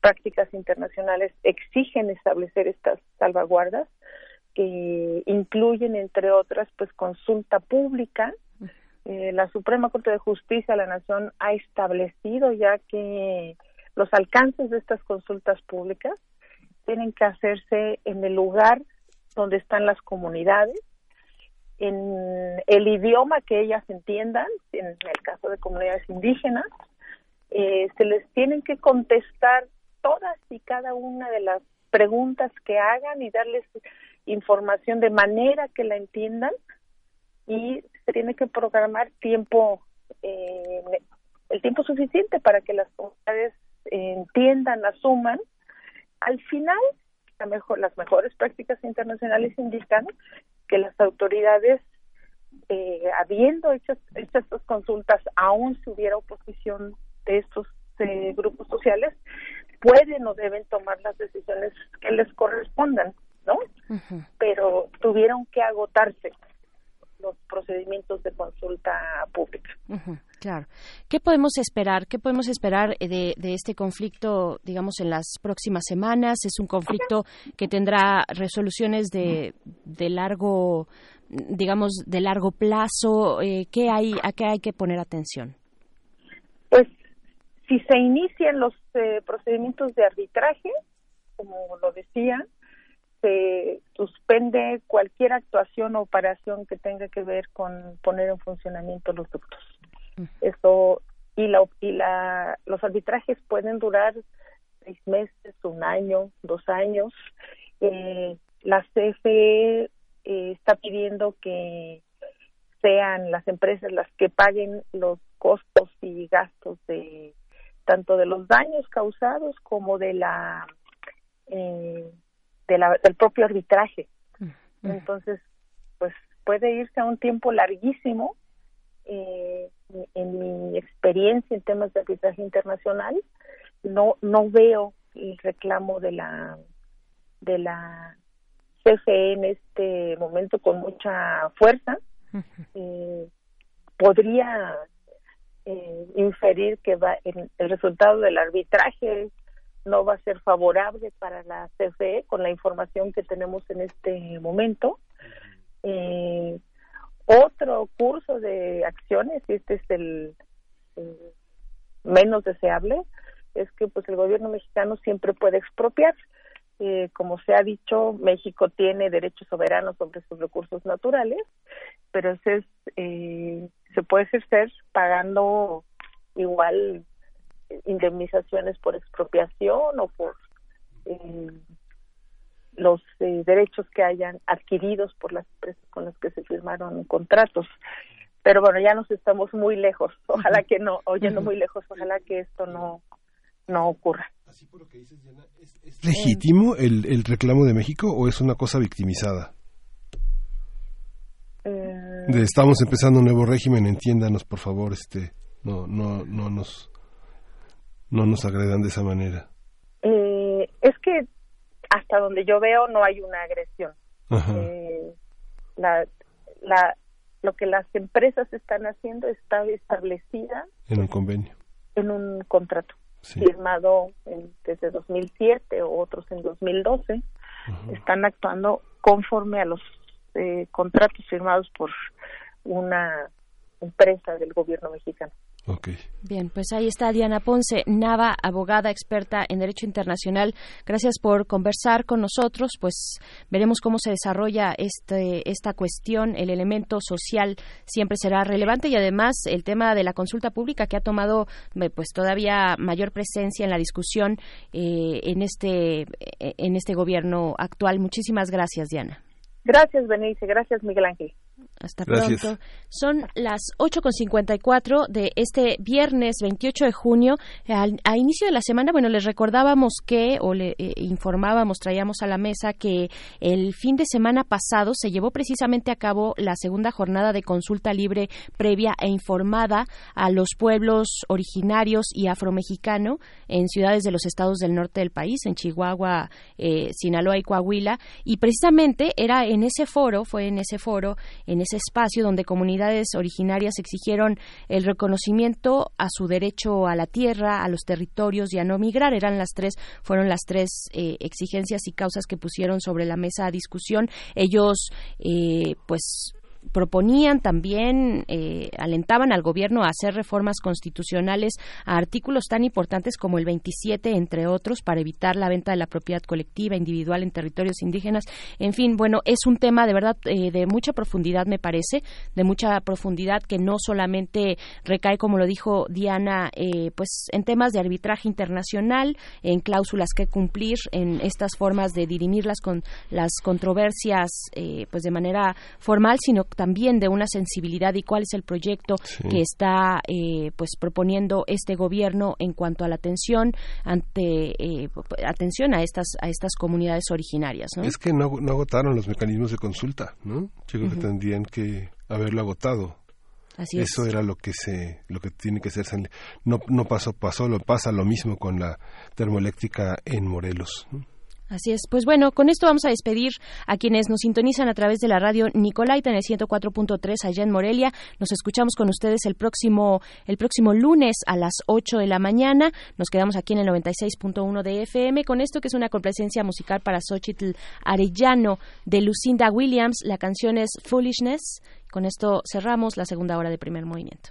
prácticas internacionales exigen establecer estas salvaguardas que incluyen, entre otras, pues consulta pública. Eh, la Suprema Corte de Justicia de la Nación ha establecido ya que los alcances de estas consultas públicas tienen que hacerse en el lugar donde están las comunidades, en el idioma que ellas entiendan, en el caso de comunidades indígenas, eh, se les tienen que contestar todas y cada una de las preguntas que hagan y darles información de manera que la entiendan y se tiene que programar tiempo, eh, el tiempo suficiente para que las comunidades entiendan, asuman. Al final, la mejor, las mejores prácticas internacionales indican que las autoridades, eh, habiendo hecho, estas consultas, aún si hubiera oposición de estos eh, grupos sociales, pueden o deben tomar las decisiones que les correspondan. ¿No? Pero tuvieron que agotarse los procedimientos de consulta pública. claro. ¿Qué podemos esperar? ¿Qué podemos esperar de, de, este conflicto, digamos, en las próximas semanas? ¿Es un conflicto que tendrá resoluciones de, de largo, digamos, de largo plazo? Eh, ¿qué hay, ¿A qué hay que poner atención? Pues si se inician los eh, procedimientos de arbitraje, como lo decía, se suspende cualquier actuación o operación que tenga que ver con poner en funcionamiento los ductos. Eso y la y la los arbitrajes pueden durar seis meses, un año, dos años. Eh, la CFE eh, está pidiendo que sean las empresas las que paguen los costos y gastos de tanto de los daños causados como de la eh, del propio arbitraje. Mm. Entonces, pues puede irse a un tiempo larguísimo. Eh, en mi experiencia en temas de arbitraje internacional, no no veo el reclamo de la de la CFE en este momento con mucha fuerza. Eh, podría eh, inferir que va el resultado del arbitraje no va a ser favorable para la CFE con la información que tenemos en este momento. Eh, otro curso de acciones, y este es el, menos deseable, es que pues el gobierno mexicano siempre puede expropiar. Eh, como se ha dicho, México tiene derechos soberanos sobre sus recursos naturales, pero es, eh, se puede ejercer pagando igual indemnizaciones por expropiación o por eh, los eh, derechos que hayan adquiridos por las empresas con las que se firmaron contratos. Pero bueno, ya nos estamos muy lejos. *laughs* Ojalá que no, oyendo muy lejos, ojalá que esto no, no ocurra. ¿Es legítimo el, el reclamo de México o es una cosa victimizada? Eh, De estamos empezando un nuevo régimen, entiéndanos por favor, este, no, no, no nos, no nos agredan de esa manera. eh, es que hasta donde yo veo no hay una agresión. Eh, la, la, lo que las empresas están haciendo está establecida En un convenio. en un contrato firmado en- desde 2007 o otros en 2012. Están actuando conforme a los eh, contratos firmados por una empresa del gobierno mexicano. Bien, pues ahí está Diana Ponce Nava, abogada experta en Derecho Internacional. Gracias por conversar con nosotros. Pues veremos cómo se desarrolla este, esta cuestión. El elemento social siempre será relevante y además el tema de la consulta pública que ha tomado eh, pues todavía mayor presencia en la discusión eh, en este eh, en este gobierno actual. Muchísimas gracias, Diana. Gracias, Benice. Gracias, Miguel Ángel. Hasta Gracias. pronto. Son las 8.54 de este viernes 28 de junio. Al, a inicio de la semana, bueno, les recordábamos que, o le eh, informábamos, traíamos a la mesa que el fin de semana pasado se llevó precisamente a cabo la segunda jornada de consulta libre previa e informada a los pueblos originarios y afromexicano en ciudades de los estados del norte del país, en Chihuahua, eh, Sinaloa y Coahuila. Y precisamente era en ese foro, fue en ese foro, en ese espacio donde comunidades originarias exigieron el reconocimiento a su derecho a la tierra, a los territorios y a no migrar. Eran las tres, fueron las tres eh, exigencias y causas que pusieron sobre la mesa a discusión. Ellos, eh, pues proponían también, eh, alentaban al gobierno a hacer reformas constitucionales a artículos tan importantes como el 27, entre otros, para evitar la venta de la propiedad colectiva, individual en territorios indígenas. En fin, bueno, es un tema de verdad eh, de mucha profundidad, me parece, de mucha profundidad que no solamente recae, como lo dijo Diana, eh, pues en temas de arbitraje internacional, en cláusulas que cumplir, en estas formas de dirimirlas con las controversias, eh, pues de manera formal, sino también de una sensibilidad y cuál es el proyecto Sí. que está eh, pues proponiendo este gobierno en cuanto a la atención ante eh, atención a estas a estas comunidades originarias, ¿no? Es que no, no agotaron los mecanismos de consulta, ¿no? Yo creo que tendrían que haberlo agotado. Así es. Eso era lo que se, lo que tiene que en- No, no pasó, pasó, lo pasa lo mismo con la termoeléctrica en Morelos. ¿no? Así es. Pues bueno, con esto vamos a despedir a quienes nos sintonizan a través de la radio Nicolaita en el 104.3 allá en Morelia. Nos escuchamos con ustedes el próximo el próximo lunes a las 8 de la mañana. Nos quedamos aquí en el 96.1 de FM con esto que es una complacencia musical para Xochitl Arellano de Lucinda Williams. La canción es Foolishness. Con esto cerramos la segunda hora de primer movimiento.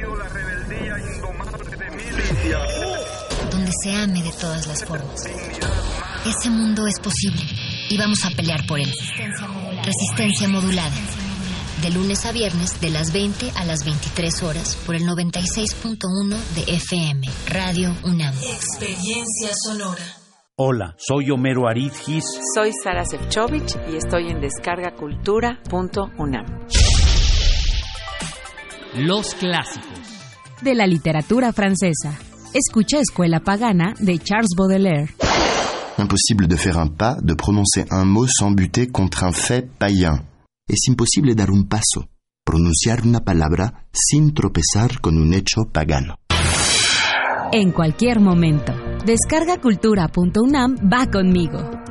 Se ame de todas las formas. Ese mundo es posible y vamos a pelear por él. Resistencia modulada. De lunes a viernes, de las 20 a las 23 horas, por el 96.1 de FM, Radio UNAM. Experiencia sonora. Hola, soy Homero Aridgis. Soy Sara Sefcovic y estoy en descargacultura.unam. Los clásicos. De la literatura francesa. Escucha Escuela Pagana de Charles Baudelaire. Impossible de faire un pas, de prononcer un mot sans buter contre un fait païen. Es imposible dar un paso, pronunciar una palabra sin tropezar con un hecho pagano. En cualquier momento. Descargacultura.unam va conmigo.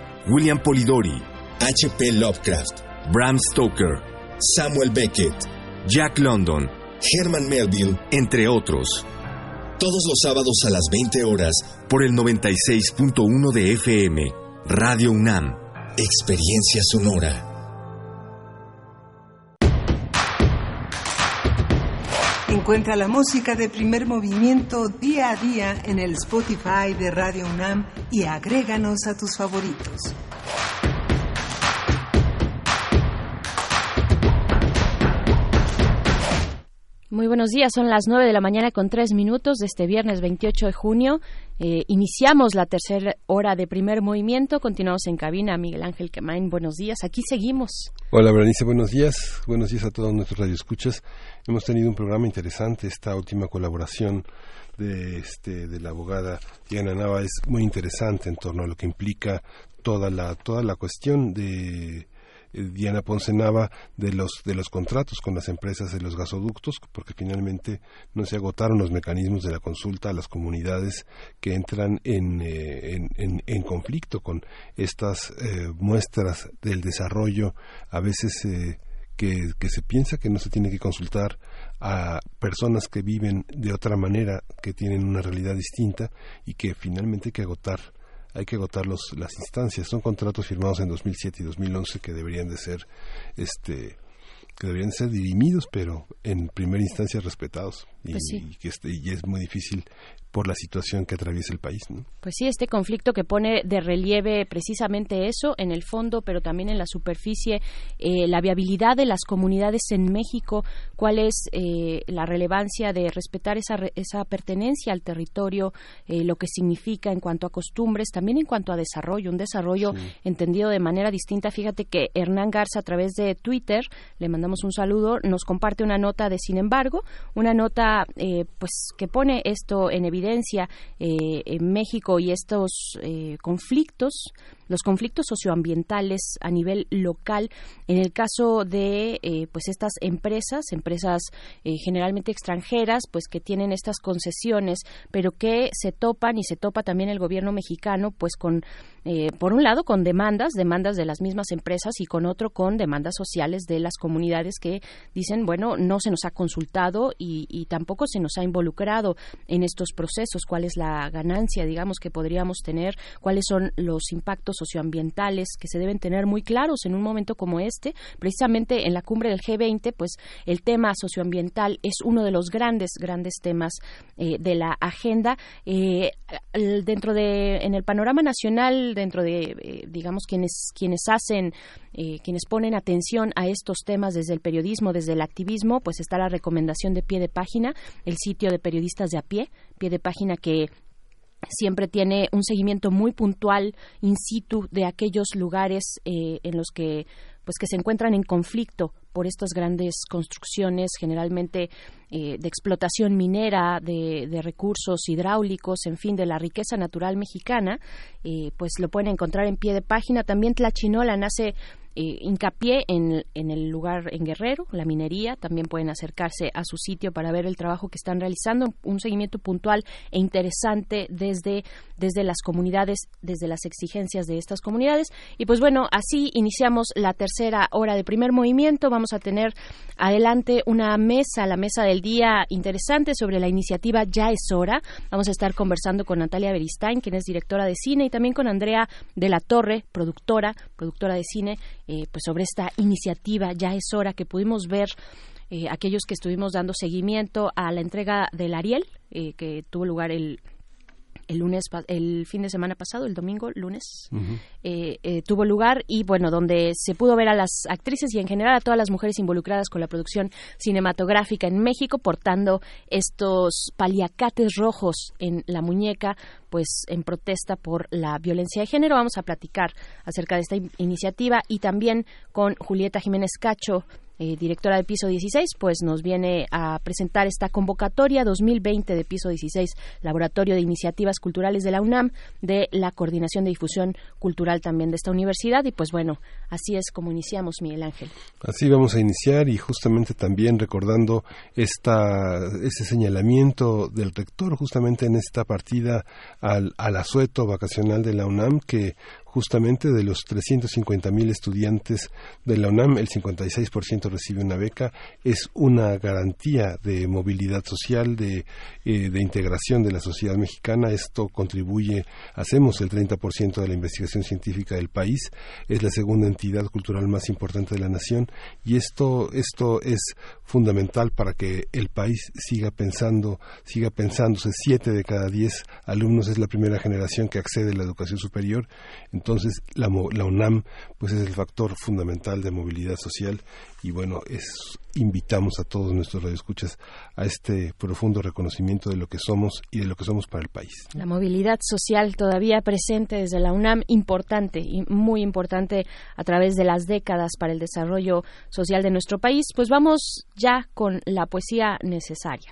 William Polidori, H.P. Lovecraft, Bram Stoker, Samuel Beckett, Jack London, Herman Melville, entre otros. Todos los sábados a las 20 horas por el 96.1 de FM, Radio UNAM, Experiencia Sonora. Encuentra la música de primer movimiento día a día en el Spotify de Radio UNAM y agréganos a tus favoritos. Muy buenos días, son las 9 de la mañana con tres minutos de este viernes 28 de junio. Eh, iniciamos la tercera hora de primer movimiento. Continuamos en cabina. Miguel Ángel Quemain, buenos días. Aquí seguimos. Hola, Berenice, buenos días. Buenos días a todos nuestros radioescuchas. Hemos tenido un programa interesante. Esta última colaboración de, este, de la abogada Diana Nava es muy interesante en torno a lo que implica toda la, toda la cuestión de Diana Ponce Nava de los de los contratos con las empresas de los gasoductos porque finalmente no se agotaron los mecanismos de la consulta a las comunidades que entran en, eh, en, en, conflicto con estas eh, muestras del desarrollo a veces eh, que, que se piensa que no se tiene que consultar a personas que viven de otra manera, que tienen una realidad distinta y que finalmente hay que agotar hay que agotar los, las instancias. Son contratos firmados en 2007 y 2011 que deberían de ser, este, que deberían ser dirimidos, pero en primera instancia respetados. y, Pues sí. y que este- y es muy difícil por la situación que atraviesa el país. ¿no? Pues sí, este conflicto que pone de relieve precisamente eso en el fondo, pero también en la superficie, eh, la viabilidad de las comunidades en México, cuál es eh, la relevancia de respetar esa, re- esa pertenencia al territorio, eh, lo que significa en cuanto a costumbres, también en cuanto a desarrollo, un desarrollo entendido de manera distinta. Fíjate que Hernán Garza a través de Twitter, le mandamos un saludo, nos comparte una nota de Sin embargo, una nota pues que pone esto en evidencia eh, en México y estos eh, conflictos los conflictos socioambientales a nivel local. En el caso de eh, pues estas empresas empresas eh, generalmente extranjeras pues que tienen estas concesiones pero que se topan y se topa también el gobierno mexicano pues con eh, por un lado con demandas demandas de las mismas empresas y con otro con demandas sociales de las comunidades que dicen bueno no se nos ha consultado y, y tampoco se nos ha involucrado en estos procesos. Cuál es la ganancia digamos que podríamos tener cuáles son los impactos socioambientales que se deben tener muy claros en un momento como este. Precisamente en la cumbre del G20 pues el tema socioambiental es uno de los grandes grandes temas eh, de la agenda. Eh, dentro de en el panorama nacional dentro de eh, digamos quienes quienes hacen quienes ponen atención a estos temas desde el periodismo desde el activismo pues está la recomendación de pie de página el sitio de periodistas de a pie pie de página que siempre tiene un seguimiento muy puntual in situ de aquellos lugares eh, en los que pues que se encuentran en conflicto por estas grandes construcciones generalmente eh, de explotación minera de, de recursos hidráulicos en fin de la riqueza natural mexicana eh, pues lo pueden encontrar en pie de página. También Tlachinola nace eh, hincapié en, en el lugar en Guerrero, la minería, también pueden acercarse a su sitio para ver el trabajo que están realizando, un seguimiento puntual e interesante desde, desde las comunidades, desde las exigencias de estas comunidades. Y pues bueno, así iniciamos la tercera hora de primer movimiento. Vamos a tener adelante una mesa, la mesa del día interesante sobre la iniciativa Ya es hora. Vamos a estar conversando con Natalia Beristain, quien es directora de cine, y también con Andrea de la Torre, productora, productora de cine, eh, pues sobre esta iniciativa. Ya es hora que pudimos ver eh, aquellos que estuvimos dando seguimiento a la entrega del Ariel, eh, que tuvo lugar el el lunes, el fin de semana pasado, el domingo, lunes, eh, eh, tuvo lugar y bueno, donde se pudo ver a las actrices y en general a todas las mujeres involucradas con la producción cinematográfica en México portando estos paliacates rojos en la muñeca, pues en protesta por la violencia de género. Vamos a platicar acerca de esta in- iniciativa y también con Julieta Jiménez Cacho, eh, directora de Piso 16, pues nos viene a presentar esta convocatoria 2020 de Piso 16, Laboratorio de Iniciativas Culturales de la UNAM, de la Coordinación de Difusión Cultural también de esta universidad. Y pues bueno, así es como iniciamos, Miguel Ángel. Así vamos a iniciar y justamente también recordando esta, ese señalamiento del rector justamente en esta partida al, al asueto vacacional de la UNAM que justamente de los 350 mil estudiantes de la UNAM el 56% recibe una beca. Es una garantía de movilidad social de, eh, de integración de la sociedad mexicana. Esto contribuye hacemos el 30% de la investigación científica del país. Es la segunda entidad cultural más importante de la nación. Y esto esto es fundamental para que el país siga pensando siga pensándose. Siete de cada diez alumnos es la primera generación que accede a la educación superior entonces la, mo- la UNAM pues es el factor fundamental de movilidad social y bueno es invitamos a todos nuestros radioescuchas a este profundo reconocimiento de lo que somos y de lo que somos para el país La movilidad social todavía presente desde la UNAM, importante y muy importante a través de las décadas para el desarrollo social de nuestro país. Pues vamos ya con la poesía necesaria.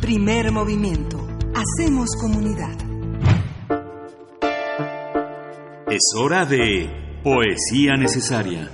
Primer movimiento. Hacemos comunidad. Es hora de Poesía Necesaria.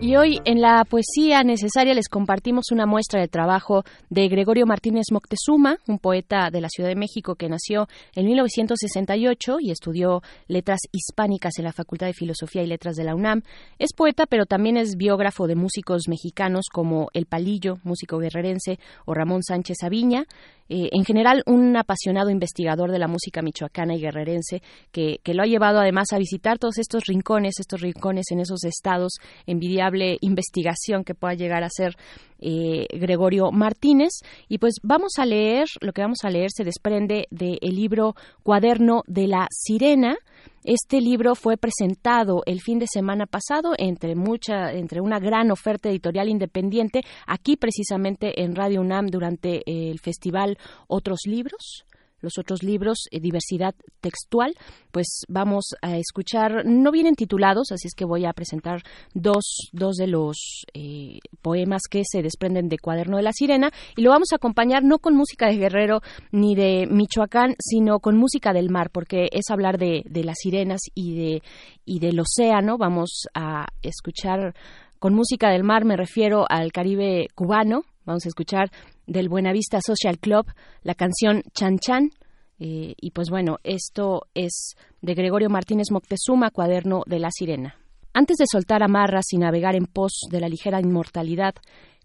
Y hoy en la poesía necesaria les compartimos una muestra de trabajo de Gregorio Martínez Moctezuma, un poeta de la Ciudad de México que nació en 1968 y estudió letras hispánicas en la Facultad de Filosofía y Letras de la UNAM. Es poeta, pero también es biógrafo de músicos mexicanos como El Palillo, músico guerrerense, o Ramón Sánchez Aviña. Eh, en general un apasionado investigador de la música michoacana y guerrerense que, lo ha llevado además a visitar todos estos rincones, estos rincones en esos estados, envidiable investigación que pueda llegar a ser eh, Gregorio Martínez. Y pues vamos a leer, lo que vamos a leer se desprende del libro Cuaderno de la Sirena, este libro fue presentado el fin de semana pasado entre mucha, entre una gran oferta editorial independiente aquí precisamente en Radio UNAM durante el festival Otros Libros los otros libros, eh, diversidad textual, pues vamos a escuchar, no vienen titulados, así es que voy a presentar dos, dos de los eh, poemas que se desprenden de Cuaderno de la Sirena y lo vamos a acompañar no con música de Guerrero ni de Michoacán, sino con música del mar, porque es hablar de, de las sirenas y, de, y del océano. Vamos a escuchar con música del mar, me refiero al Caribe cubano, Vamos a escuchar del Buenavista Social Club la canción Chan Chan. Eh, y pues bueno, esto es de Gregorio Martínez Moctezuma, Cuaderno de la Sirena. Antes de soltar amarras y navegar en pos de la ligera inmortalidad,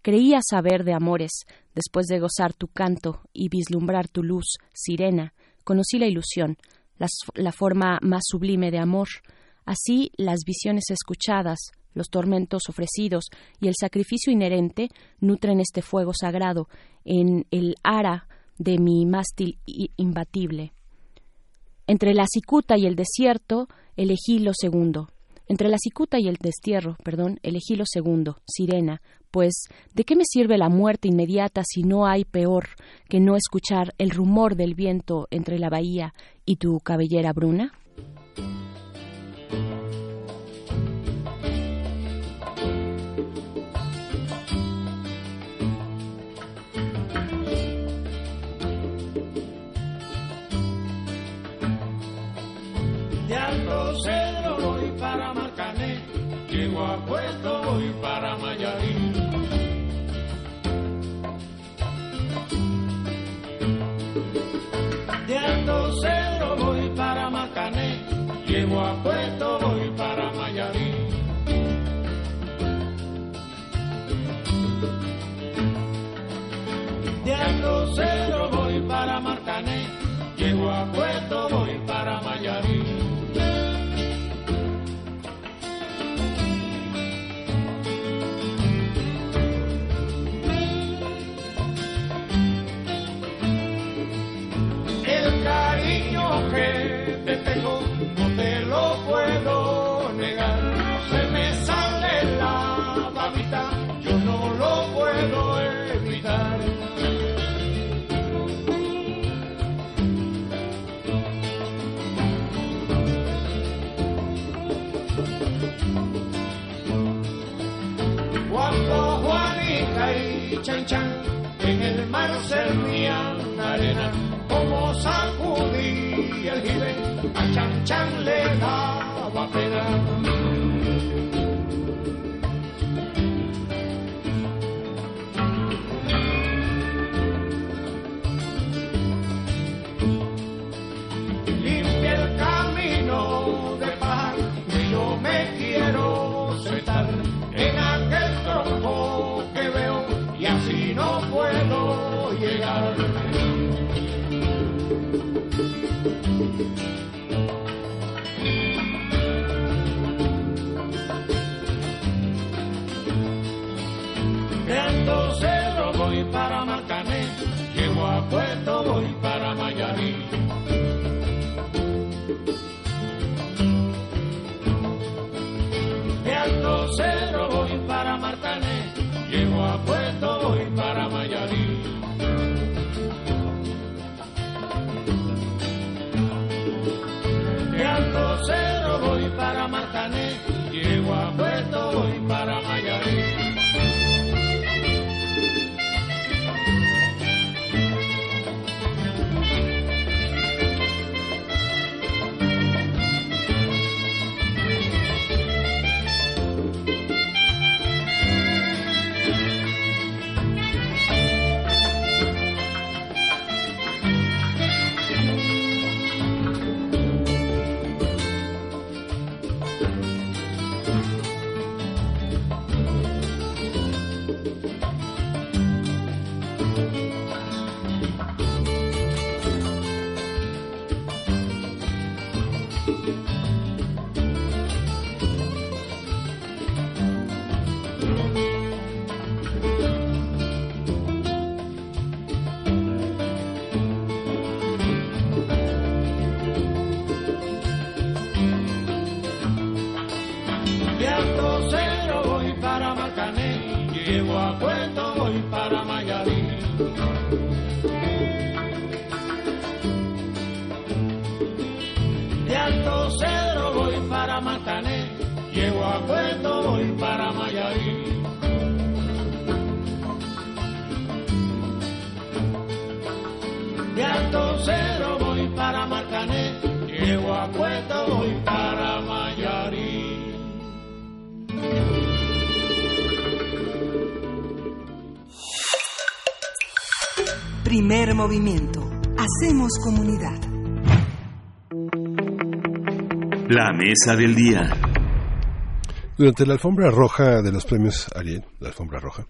creía saber de amores, después de gozar tu canto y vislumbrar tu luz, sirena, conocí la ilusión, la forma más sublime de amor. Así las visiones escuchadas, los tormentos ofrecidos y el sacrificio inherente nutren este fuego sagrado en el ara de mi mástil imbatible. Entre la cicuta y el desierto elegí lo segundo. Entre la cicuta y el destierro, perdón, elegí lo segundo, sirena, pues ¿de qué me sirve la muerte inmediata si no hay peor que no escuchar el rumor del viento entre la bahía y tu cabellera bruna? Puesto voy para Mayarín. De Alto Cedro voy para Macané, llego a Puerto voy para Mayarín. De Alto Cedro voy para Marcané, llego a Puerto voy chan chan, en el mar servían arena, como sacudí el jibe, a chan chan le daba pena. Mayarín. Movimiento. Hacemos comunidad. La mesa del día. Durante la alfombra roja de los premios Ariel, la alfombra roja,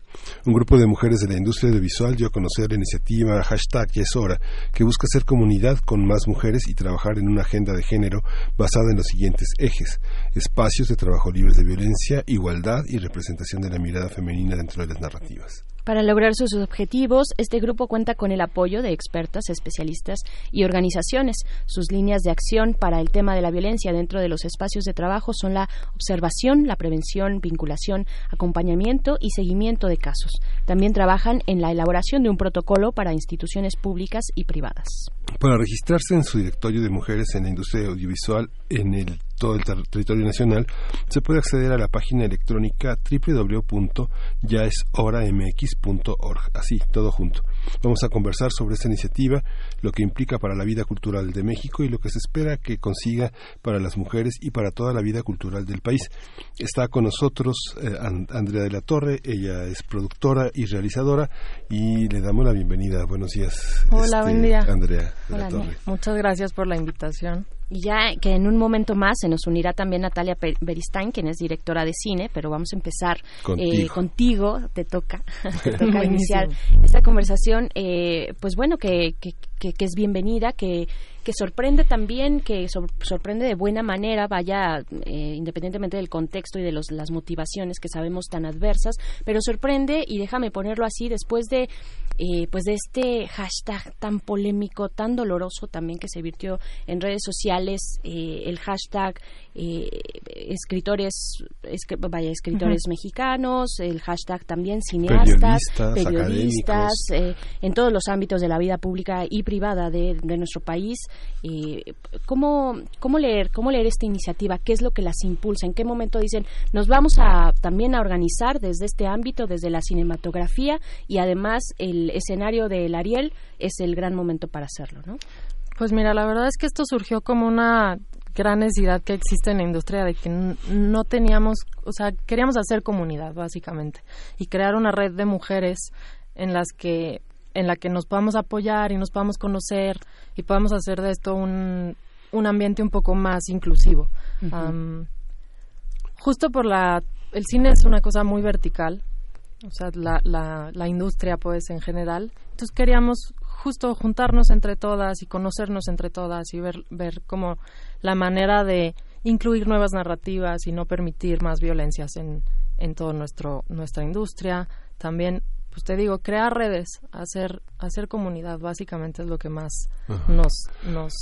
un grupo de mujeres de la industria audiovisual dio a conocer la iniciativa hashtag Ya es hora, que busca hacer comunidad con más mujeres y trabajar en una agenda de género basada en los siguientes ejes, espacios de trabajo libres de violencia, igualdad y representación de la mirada femenina dentro de las narrativas. Para lograr sus objetivos, este grupo cuenta con el apoyo de expertas, especialistas y organizaciones. Sus líneas de acción para el tema de la violencia dentro de los espacios de trabajo son la observación, la prevención, vinculación, acompañamiento y seguimiento de casos. También trabajan en la elaboración de un protocolo para instituciones públicas y privadas. Para registrarse en su directorio de mujeres en la industria audiovisual en el todo el ter territorio nacional, se puede acceder a la página electrónica www.yaeshoramx.org. Así, todo junto. Vamos a conversar sobre esta iniciativa, lo que implica para la vida cultural de México y lo que se espera que consiga para las mujeres y para toda la vida cultural del país. Está con nosotros eh, Andrea de la Torre, ella es productora y realizadora y le damos la bienvenida. Buenos días. Hola, este, buen día. Andrea de Hola, la Torre. Muchas gracias por la invitación. Y ya que en un momento más se nos unirá también Natalia Beristain, quien es directora de cine, pero vamos a empezar contigo, eh, contigo te toca, *laughs* te toca *laughs* iniciar esta conversación, eh, pues bueno, que, que, que, que es bienvenida, que que sorprende también, que sor sorprende de buena manera, vaya, eh, independientemente del contexto y de los, las motivaciones que sabemos tan adversas, pero sorprende, y déjame ponerlo así, después de, eh, pues de este hashtag tan polémico, tan doloroso también que se virtió en redes sociales, eh, el hashtag escritores, es, vaya, escritores uh -huh. mexicanos, el hashtag también cineastas, periodistas, periodistas en todos los ámbitos de la vida pública y privada de, de nuestro país. ¿cómo, ¿Cómo leer cómo leer esta iniciativa? ¿Qué es lo que las impulsa? ¿En qué momento dicen nos vamos a también a organizar desde este ámbito, desde la cinematografía y además el escenario del Ariel es el gran momento para hacerlo, ¿no? Pues mira, la verdad es que esto surgió como una gran necesidad que existe en la industria de que no teníamos, o sea, queríamos hacer comunidad básicamente y crear una red de mujeres en las que en la que nos podamos apoyar y nos podamos conocer y podamos hacer de esto un, un ambiente un poco más inclusivo. Uh -huh. um, justo por la... El cine es una cosa muy vertical, o sea, la, la, la industria pues en general. Entonces queríamos justo juntarnos entre todas y conocernos entre todas y ver, ver como la manera de incluir nuevas narrativas y no permitir más violencias en, en toda nuestra industria. También pues te digo, crear redes, hacer, hacer comunidad, básicamente es lo que más nos, nos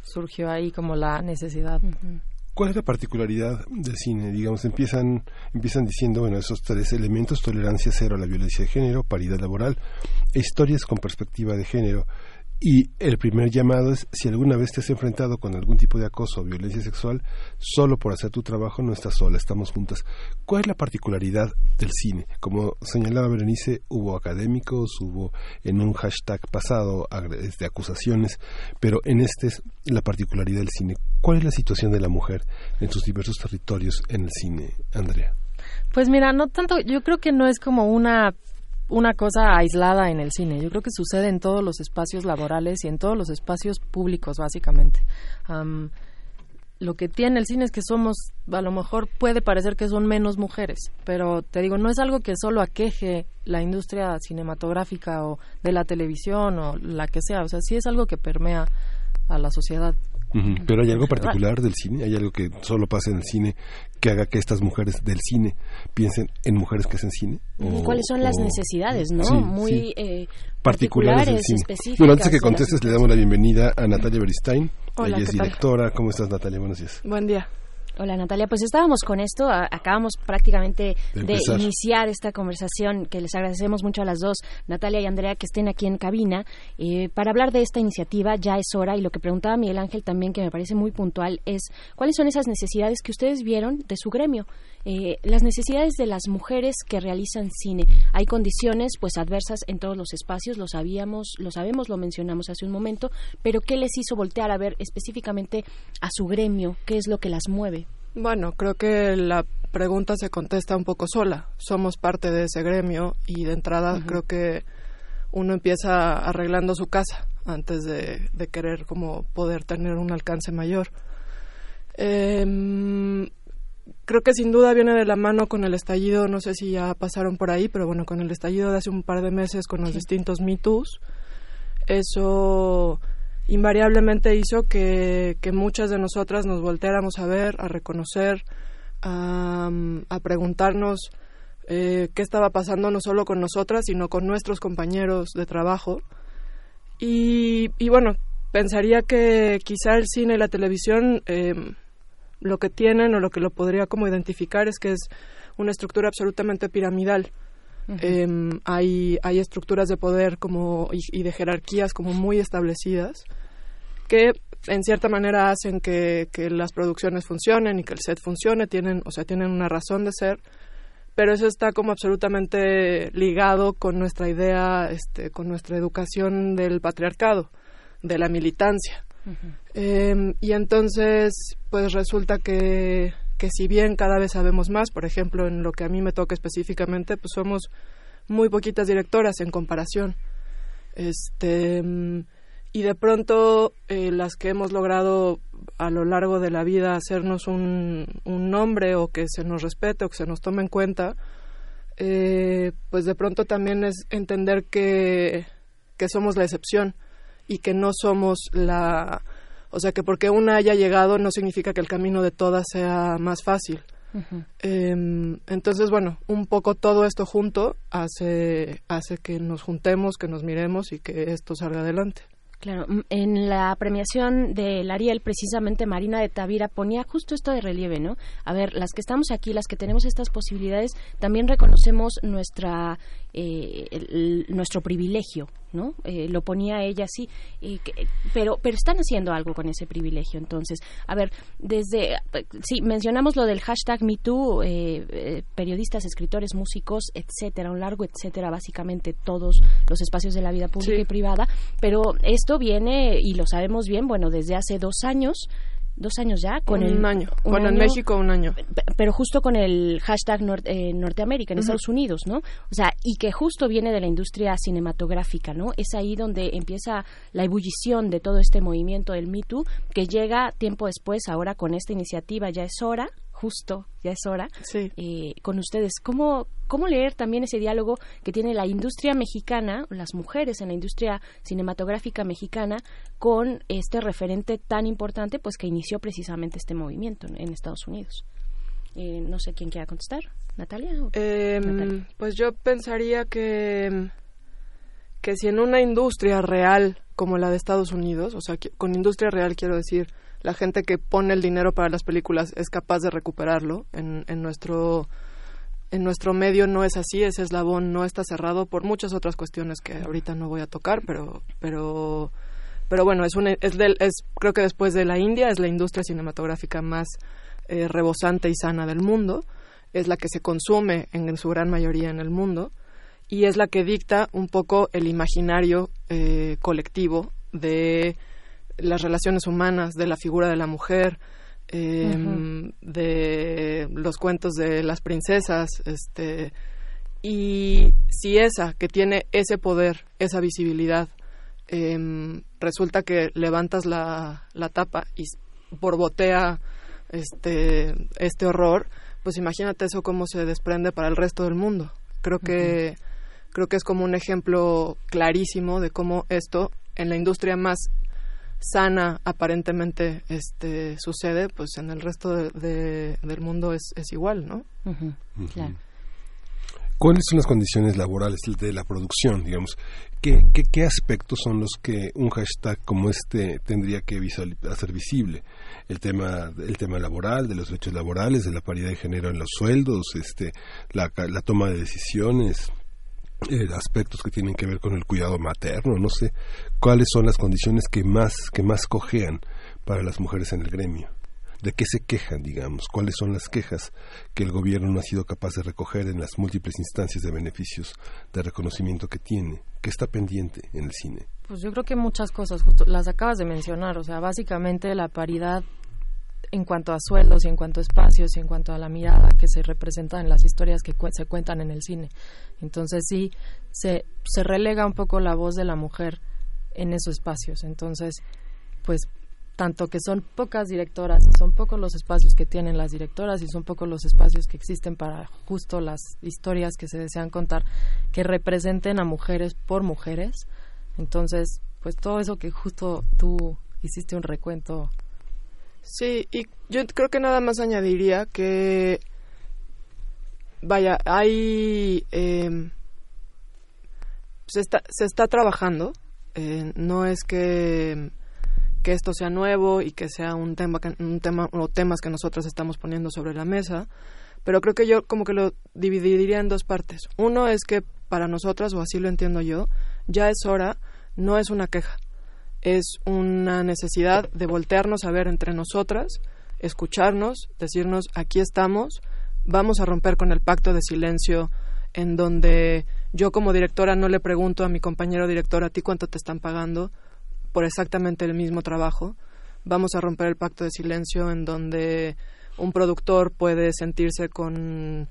surgió ahí como la necesidad. ¿Cuál es la particularidad del cine? Digamos, empiezan, empiezan diciendo, bueno, esos tres elementos, tolerancia cero a la violencia de género, paridad laboral e historias con perspectiva de género. Y el primer llamado es, si alguna vez te has enfrentado con algún tipo de acoso o violencia sexual, solo por hacer tu trabajo no estás sola, estamos juntas. ¿Cuál es la particularidad del cine? Como señalaba Berenice, hubo académicos, hubo en un hashtag pasado de acusaciones, pero en este es la particularidad del cine. ¿Cuál es la situación de la mujer en sus diversos territorios en el cine, Andrea? Pues mira, no tanto, yo creo que no es como una una cosa aislada en el cine. Yo creo que sucede en todos los espacios laborales y en todos los espacios públicos, básicamente. Lo que tiene el cine es que somos, a lo mejor puede parecer que son menos mujeres, pero te digo, no es algo que solo aqueje la industria cinematográfica o de la televisión o la que sea, o sea, sí es algo que permea a la sociedad. Uh -huh. Pero hay algo particular del cine, hay algo que solo pasa en el cine que haga que estas mujeres del cine piensen en mujeres que hacen cine. O, ¿Cuáles son las necesidades, no? Sí, Muy sí. Eh, particulares, del cine. específicas. Bueno, antes de que contestes, le damos la bienvenida a Natalia Beristain. Hola, Ella es directora. ¿Cómo estás, Natalia? Buenos días. Buen día. Hola Natalia, pues estábamos con esto, a- acabamos prácticamente De de, iniciar esta conversación que les agradecemos mucho a las dos, Natalia y Andrea, que estén aquí en cabina eh, para hablar de esta iniciativa. Ya es hora y lo que preguntaba Miguel Ángel también, que me parece muy puntual, es cuáles son esas necesidades que ustedes vieron de su gremio. Eh, las necesidades de las mujeres que realizan cine. Hay condiciones pues adversas en todos los espacios, lo sabíamos, lo sabemos, lo mencionamos hace un momento, pero ¿qué les hizo voltear a ver específicamente a su gremio? ¿Qué es lo que las mueve? Bueno, creo que la pregunta se contesta un poco sola. Somos parte de ese gremio y de entrada creo que uno empieza arreglando su casa antes de, de querer como poder tener un alcance mayor. Em, creo que sin duda viene de la mano con el estallido, no sé si ya pasaron por ahí, pero bueno, con el estallido de hace un par de meses con los distintos Me Too's, eso invariablemente hizo que, que muchas de nosotras nos volteáramos a ver, a reconocer, a, a preguntarnos eh, qué estaba pasando no solo con nosotras, sino con nuestros compañeros de trabajo. Y, y bueno, pensaría que quizá el cine y la televisión eh, lo que tienen o lo que lo podría como identificar es que es una estructura absolutamente piramidal. Em, hay, hay estructuras de poder como y, y de jerarquías como muy establecidas que en cierta manera hacen que, que las producciones funcionen y que el set funcione, tienen, o sea, tienen una razón de ser, pero eso está como absolutamente ligado con nuestra idea, este, con nuestra educación del patriarcado, de la militancia. Eh, y entonces, pues resulta que, que si bien cada vez sabemos más, por ejemplo, en lo que a mí me toca específicamente, pues somos muy poquitas directoras en comparación. Este, mm, y de pronto eh, las que hemos logrado a lo largo de la vida hacernos un, un nombre o que se nos respete o que se nos tome en cuenta, eh, pues de pronto también es entender que, que somos la excepción y que no somos la... O sea, que porque una haya llegado no significa que el camino de todas sea más fácil. Em, entonces, bueno, un poco todo esto junto hace, hace que nos juntemos, que nos miremos y que esto salga adelante. Claro, en la premiación del Ariel, precisamente Marina de Tavira ponía justo esto de relieve, ¿no? A ver, las que estamos aquí, las que tenemos estas posibilidades, también reconocemos nuestra eh, el- nuestro privilegio, ¿no? Eh, lo ponía ella así, que- pero pero están haciendo algo con ese privilegio. Entonces, a ver, desde sí mencionamos lo del hashtag MeToo, eh, eh, periodistas, escritores, músicos, etcétera, un largo etcétera, básicamente todos los espacios de la vida pública Sí. y privada, pero esto viene y lo sabemos bien, bueno, desde hace dos años, dos años ya, con Un el año. un Bueno, en año, México un año. pe- pero justo con el hashtag nor- eh, Norteamérica en. Estados Unidos, ¿no? O sea, y que justo viene de la industria cinematográfica, ¿no? Es ahí donde empieza la ebullición de todo este movimiento del Me Too, que llega tiempo después, ahora con esta iniciativa, ya es hora, justo, ya es hora, eh, con ustedes. ¿Cómo, ¿Cómo leer también ese diálogo que tiene la industria mexicana, las mujeres en la industria cinematográfica mexicana, con este referente tan importante, pues que inició precisamente este movimiento en, en Estados Unidos? Eh, no sé quién quiera contestar. ¿Natalia? o- Em, Natalia. Pues yo pensaría que, que si en una industria real como la de Estados Unidos, o sea, que- con industria real quiero decir la gente que pone el dinero para las películas es capaz de recuperarlo, en, nuestro en nuestro medio no es así, ese eslabón no está cerrado por muchas otras cuestiones que ahorita no voy a tocar, pero pero pero bueno, es una, es, del- es creo que después de la India es la industria cinematográfica más eh, rebosante y sana del mundo, es la que se consume en su gran mayoría en el mundo y es la que dicta un poco el imaginario eh, colectivo de las relaciones humanas, de la figura de la mujer, eh, Ujú. de los cuentos de las princesas, este y si esa que tiene ese poder, esa visibilidad, em, resulta que levantas la, la tapa y borbotea este este horror, pues imagínate eso cómo se desprende para el resto del mundo. Creo que creo que es como un ejemplo clarísimo de cómo esto en la industria más sana aparentemente este sucede pues en el resto de- de- del mundo es, es igual no Ujú, claro. ¿Cuáles son las condiciones laborales de la producción, digamos? ¿Qué, qué, qué aspectos son los que un hashtag como este tendría que hacer visible? El tema, el tema laboral, de los derechos laborales, de la paridad de género en los sueldos, este, la, la toma de decisiones, eh, aspectos que tienen que ver con el cuidado materno, no sé, cuáles son las condiciones que más, que más cojean para las mujeres en el gremio de qué se quejan, digamos, cuáles son las quejas que el gobierno no ha sido capaz de recoger en las múltiples instancias de beneficios de reconocimiento que tiene, que está pendiente en el cine. Pues yo creo que muchas cosas, justo las acabas de mencionar, o sea, básicamente la paridad en cuanto a sueldos y en cuanto a espacios y en cuanto a la mirada que se representa en las historias que se cuentan en el cine. Entonces sí, se, se relega un poco la voz de la mujer en esos espacios. Entonces, pues tanto que son pocas directoras y son pocos los espacios que tienen las directoras y son pocos los espacios que existen para justo las historias que se desean contar que representen a mujeres por mujeres. Entonces, pues todo eso que justo tú hiciste un recuento. Sí, y yo creo que nada más añadiría que, vaya, hay... Em, se, está, se está trabajando, eh, no es que que esto sea nuevo y que sea un tema, un tema o temas que nosotros estamos poniendo sobre la mesa, pero creo que yo como que lo dividiría en dos partes. Uno es que para nosotras, o así lo entiendo yo, ya es hora, no es una queja, es una necesidad de voltearnos a ver entre nosotras, escucharnos, decirnos, aquí estamos, vamos a romper con el pacto de silencio en donde yo como directora no le pregunto a mi compañero director a ti cuánto te están pagando, por exactamente el mismo trabajo. Vamos a romper el pacto de silencio en donde un productor puede sentirse con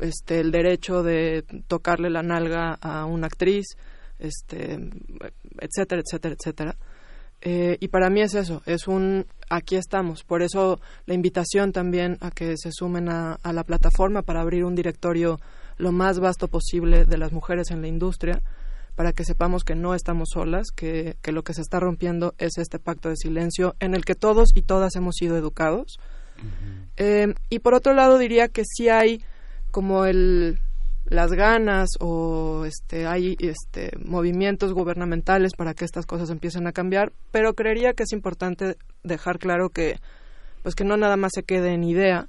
este el derecho de tocarle la nalga a una actriz, este, etcétera, etcétera, etcétera. Eh, y para mí es eso, es un aquí estamos. Por eso la invitación también a que se sumen a, a la plataforma para abrir un directorio lo más vasto posible de las mujeres en la industria para que sepamos que no estamos solas, que, lo que se está rompiendo es este pacto de silencio en el que todos y todas hemos sido educados. Eh, y por otro lado diría que sí hay como el las ganas o este hay este movimientos gubernamentales para que estas cosas empiecen a cambiar, pero creería que es importante dejar claro que pues que no nada más se quede en idea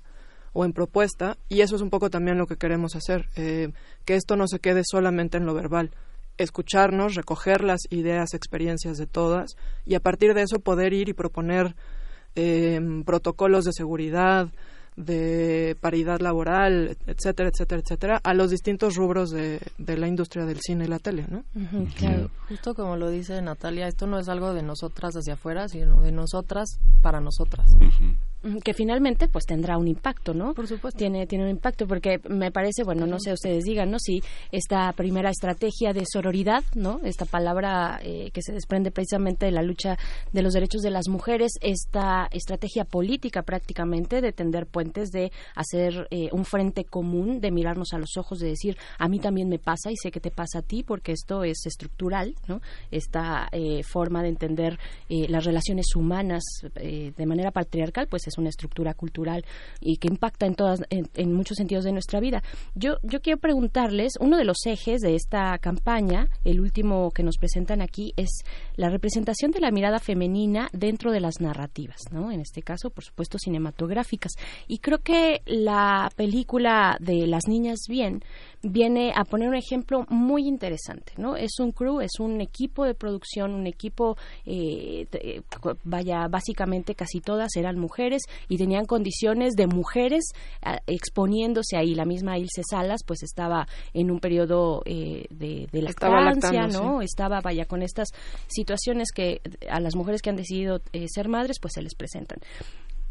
o en propuesta y eso es un poco también lo que queremos hacer, eh, que esto no se quede solamente en lo verbal, escucharnos, recoger las ideas, experiencias de todas y a partir de eso poder ir y proponer eh, protocolos de seguridad, de paridad laboral, etcétera, etcétera, etcétera, a los distintos rubros de, de la industria del cine y la tele, ¿no? claro. Justo como lo dice Natalia, esto no es algo de nosotras hacia afuera, sino de nosotras para nosotras que finalmente pues tendrá un impacto, ¿no? Por supuesto. Tiene, tiene un impacto porque me parece, bueno, no sé, ustedes digan, ¿no? Si esta primera estrategia de sororidad, ¿no? Esta palabra eh, que se desprende precisamente de la lucha de los derechos de las mujeres, esta estrategia política prácticamente de tender puentes, de hacer eh, un frente común, de mirarnos a los ojos, de decir, a mí también me pasa y sé que te pasa a ti porque esto es estructural, ¿no? Esta eh, forma de entender las relaciones humanas de manera patriarcal, pues es una estructura cultural y que impacta en todas en, muchos sentidos de nuestra vida. Yo yo quiero preguntarles uno de los ejes de esta campaña, el último que nos presentan aquí es la representación de la mirada femenina dentro de las narrativas, ¿no? En este caso, por supuesto, cinematográficas. Y creo que la película de Las niñas bien viene a poner un ejemplo muy interesante, ¿no? Es un crew, es un equipo de producción, un equipo, eh, vaya, básicamente casi todas eran mujeres y tenían condiciones de mujeres exponiéndose ahí. La misma Ilse Salas, pues estaba en un periodo eh, de, de, lactancia, ¿no? Estaba, vaya, con estas situaciones que a las mujeres que han decidido eh, ser madres, pues se les presentan.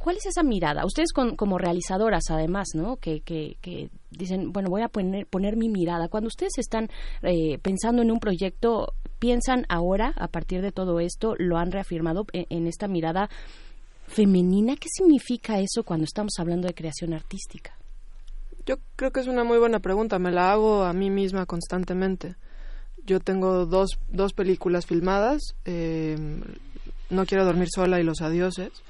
¿Cuál es esa mirada? Ustedes como realizadoras, además, ¿no? Que, que, dicen, bueno, voy a poner, poner mi mirada. Cuando ustedes están eh, pensando en un proyecto, piensan ahora, a partir de todo esto, lo han reafirmado en, en esta mirada femenina. ¿Qué significa eso cuando estamos hablando de creación artística? Yo creo que es una muy buena pregunta. Me la hago a mí misma constantemente. Yo tengo dos, dos películas filmadas. Eh, no quiero dormir sola y Los Adioses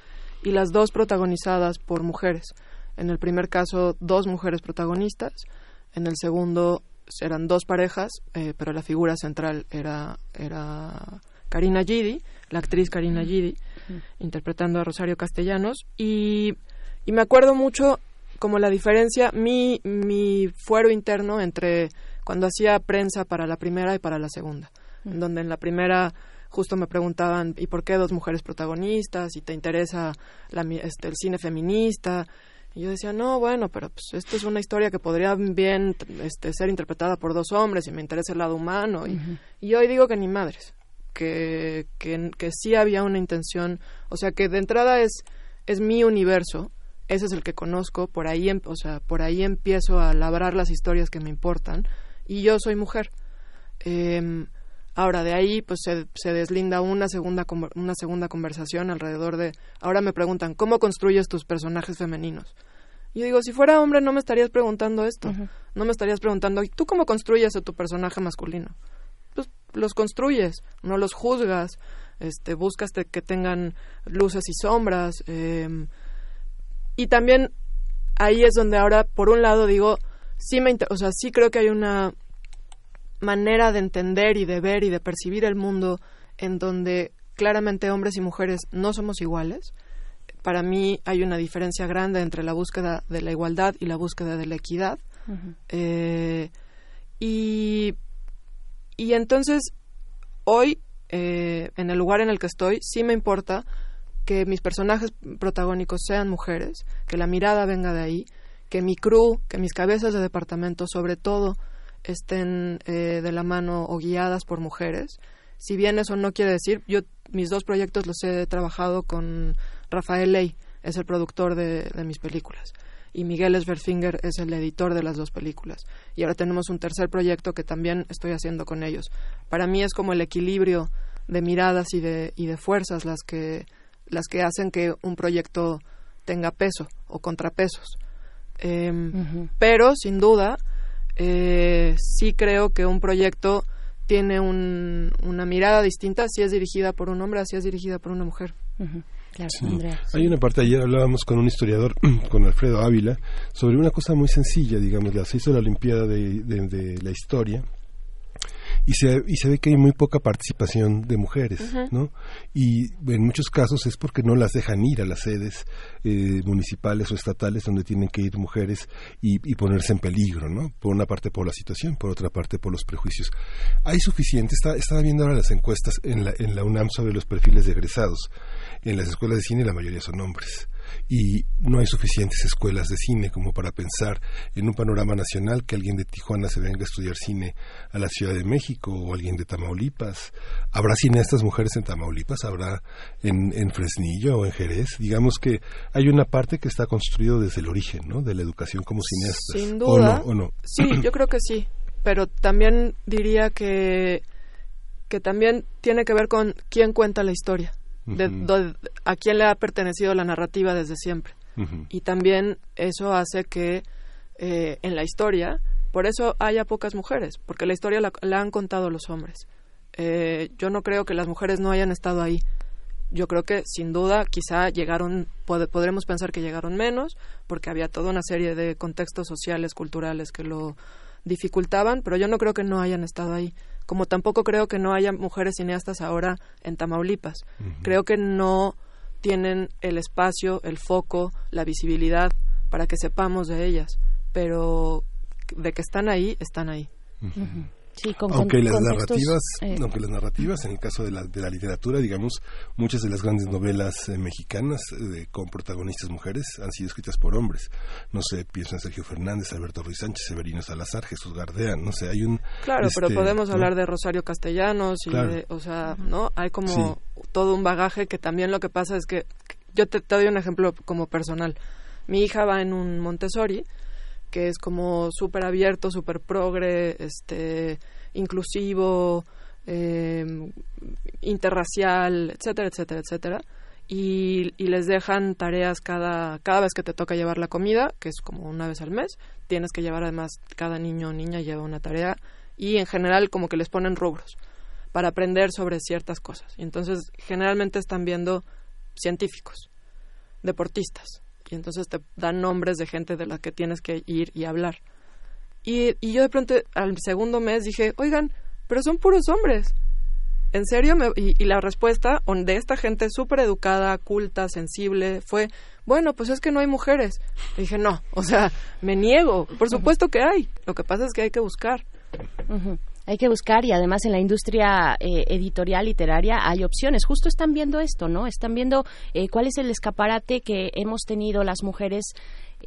y las dos protagonizadas por mujeres. En el primer caso, dos mujeres protagonistas. En el segundo, eran dos parejas, eh, pero la figura central era, era Karina Gidi, la actriz Karina Gidi, interpretando a Rosario Castellanos. Y, y me acuerdo mucho como la diferencia, mi, mi fuero interno entre cuando hacía prensa para la primera y para la segunda, en donde en la primera justo me preguntaban, ¿y por qué dos mujeres protagonistas? ¿Y te interesa la, este, el cine feminista? Y yo decía, no, bueno, pero pues esto es una historia que podría bien este, ser interpretada por dos hombres y me interesa el lado humano. Y, y hoy digo que ni madres, que, que, que sí había una intención, o sea, que de entrada es, es mi universo, ese es el que conozco, por ahí, em, o sea, por ahí empiezo a labrar las historias que me importan y yo soy mujer. Eh, ahora de ahí pues se, se, deslinda una segunda una segunda conversación alrededor de ahora me preguntan cómo construyes tus personajes femeninos. Yo digo, si fuera hombre no me estarías preguntando esto. No me estarías preguntando, ¿y tú cómo construyes a tu personaje masculino? Pues los construyes, no los juzgas, este, buscas que tengan luces y sombras. Eh, y también ahí es donde ahora, por un lado, digo, sí me, o sea, sí creo que hay una manera de entender y de ver y de percibir el mundo en donde claramente hombres y mujeres no somos iguales. Para mí hay una diferencia grande entre la búsqueda de la igualdad y la búsqueda de la equidad. eh, y, y entonces, hoy, eh, en el lugar en el que estoy, sí me importa que mis personajes protagónicos sean mujeres, que la mirada venga de ahí, que mi crew, que mis cabezas de departamento, sobre todo, estén eh, de la mano o guiadas por mujeres. Si bien eso no quiere decir, yo mis dos proyectos los he trabajado con Rafael Ley, es el productor de, de mis películas, y Miguel Sverfinger es el editor de las dos películas. Y ahora tenemos un tercer proyecto que también estoy haciendo con ellos. Para mí es como el equilibrio de miradas y de, y de fuerzas las que las que hacen que un proyecto tenga peso o contrapesos. Eh, Pero, sin duda, eh, sí creo que un proyecto tiene un, una mirada distinta si es dirigida por un hombre, si es dirigida por una mujer. Claro, Sí. Hay una parte, ayer hablábamos con un historiador, *clears throat* con Alfredo Ávila, sobre una cosa muy sencilla, digamos, se hizo la Olimpiada de, de- de la Historia y se, y se ve que hay muy poca participación de mujeres. ¿no? Y en muchos casos es porque no las dejan ir a las sedes eh, municipales o estatales donde tienen que ir mujeres y, y ponerse en peligro, ¿no? Por una parte por la situación, por otra parte por los prejuicios. Hay suficiente, está, estaba viendo ahora las encuestas en la, en la UNAM sobre los perfiles de egresados. En las escuelas de cine la mayoría son hombres y no hay suficientes escuelas de cine como para pensar en un panorama nacional que alguien de Tijuana se venga a estudiar cine a la Ciudad de México o alguien de Tamaulipas. ¿Habrá cineastas mujeres en Tamaulipas? ¿Habrá en, en Fresnillo o en Jerez? Digamos que hay una parte que está construido desde el origen, ¿no? De la educación como cineastas. Sin ¿O duda. no? ¿O no? Sí, yo creo que sí. Pero también diría que, que también tiene que ver con quién cuenta la historia. De, a quién le ha pertenecido la narrativa desde siempre. Y también eso hace que eh, en la historia, por eso haya pocas mujeres, porque la historia la, la han contado los hombres. Eh, yo no creo que las mujeres no hayan estado ahí. Yo creo que sin duda quizá llegaron, pod- podremos pensar que llegaron menos, porque había toda una serie de contextos sociales, culturales que lo dificultaban, pero yo no creo que no hayan estado ahí. Como tampoco creo que no haya mujeres cineastas ahora en Tamaulipas. Creo que no tienen el espacio, el foco, la visibilidad para que sepamos de ellas, pero de que están ahí, están ahí. Sí, con aunque con- las narrativas eh, aunque las narrativas en el caso de la, de la literatura digamos muchas de las grandes novelas eh, mexicanas eh, con protagonistas mujeres han sido escritas por hombres no sé pienso en Sergio Fernández Alberto Ruiz Sánchez Severino Salazar Jesús Gardea no sé hay un Claro, pero este, podemos ¿no? hablar de Rosario Castellanos y Claro. de, o sea, ¿no? Hay como Sí. todo un bagaje que también lo que pasa es que yo te, te doy un ejemplo como personal. Mi hija va en un Montessori que es como súper abierto, súper progre, este, inclusivo, eh, interracial, etcétera, etcétera, etcétera. Y, y les dejan tareas cada, cada vez que te toca llevar la comida, que es como una vez al mes. Tienes que llevar además, cada niño o niña lleva una tarea y en general como que les ponen rubros para aprender sobre ciertas cosas. Y entonces generalmente están viendo científicos, deportistas, y entonces te dan nombres de gente de la que tienes que ir y hablar. Y, y yo de pronto al segundo mes dije, oigan, pero son puros hombres. ¿En serio? Me- y, y la respuesta de esta gente súper educada, culta, sensible, fue, bueno, pues es que no hay mujeres. Y dije, no, o sea, me niego. Por supuesto que hay. Lo que pasa es que hay que buscar. Hay que buscar y además en la industria eh, editorial literaria hay opciones. Justo están viendo esto, ¿no? Están viendo eh, cuál es el escaparate que hemos tenido las mujeres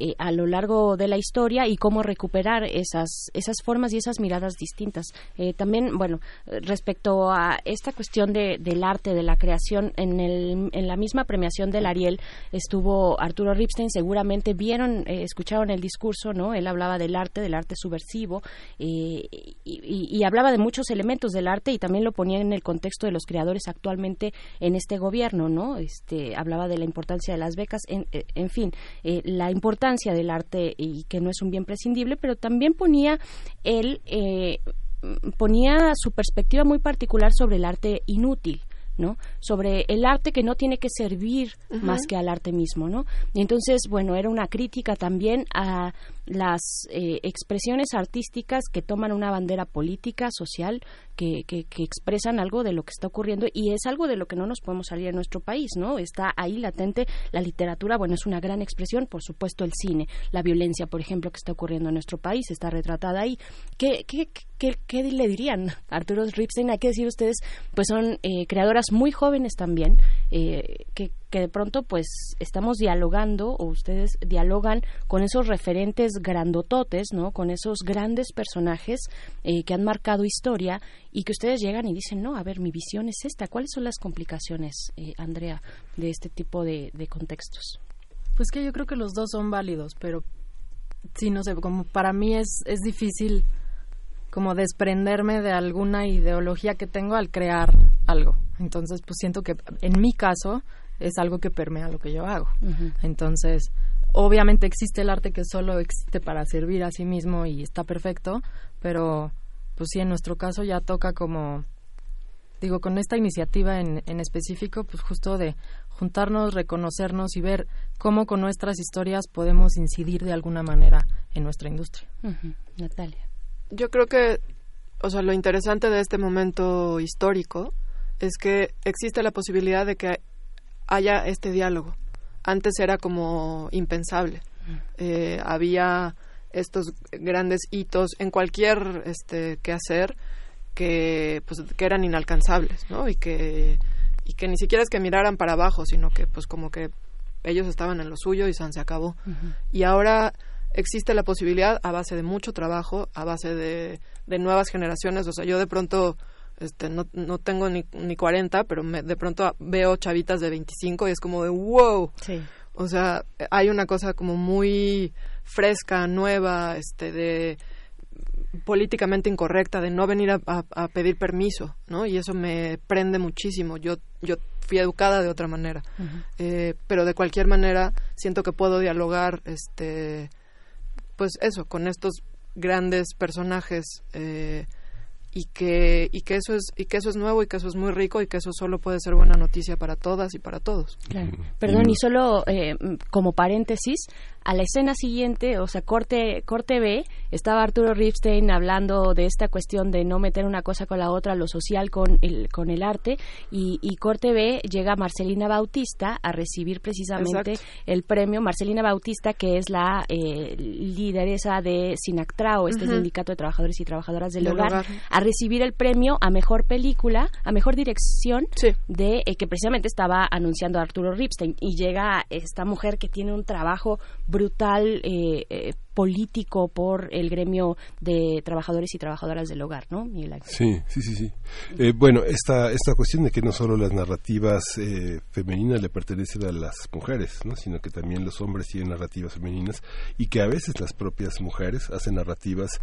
eh, a lo largo de la historia y cómo recuperar esas esas formas y esas miradas distintas. Eh, también, bueno, respecto a esta cuestión de, del arte, de la creación, en, el, en la misma premiación del Ariel estuvo Arturo Ripstein. Seguramente vieron, eh, escucharon el discurso, ¿no? Él hablaba del arte, del arte subversivo eh, y, y- y hablaba de muchos elementos del arte y también lo ponía en el contexto de los creadores actualmente en este gobierno, ¿no? Este hablaba de la importancia de las becas, en, eh, en fin, eh, la importancia del arte y que no es un bien prescindible, pero también ponía él eh, ponía su perspectiva muy particular sobre el arte inútil. ¿no? sobre el arte que no tiene que servir más que al arte mismo, ¿no? Y entonces, bueno, era una crítica también a las eh, expresiones artísticas que toman una bandera política, social, que, que, que expresan algo de lo que está ocurriendo y es algo de lo que no nos podemos salir en nuestro país, ¿no? Está ahí latente la literatura, bueno, es una gran expresión, por supuesto el cine, la violencia, por ejemplo, que está ocurriendo en nuestro país, está retratada ahí. ¿Qué, qué, qué, qué le dirían Arturo Ripstein? Hay que decir ustedes, pues son eh, creadoras muy jóvenes también, eh, que, que de pronto pues estamos dialogando o ustedes dialogan con esos referentes grandototes, ¿no? Con esos grandes personajes eh, que han marcado historia y que ustedes llegan y dicen, no, a ver, mi visión es esta. ¿Cuáles son las complicaciones, eh, Andrea, de este tipo de, de contextos? Pues que yo creo que los dos son válidos, pero sí, no sé, como para mí es, es difícil como desprenderme de alguna ideología que tengo al crear algo. Entonces, pues siento que en mi caso es algo que permea lo que yo hago. Entonces, obviamente existe el arte que solo existe para servir a sí mismo y está perfecto, pero pues sí, en nuestro caso ya toca como, digo, con esta iniciativa en, en específico, pues justo de juntarnos, reconocernos y ver cómo con nuestras historias podemos incidir de alguna manera en nuestra industria. Natalia. Yo creo que, o sea, lo interesante de este momento histórico es que existe la posibilidad de que haya este diálogo. Antes era como impensable. Eh, había estos grandes hitos en cualquier este quehacer que pues que eran inalcanzables, ¿no? Y que y que ni siquiera es que miraran para abajo, sino que pues como que ellos estaban en lo suyo y se acabó. Y ahora existe la posibilidad a base de mucho trabajo, a base de, de nuevas generaciones. O sea, yo de pronto este, no, no tengo ni, ni 40, pero me, de pronto veo chavitas de 25 y es como de wow. O sea, hay una cosa como muy fresca, nueva, este, de políticamente incorrecta, de no venir a, a- a pedir permiso, ¿no? Y eso me prende muchísimo. Yo, yo fui educada de otra manera. Eh, pero de cualquier manera siento que puedo dialogar este pues eso con estos grandes personajes eh, y que y que eso es y que eso es nuevo y que eso es muy rico y que eso solo puede ser buena noticia para todas y para todos Claro. Perdón, y solo eh, mm, como paréntesis, a la escena siguiente, o sea, corte, corte B, estaba Arturo Ripstein hablando de esta cuestión de no meter una cosa con la otra, lo social con el, con el arte, y, y corte B llega Marcelina Bautista a recibir precisamente Exacto. el premio. Marcelina Bautista, que es la eh, lideresa de Sinactrao, este sindicato de trabajadores y trabajadoras del, Del hogar, hogar. A recibir el premio a mejor película, a mejor dirección de eh, que precisamente estaba anunciando Arturo Ripstein. Y llega esta mujer que tiene un trabajo brutal eh, eh, político por el gremio de trabajadores y trabajadoras del hogar, ¿no? Miguel Ángel? Sí, sí, sí, sí. Eh, bueno, esta, esta cuestión de que no solo las narrativas eh, femeninas le pertenecen a las mujeres, ¿no? sino que también los hombres tienen narrativas femeninas y que a veces las propias mujeres hacen narrativas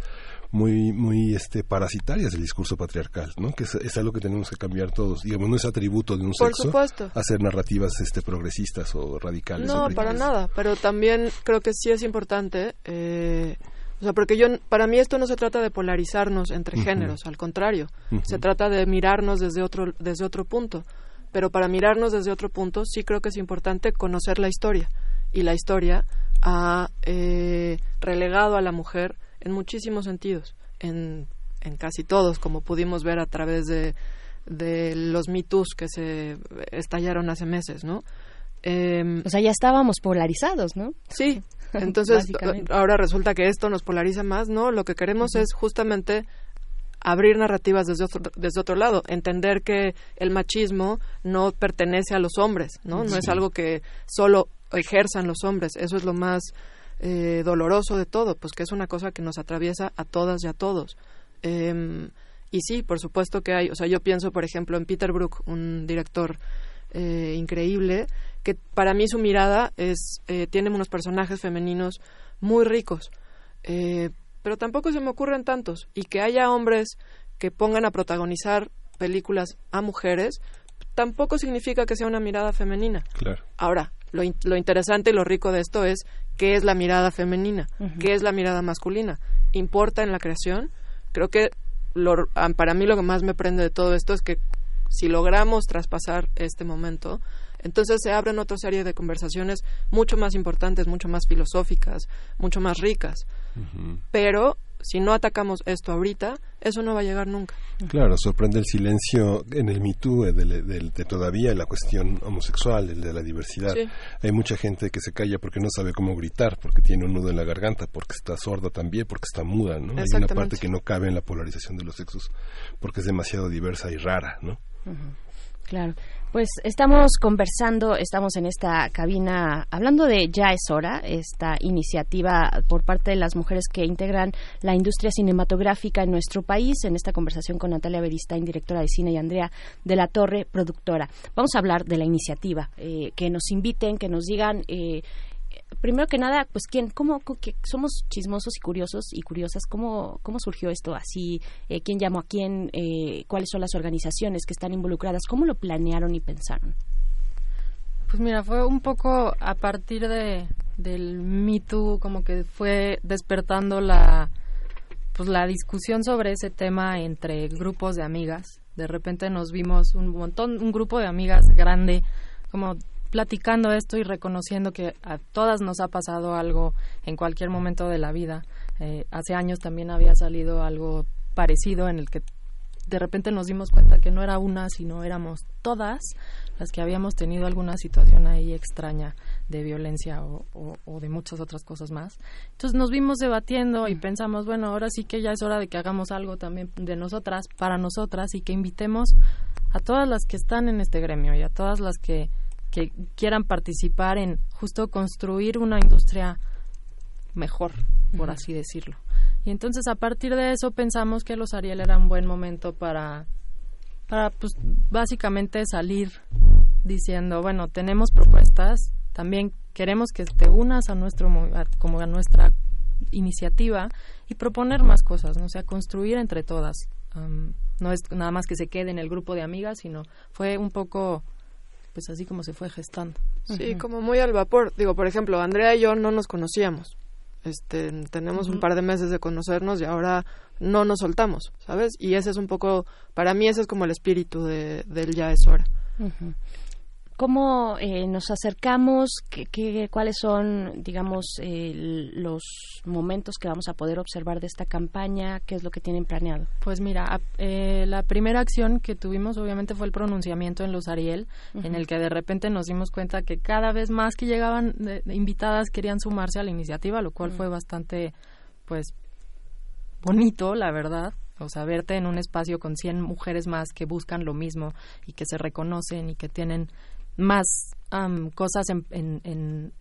muy muy este parasitarias del discurso patriarcal, ¿no? Que es, es algo que tenemos que cambiar todos. Digamos, no es atributo de un Por sexo supuesto. hacer narrativas este progresistas o radicales. No, o para nada, pero también creo que sí es importante, eh, o sea, porque yo, para mí esto no se trata de polarizarnos entre géneros, al contrario, se trata de mirarnos desde otro, desde otro punto, pero para mirarnos desde otro punto sí creo que es importante conocer la historia, y la historia ha eh, relegado a la mujer en muchísimos sentidos, en, en casi todos, como pudimos ver a través de, de los mitos que se estallaron hace meses, ¿no? Em, o sea, ya estábamos polarizados, ¿no? Sí, *laughs* entonces ahora resulta que esto nos polariza más, ¿no? Lo que queremos es justamente abrir narrativas desde otro, desde otro lado, entender que el machismo no pertenece a los hombres, ¿no? No es algo que solo ejerzan los hombres, eso es lo más eh, doloroso de todo, pues que es una cosa que nos atraviesa a todas y a todos. Em, y sí, por supuesto que hay, o sea, yo pienso, por ejemplo, en Peter Brook, un director eh, increíble, que para mí su mirada es, eh, tiene unos personajes femeninos muy ricos, eh, pero tampoco se me ocurren tantos, y que haya hombres que pongan a protagonizar películas a mujeres, tampoco significa que sea una mirada femenina. Claro. Ahora, lo, lo interesante y lo rico de esto es qué es la mirada femenina, qué es la mirada masculina. ¿Importa en la creación? Creo que Ah, para mí lo que más me prende de todo esto es que si logramos traspasar este momento, entonces se abren otra serie de conversaciones mucho más importantes, mucho más filosóficas, mucho más ricas. Pero si no atacamos esto ahorita, eso no va a llegar nunca. Claro, sorprende el silencio en el MeToo de, de, todavía la cuestión homosexual, el de la diversidad. Hay mucha gente que se calla porque no sabe cómo gritar, porque tiene un nudo en la garganta, porque está sorda también, porque está muda, ¿no? Hay una parte que no cabe en la polarización de los sexos porque es demasiado diversa y rara, ¿no? Claro. Pues estamos conversando, estamos en esta cabina hablando de Ya es hora, esta iniciativa por parte de las mujeres que integran la industria cinematográfica en nuestro país, en esta conversación con Natalia Beristain, directora de cine, y Andrea de la Torre, productora. Vamos a hablar de la iniciativa, eh, que nos inviten, que nos digan eh, primero que nada, pues quién, cómo, que somos chismosos y curiosos y curiosas, cómo, cómo surgió esto así, eh, quién llamó a quién, eh, cuáles son las organizaciones que están involucradas, cómo lo planearon y pensaron. Pues mira, fue un poco a partir de del Me Too, como que fue despertando la pues la discusión sobre ese tema entre grupos de amigas. De repente nos vimos un montón, un grupo de amigas grande, como platicando esto y reconociendo que a todas nos ha pasado algo en cualquier momento de la vida. Eh, hace años también había salido algo parecido en el que de repente nos dimos cuenta que no era una, sino éramos todas las que habíamos tenido alguna situación ahí extraña de violencia o, o, de muchas otras cosas más. Entonces nos vimos debatiendo y mm. pensamos, bueno, ahora sí que ya es hora de que hagamos algo también de nosotras, para nosotras, y que invitemos a todas las que están en este gremio y a todas las que que quieran participar en justo construir una industria mejor, por así decirlo. Y entonces a partir de eso pensamos que los Ariel era un buen momento para, para pues, básicamente salir diciendo, bueno, tenemos propuestas, también queremos que te unas a nuestro como a nuestra iniciativa y proponer más cosas, ¿no? o sea, construir entre todas. no es nada más que se quede en el grupo de amigas, sino fue un poco pues así como se fue gestando. Sí, como muy al vapor. Digo, por ejemplo, Andrea y yo no nos conocíamos. Este, tenemos un par de meses de conocernos y ahora no nos soltamos, ¿sabes? Y ese es un poco, para mí ese es como el espíritu de, del ya es hora cómo eh, nos acercamos, ¿Qué, cuáles son, digamos, los momentos que vamos a poder observar de esta campaña, qué es lo que tienen planeado. Pues mira, eh, la primera acción que tuvimos obviamente fue el pronunciamiento en los Ariel, en el que de repente nos dimos cuenta que cada vez más que llegaban invitadas querían sumarse a la iniciativa, lo cual fue bastante, pues, bonito, la verdad. O sea, verte en un espacio con 100 mujeres más que buscan lo mismo y que se reconocen y que tienen más cosas en,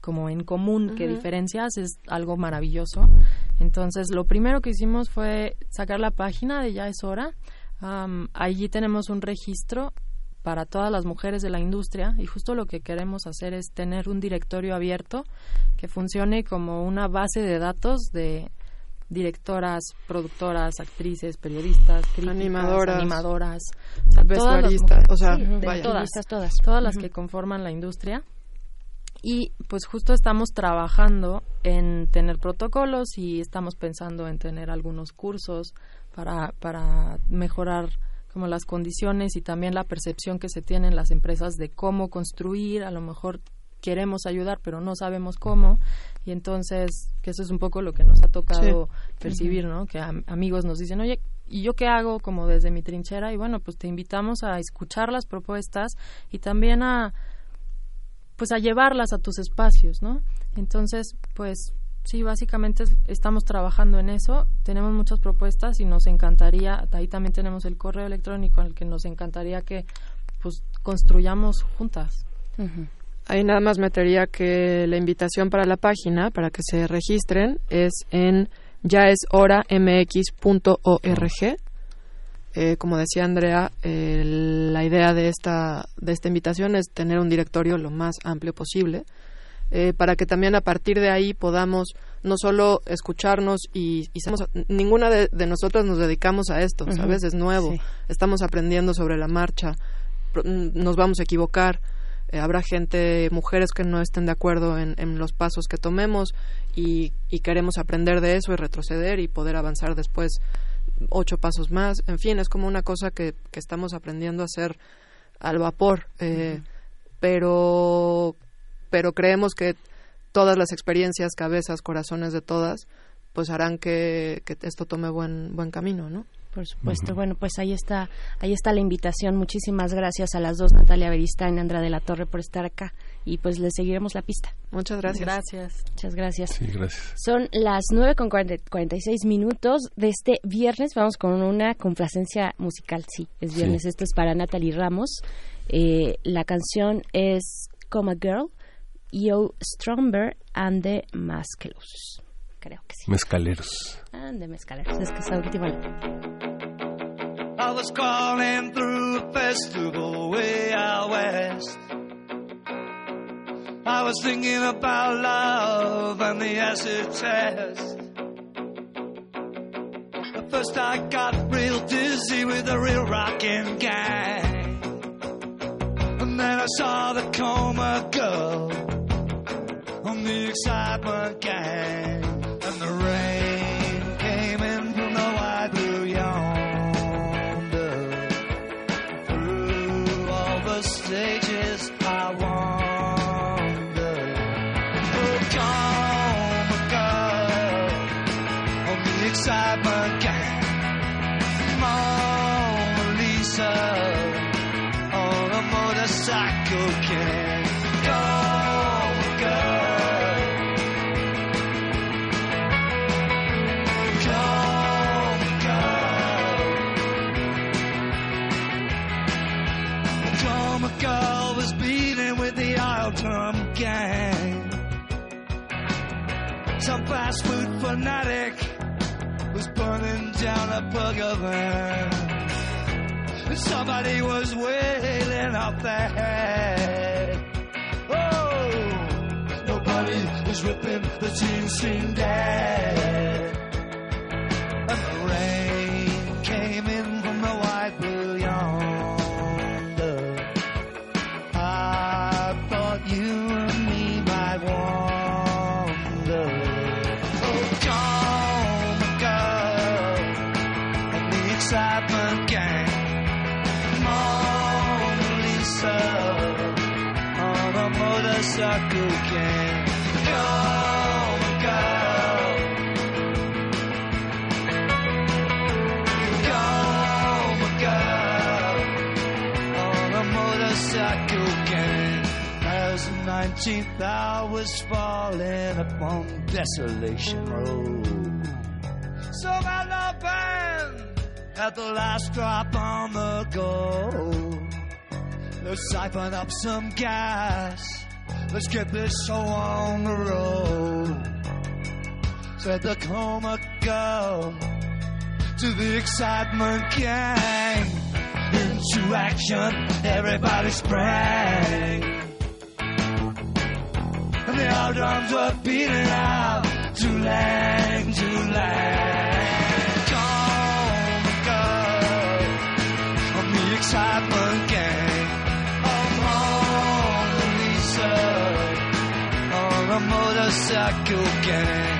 como en común que diferencias es algo maravilloso. Entonces, lo primero que hicimos fue sacar la página de Ya es hora. allí tenemos un registro para todas las mujeres de la industria y justo lo que queremos hacer es tener un directorio abierto que funcione como una base de datos de directoras, productoras, actrices, periodistas, críticas, animadoras, animadoras o sea, todas las o sea, todas, todas, todas las que conforman la industria. Y pues justo estamos trabajando en tener protocolos y estamos pensando en tener algunos cursos para, para mejorar como las condiciones y también la percepción que se tienen las empresas de cómo construir a lo mejor queremos ayudar, pero no sabemos cómo. Y entonces, que eso es un poco lo que nos ha tocado Sí. percibir, ¿no? Que am- amigos nos dicen, oye, ¿y yo qué hago como desde mi trinchera? Y bueno, pues te invitamos a escuchar las propuestas y también a, pues a llevarlas a tus espacios, ¿no? Entonces, pues sí, básicamente es- estamos trabajando en eso, tenemos muchas propuestas y nos encantaría, ahí también tenemos el correo electrónico al que nos encantaría que pues construyamos juntas. Ahí nada más metería que la invitación para la página, para que se registren, es en yaeshoramx.org. Eh, como decía Andrea, eh, la idea de esta, de esta invitación es tener un directorio lo más amplio posible, eh, para que también a partir de ahí podamos no solo escucharnos y, ninguna de, de nosotras nos dedicamos a esto, Ujú. ¿sabes? Es nuevo, Sí. estamos aprendiendo sobre la marcha, nos vamos a equivocar, eh, habrá gente, mujeres que no estén de acuerdo en, en los pasos que tomemos y, y queremos aprender de eso y retroceder y poder avanzar después ocho pasos más. En fin, es como una cosa que, que estamos aprendiendo a hacer al vapor, eh, pero, pero creemos que todas las experiencias, cabezas, corazones de todas, pues harán que, que esto tome buen, buen camino, ¿no? Por supuesto. Bueno, pues ahí está, ahí está la invitación. Muchísimas gracias a las dos, Natalia Beristain y Andra de la Torre, por estar acá. Y pues les seguiremos la pista. Muchas gracias. Gracias. Muchas gracias. Sí, gracias. Son las 9 con 40 46 minutos de este viernes. Vamos con una complacencia musical. Sí, es viernes. Sí. Esto es para Natalie Ramos. Eh, la canción es Come a Girl, Yo Stromberg and the Maskelos. Creo que sí. Mezcaleros. And the Mescaleros. Es que esa última I was crawling through a festival way out west. I was thinking about love and the acid test. At first I got real dizzy with the real rockin' gang. And then I saw the coma girl on the excitement gang. of land. Somebody was wailing out there. Oh, nobody was ripping the team scene down. 19th I was falling upon Desolation Road. So my love band at the last drop on the go. Let's siphon up some gas. Let's get this show on the road. Said the coma girl to the excitement gang. Into action, everybody sprang. The old drums were beating out, Tulang, Tulang. Come, girl, on the excitement gang. Oh, Mona Lisa, on a motorcycle gang.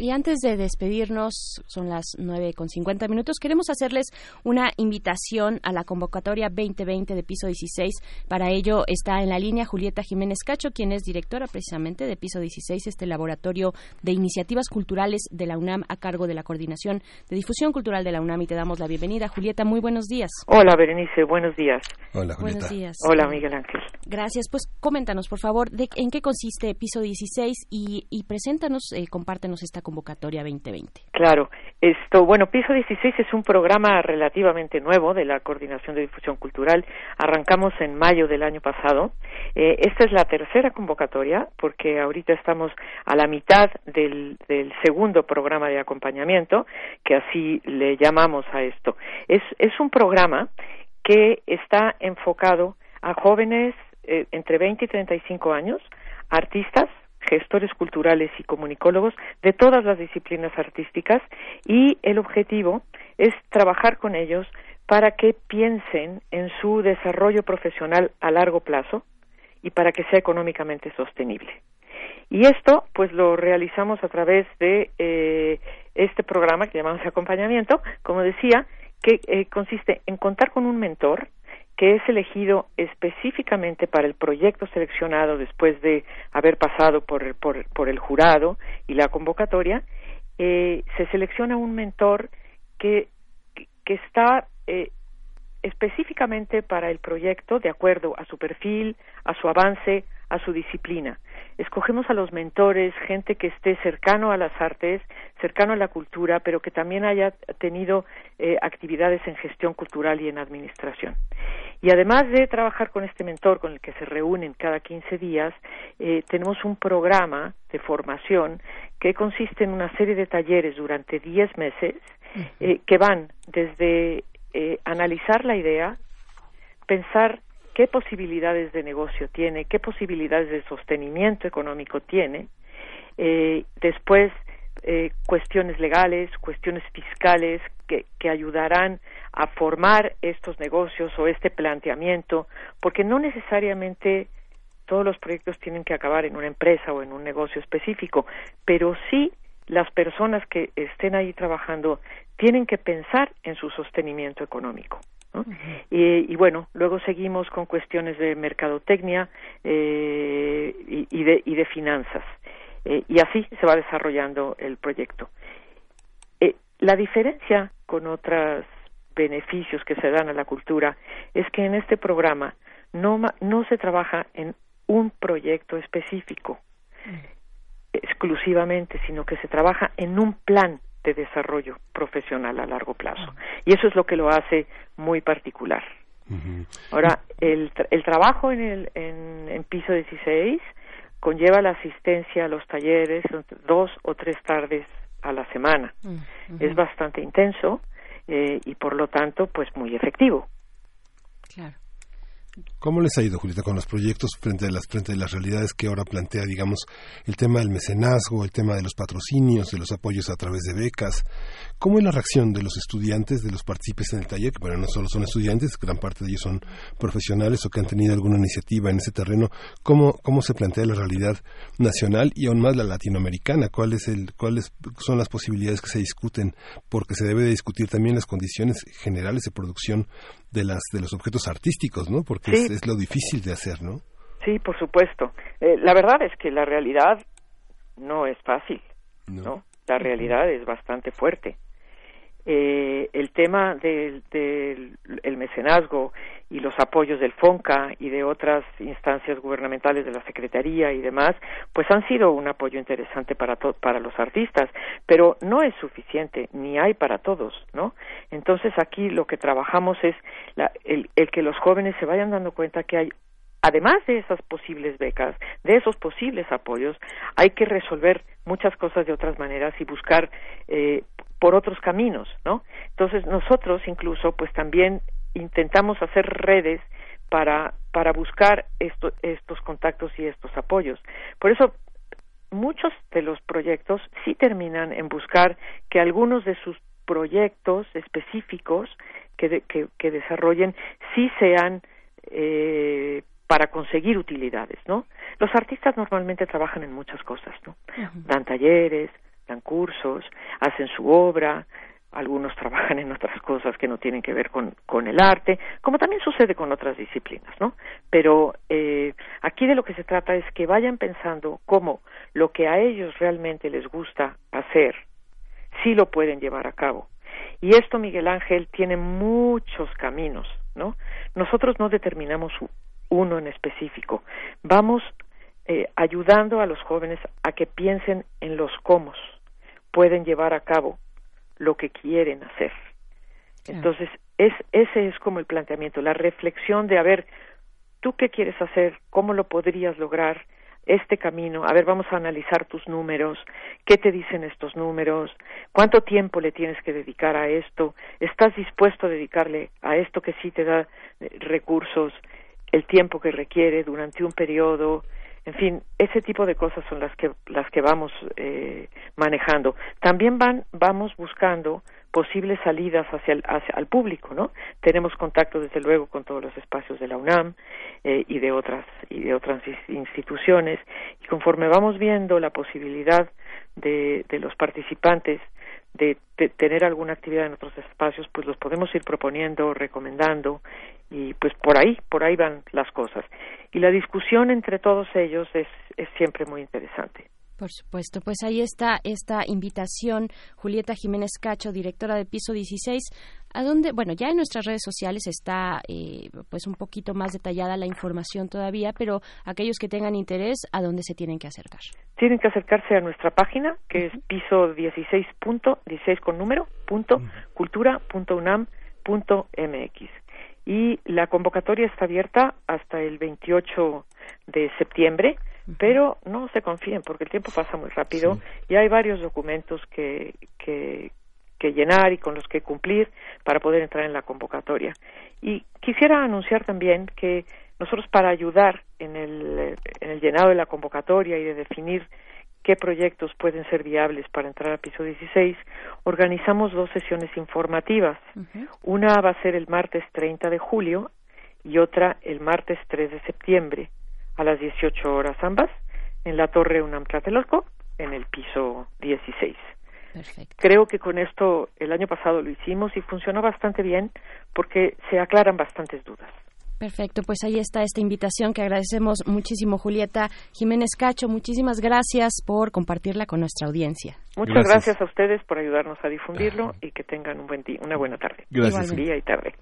Y antes de despedirnos, son las nueve con cincuenta minutos, queremos hacerles una invitación a la convocatoria 2020 de Piso 16. Para ello está en la línea Julieta Jiménez Cacho, quien es directora precisamente de Piso 16, este laboratorio de iniciativas culturales de la UNAM a cargo de la Coordinación de Difusión Cultural de la UNAM. Y te damos la bienvenida. Julieta, muy buenos días. Hola, Berenice, buenos días. Hola, Julieta. Buenos días. Hola, Miguel Ángel. Gracias. Pues coméntanos, por favor, de, en qué consiste Piso 16 y, y preséntanos, eh, compártenos esta convocatoria 2020. Claro, esto, bueno, Piso 16 es un programa relativamente nuevo de la Coordinación de Difusión Cultural. Arrancamos en mayo del año pasado. Eh, esta es la tercera convocatoria porque ahorita estamos a la mitad del, del segundo programa de acompañamiento, que así le llamamos a esto. Es, es un programa que está enfocado a jóvenes eh, entre 20 y 35 años, artistas, gestores culturales y comunicólogos de todas las disciplinas artísticas y el objetivo es trabajar con ellos para que piensen en su desarrollo profesional a largo plazo y para que sea económicamente sostenible. Y esto, pues, lo realizamos a través de eh, este programa que llamamos acompañamiento, como decía, que eh, consiste en contar con un mentor que es elegido específicamente para el proyecto seleccionado después de haber pasado por, por, por el jurado y la convocatoria, eh, se selecciona un mentor que, que está eh, específicamente para el proyecto de acuerdo a su perfil, a su avance, a su disciplina. Escogemos a los mentores, gente que esté cercano a las artes, cercano a la cultura, pero que también haya tenido eh, actividades en gestión cultural y en administración. Y además de trabajar con este mentor con el que se reúnen cada 15 días, eh, tenemos un programa de formación que consiste en una serie de talleres durante 10 meses eh, que van desde analizar la idea, pensar qué posibilidades de negocio tiene, qué posibilidades de sostenimiento económico tiene, eh, después eh, cuestiones legales, cuestiones fiscales que, que ayudarán a formar estos negocios o este planteamiento, porque no necesariamente todos los proyectos tienen que acabar en una empresa o en un negocio específico, pero sí las personas que estén ahí trabajando tienen que pensar en su sostenimiento económico. ¿No? y, y, bueno, luego seguimos con cuestiones de mercadotecnia eh, y, y, de, y de finanzas. Eh, y así se va desarrollando el proyecto. Eh, la diferencia con otros beneficios que se dan a la cultura es que en este programa no, no se trabaja en un proyecto específico exclusivamente, sino que se trabaja en un plan de desarrollo profesional a largo plazo. Y eso es lo que lo hace muy particular. Ahora, el, el trabajo en, el, en, en piso 16 conlleva la asistencia a los talleres dos o tres tardes a la semana. Es bastante intenso eh, y por lo tanto, pues muy efectivo. Claro. ¿Cómo les ha ido, Julieta, con los proyectos frente a las frente a las realidades que ahora plantea, digamos, el tema del mecenazgo, el tema de los patrocinios, de los apoyos a través de becas? ¿Cómo es la reacción de los estudiantes, de los partícipes en el taller, que bueno, no solo son estudiantes, gran parte de ellos son profesionales o que han tenido alguna iniciativa en ese terreno? ¿Cómo, cómo se plantea la realidad nacional y aún más la latinoamericana? ¿Cuáles son las posibilidades que se discuten? Porque se debe de discutir también las condiciones generales de producción de las de los objetos artísticos, ¿no? Porque Sí. es, es lo difícil de hacer, ¿no? Sí, por supuesto. Eh, la verdad es que la realidad no es fácil, ¿no? La realidad es bastante fuerte. Eh, el tema del, del el mecenazgo y los apoyos del FONCA y de otras instancias gubernamentales de la Secretaría y demás, pues han sido un apoyo interesante para to- para los artistas, pero no es suficiente ni hay para todos, ¿no? Entonces aquí lo que trabajamos es la- el, el que los jóvenes se vayan dando cuenta que hay además de esas posibles becas, de esos posibles apoyos, hay que resolver muchas cosas de otras maneras y buscar eh, por otros caminos, ¿no? Entonces nosotros incluso, pues también intentamos hacer redes para para buscar esto- estos contactos y estos apoyos. Por eso muchos de los proyectos sí terminan en buscar que algunos de sus proyectos específicos que, de- que, que desarrollen sí sean eh, para conseguir utilidades, ¿no? Los artistas normalmente trabajan en muchas cosas, ¿no? Dan talleres, dan cursos, hacen su obra, algunos trabajan en otras cosas que no tienen que ver con, con el arte, como también sucede con otras disciplinas, ¿no? Pero eh, aquí de lo que se trata es que vayan pensando cómo lo que a ellos realmente les gusta hacer, sí lo pueden llevar a cabo. Y esto, Miguel Ángel, tiene muchos caminos, ¿no? Nosotros no determinamos uno en específico. Vamos eh, ayudando a los jóvenes a que piensen en los cómo pueden llevar a cabo lo que quieren hacer. Entonces, es, ese es como el planteamiento, la reflexión de, a ver, ¿tú qué quieres hacer? ¿Cómo lo podrías lograr? Este camino, a ver, vamos a analizar tus números, qué te dicen estos números, cuánto tiempo le tienes que dedicar a esto, estás dispuesto a dedicarle a esto que sí te da eh, recursos, el tiempo que requiere durante un periodo, en fin, ese tipo de cosas son las que las que vamos eh, manejando. También van vamos buscando posibles salidas hacia el, hacia el público, ¿no? Tenemos contacto desde luego con todos los espacios de la UNAM eh, y de otras y de otras instituciones y conforme vamos viendo la posibilidad de, de los participantes de, de, tener alguna actividad en otros espacios, pues los podemos ir proponiendo, recomendando y pues por ahí, por ahí van las cosas. Y la discusión entre todos ellos es, es siempre muy interesante. Por supuesto, pues ahí está esta invitación, Julieta Jiménez Cacho, directora de Piso 16, a donde, bueno, ya en nuestras redes sociales está eh, pues un poquito más detallada la información todavía, pero aquellos que tengan interés, ¿a dónde se tienen que acercar? Tienen que acercarse a nuestra página, que es piso 16 punto, 16 con número, punto, cultura punto unam punto mx. Y la convocatoria está abierta hasta el 28 de septiembre, pero no se confíen porque el tiempo pasa muy rápido y hay varios documentos que, que, que llenar y con los que cumplir para poder entrar en la convocatoria. Y quisiera anunciar también que nosotros para ayudar en el, en el llenado de la convocatoria y de definir qué proyectos pueden ser viables para entrar a piso 16, organizamos dos sesiones informativas. Una va a ser el martes 30 de julio y otra el martes 3 de septiembre a las 18 horas ambas en la Torre UNAM Tlatelolco en el piso 16. Creo que con esto el año pasado lo hicimos y funcionó bastante bien porque se aclaran bastantes dudas. Perfecto, pues ahí está esta invitación que agradecemos muchísimo, Julieta Jiménez Cacho. Muchísimas gracias por compartirla con nuestra audiencia. Muchas gracias, a ustedes por ayudarnos a difundirlo y que tengan un buen día, una buena tarde. Gracias. Día y tarde.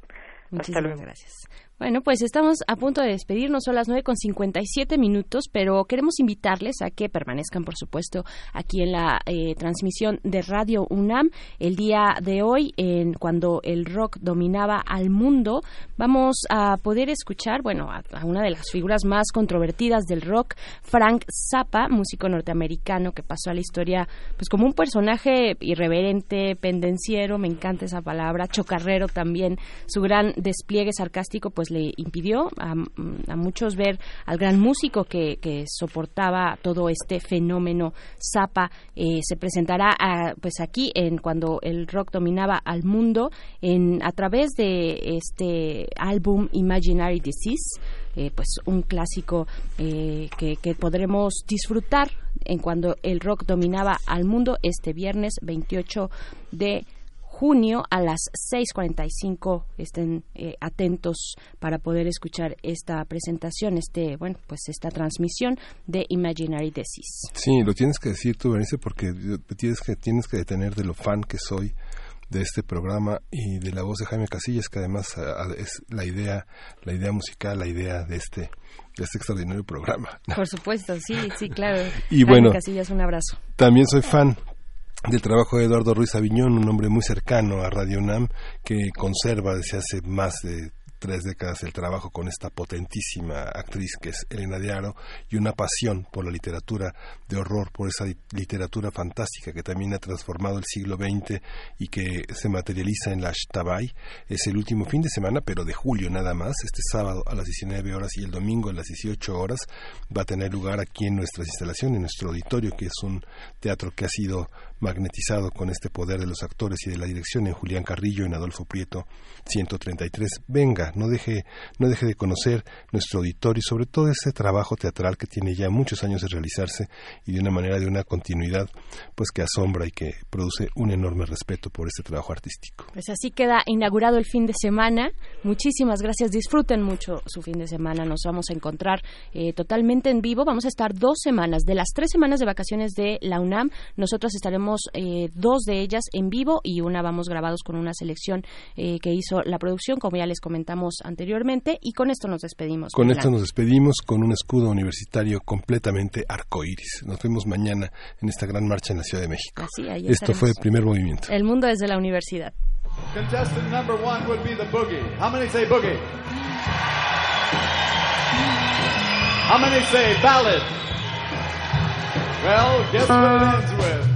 Muchísimas gracias. Bueno, pues estamos a punto de despedirnos, son las nueve con 57 minutos, pero queremos invitarles a que permanezcan, por supuesto, aquí en la eh, transmisión de Radio UNAM. El día de hoy, en cuando el rock dominaba al mundo, vamos a poder escuchar, bueno, a, a una de las figuras más controvertidas del rock, Frank Zappa, músico norteamericano que pasó a la historia, pues como un personaje irreverente, pendenciero, me encanta esa palabra, chocarrero también, su gran despliegue sarcástico, pues le impidió a, a muchos ver al gran músico que, que, soportaba todo este fenómeno Zappa. Eh, se presentará a, pues aquí en cuando el rock dominaba al mundo en a través de este álbum Imaginary Disease. Eh, pues un clásico eh, que, que, podremos disfrutar en cuando el rock dominaba al mundo este viernes 28 de junio a las 6:45 estén eh, atentos para poder escuchar esta presentación, este bueno pues esta transmisión de Imaginary Disease. Sí, lo tienes que decir tú, Berenice, porque tienes que tienes que detener de lo fan que soy de este programa y de la voz de Jaime Casillas, que además es la idea, la idea musical, la idea de este de este extraordinario programa. Por supuesto, sí, sí, claro. *laughs* y Jaime bueno, Casillas, un abrazo. También soy fan del trabajo de Eduardo Ruiz Aviñón, un hombre muy cercano a Radio UNAM que conserva desde hace más de tres décadas el trabajo con esta potentísima actriz que es Elena de Aro y una pasión por la literatura de horror, por esa literatura fantástica que también ha transformado el siglo XX y que se materializa en la Shtabai. Es el último fin de semana, pero de julio nada más, este sábado a las 19 horas y el domingo a las 18 horas va a tener lugar aquí en nuestras instalaciones, en nuestro auditorio, que es un teatro que ha sido magnetizado con este poder de los actores y de la dirección en Julián Carrillo, en Adolfo Prieto 133. Venga no deje, no deje de conocer nuestro auditorio y sobre todo ese trabajo teatral que tiene ya muchos años de realizarse y de una manera de una continuidad pues que asombra y que produce un enorme respeto por este trabajo artístico. Pues así queda inaugurado el fin de semana. Muchísimas gracias. Disfruten mucho su fin de semana. Nos vamos a encontrar eh, totalmente en vivo. Vamos a estar dos semanas. De las tres semanas de vacaciones de la UNAM, nosotros estaremos eh, dos de ellas en vivo y una vamos grabados con una selección eh, que hizo la producción, como ya les comentamos anteriormente. Y con esto nos despedimos. Con esto nos despedimos con un escudo universitario completamente arcoíris. Nos vemos mañana en esta gran marcha en la Ciudad de México. Así, ahí Esto fue el estaremos. primer movimiento. El mundo desde la universidad. Contestant number one would be the boogie. How many say boogie? How many say ballad? Well, guess what it ends with?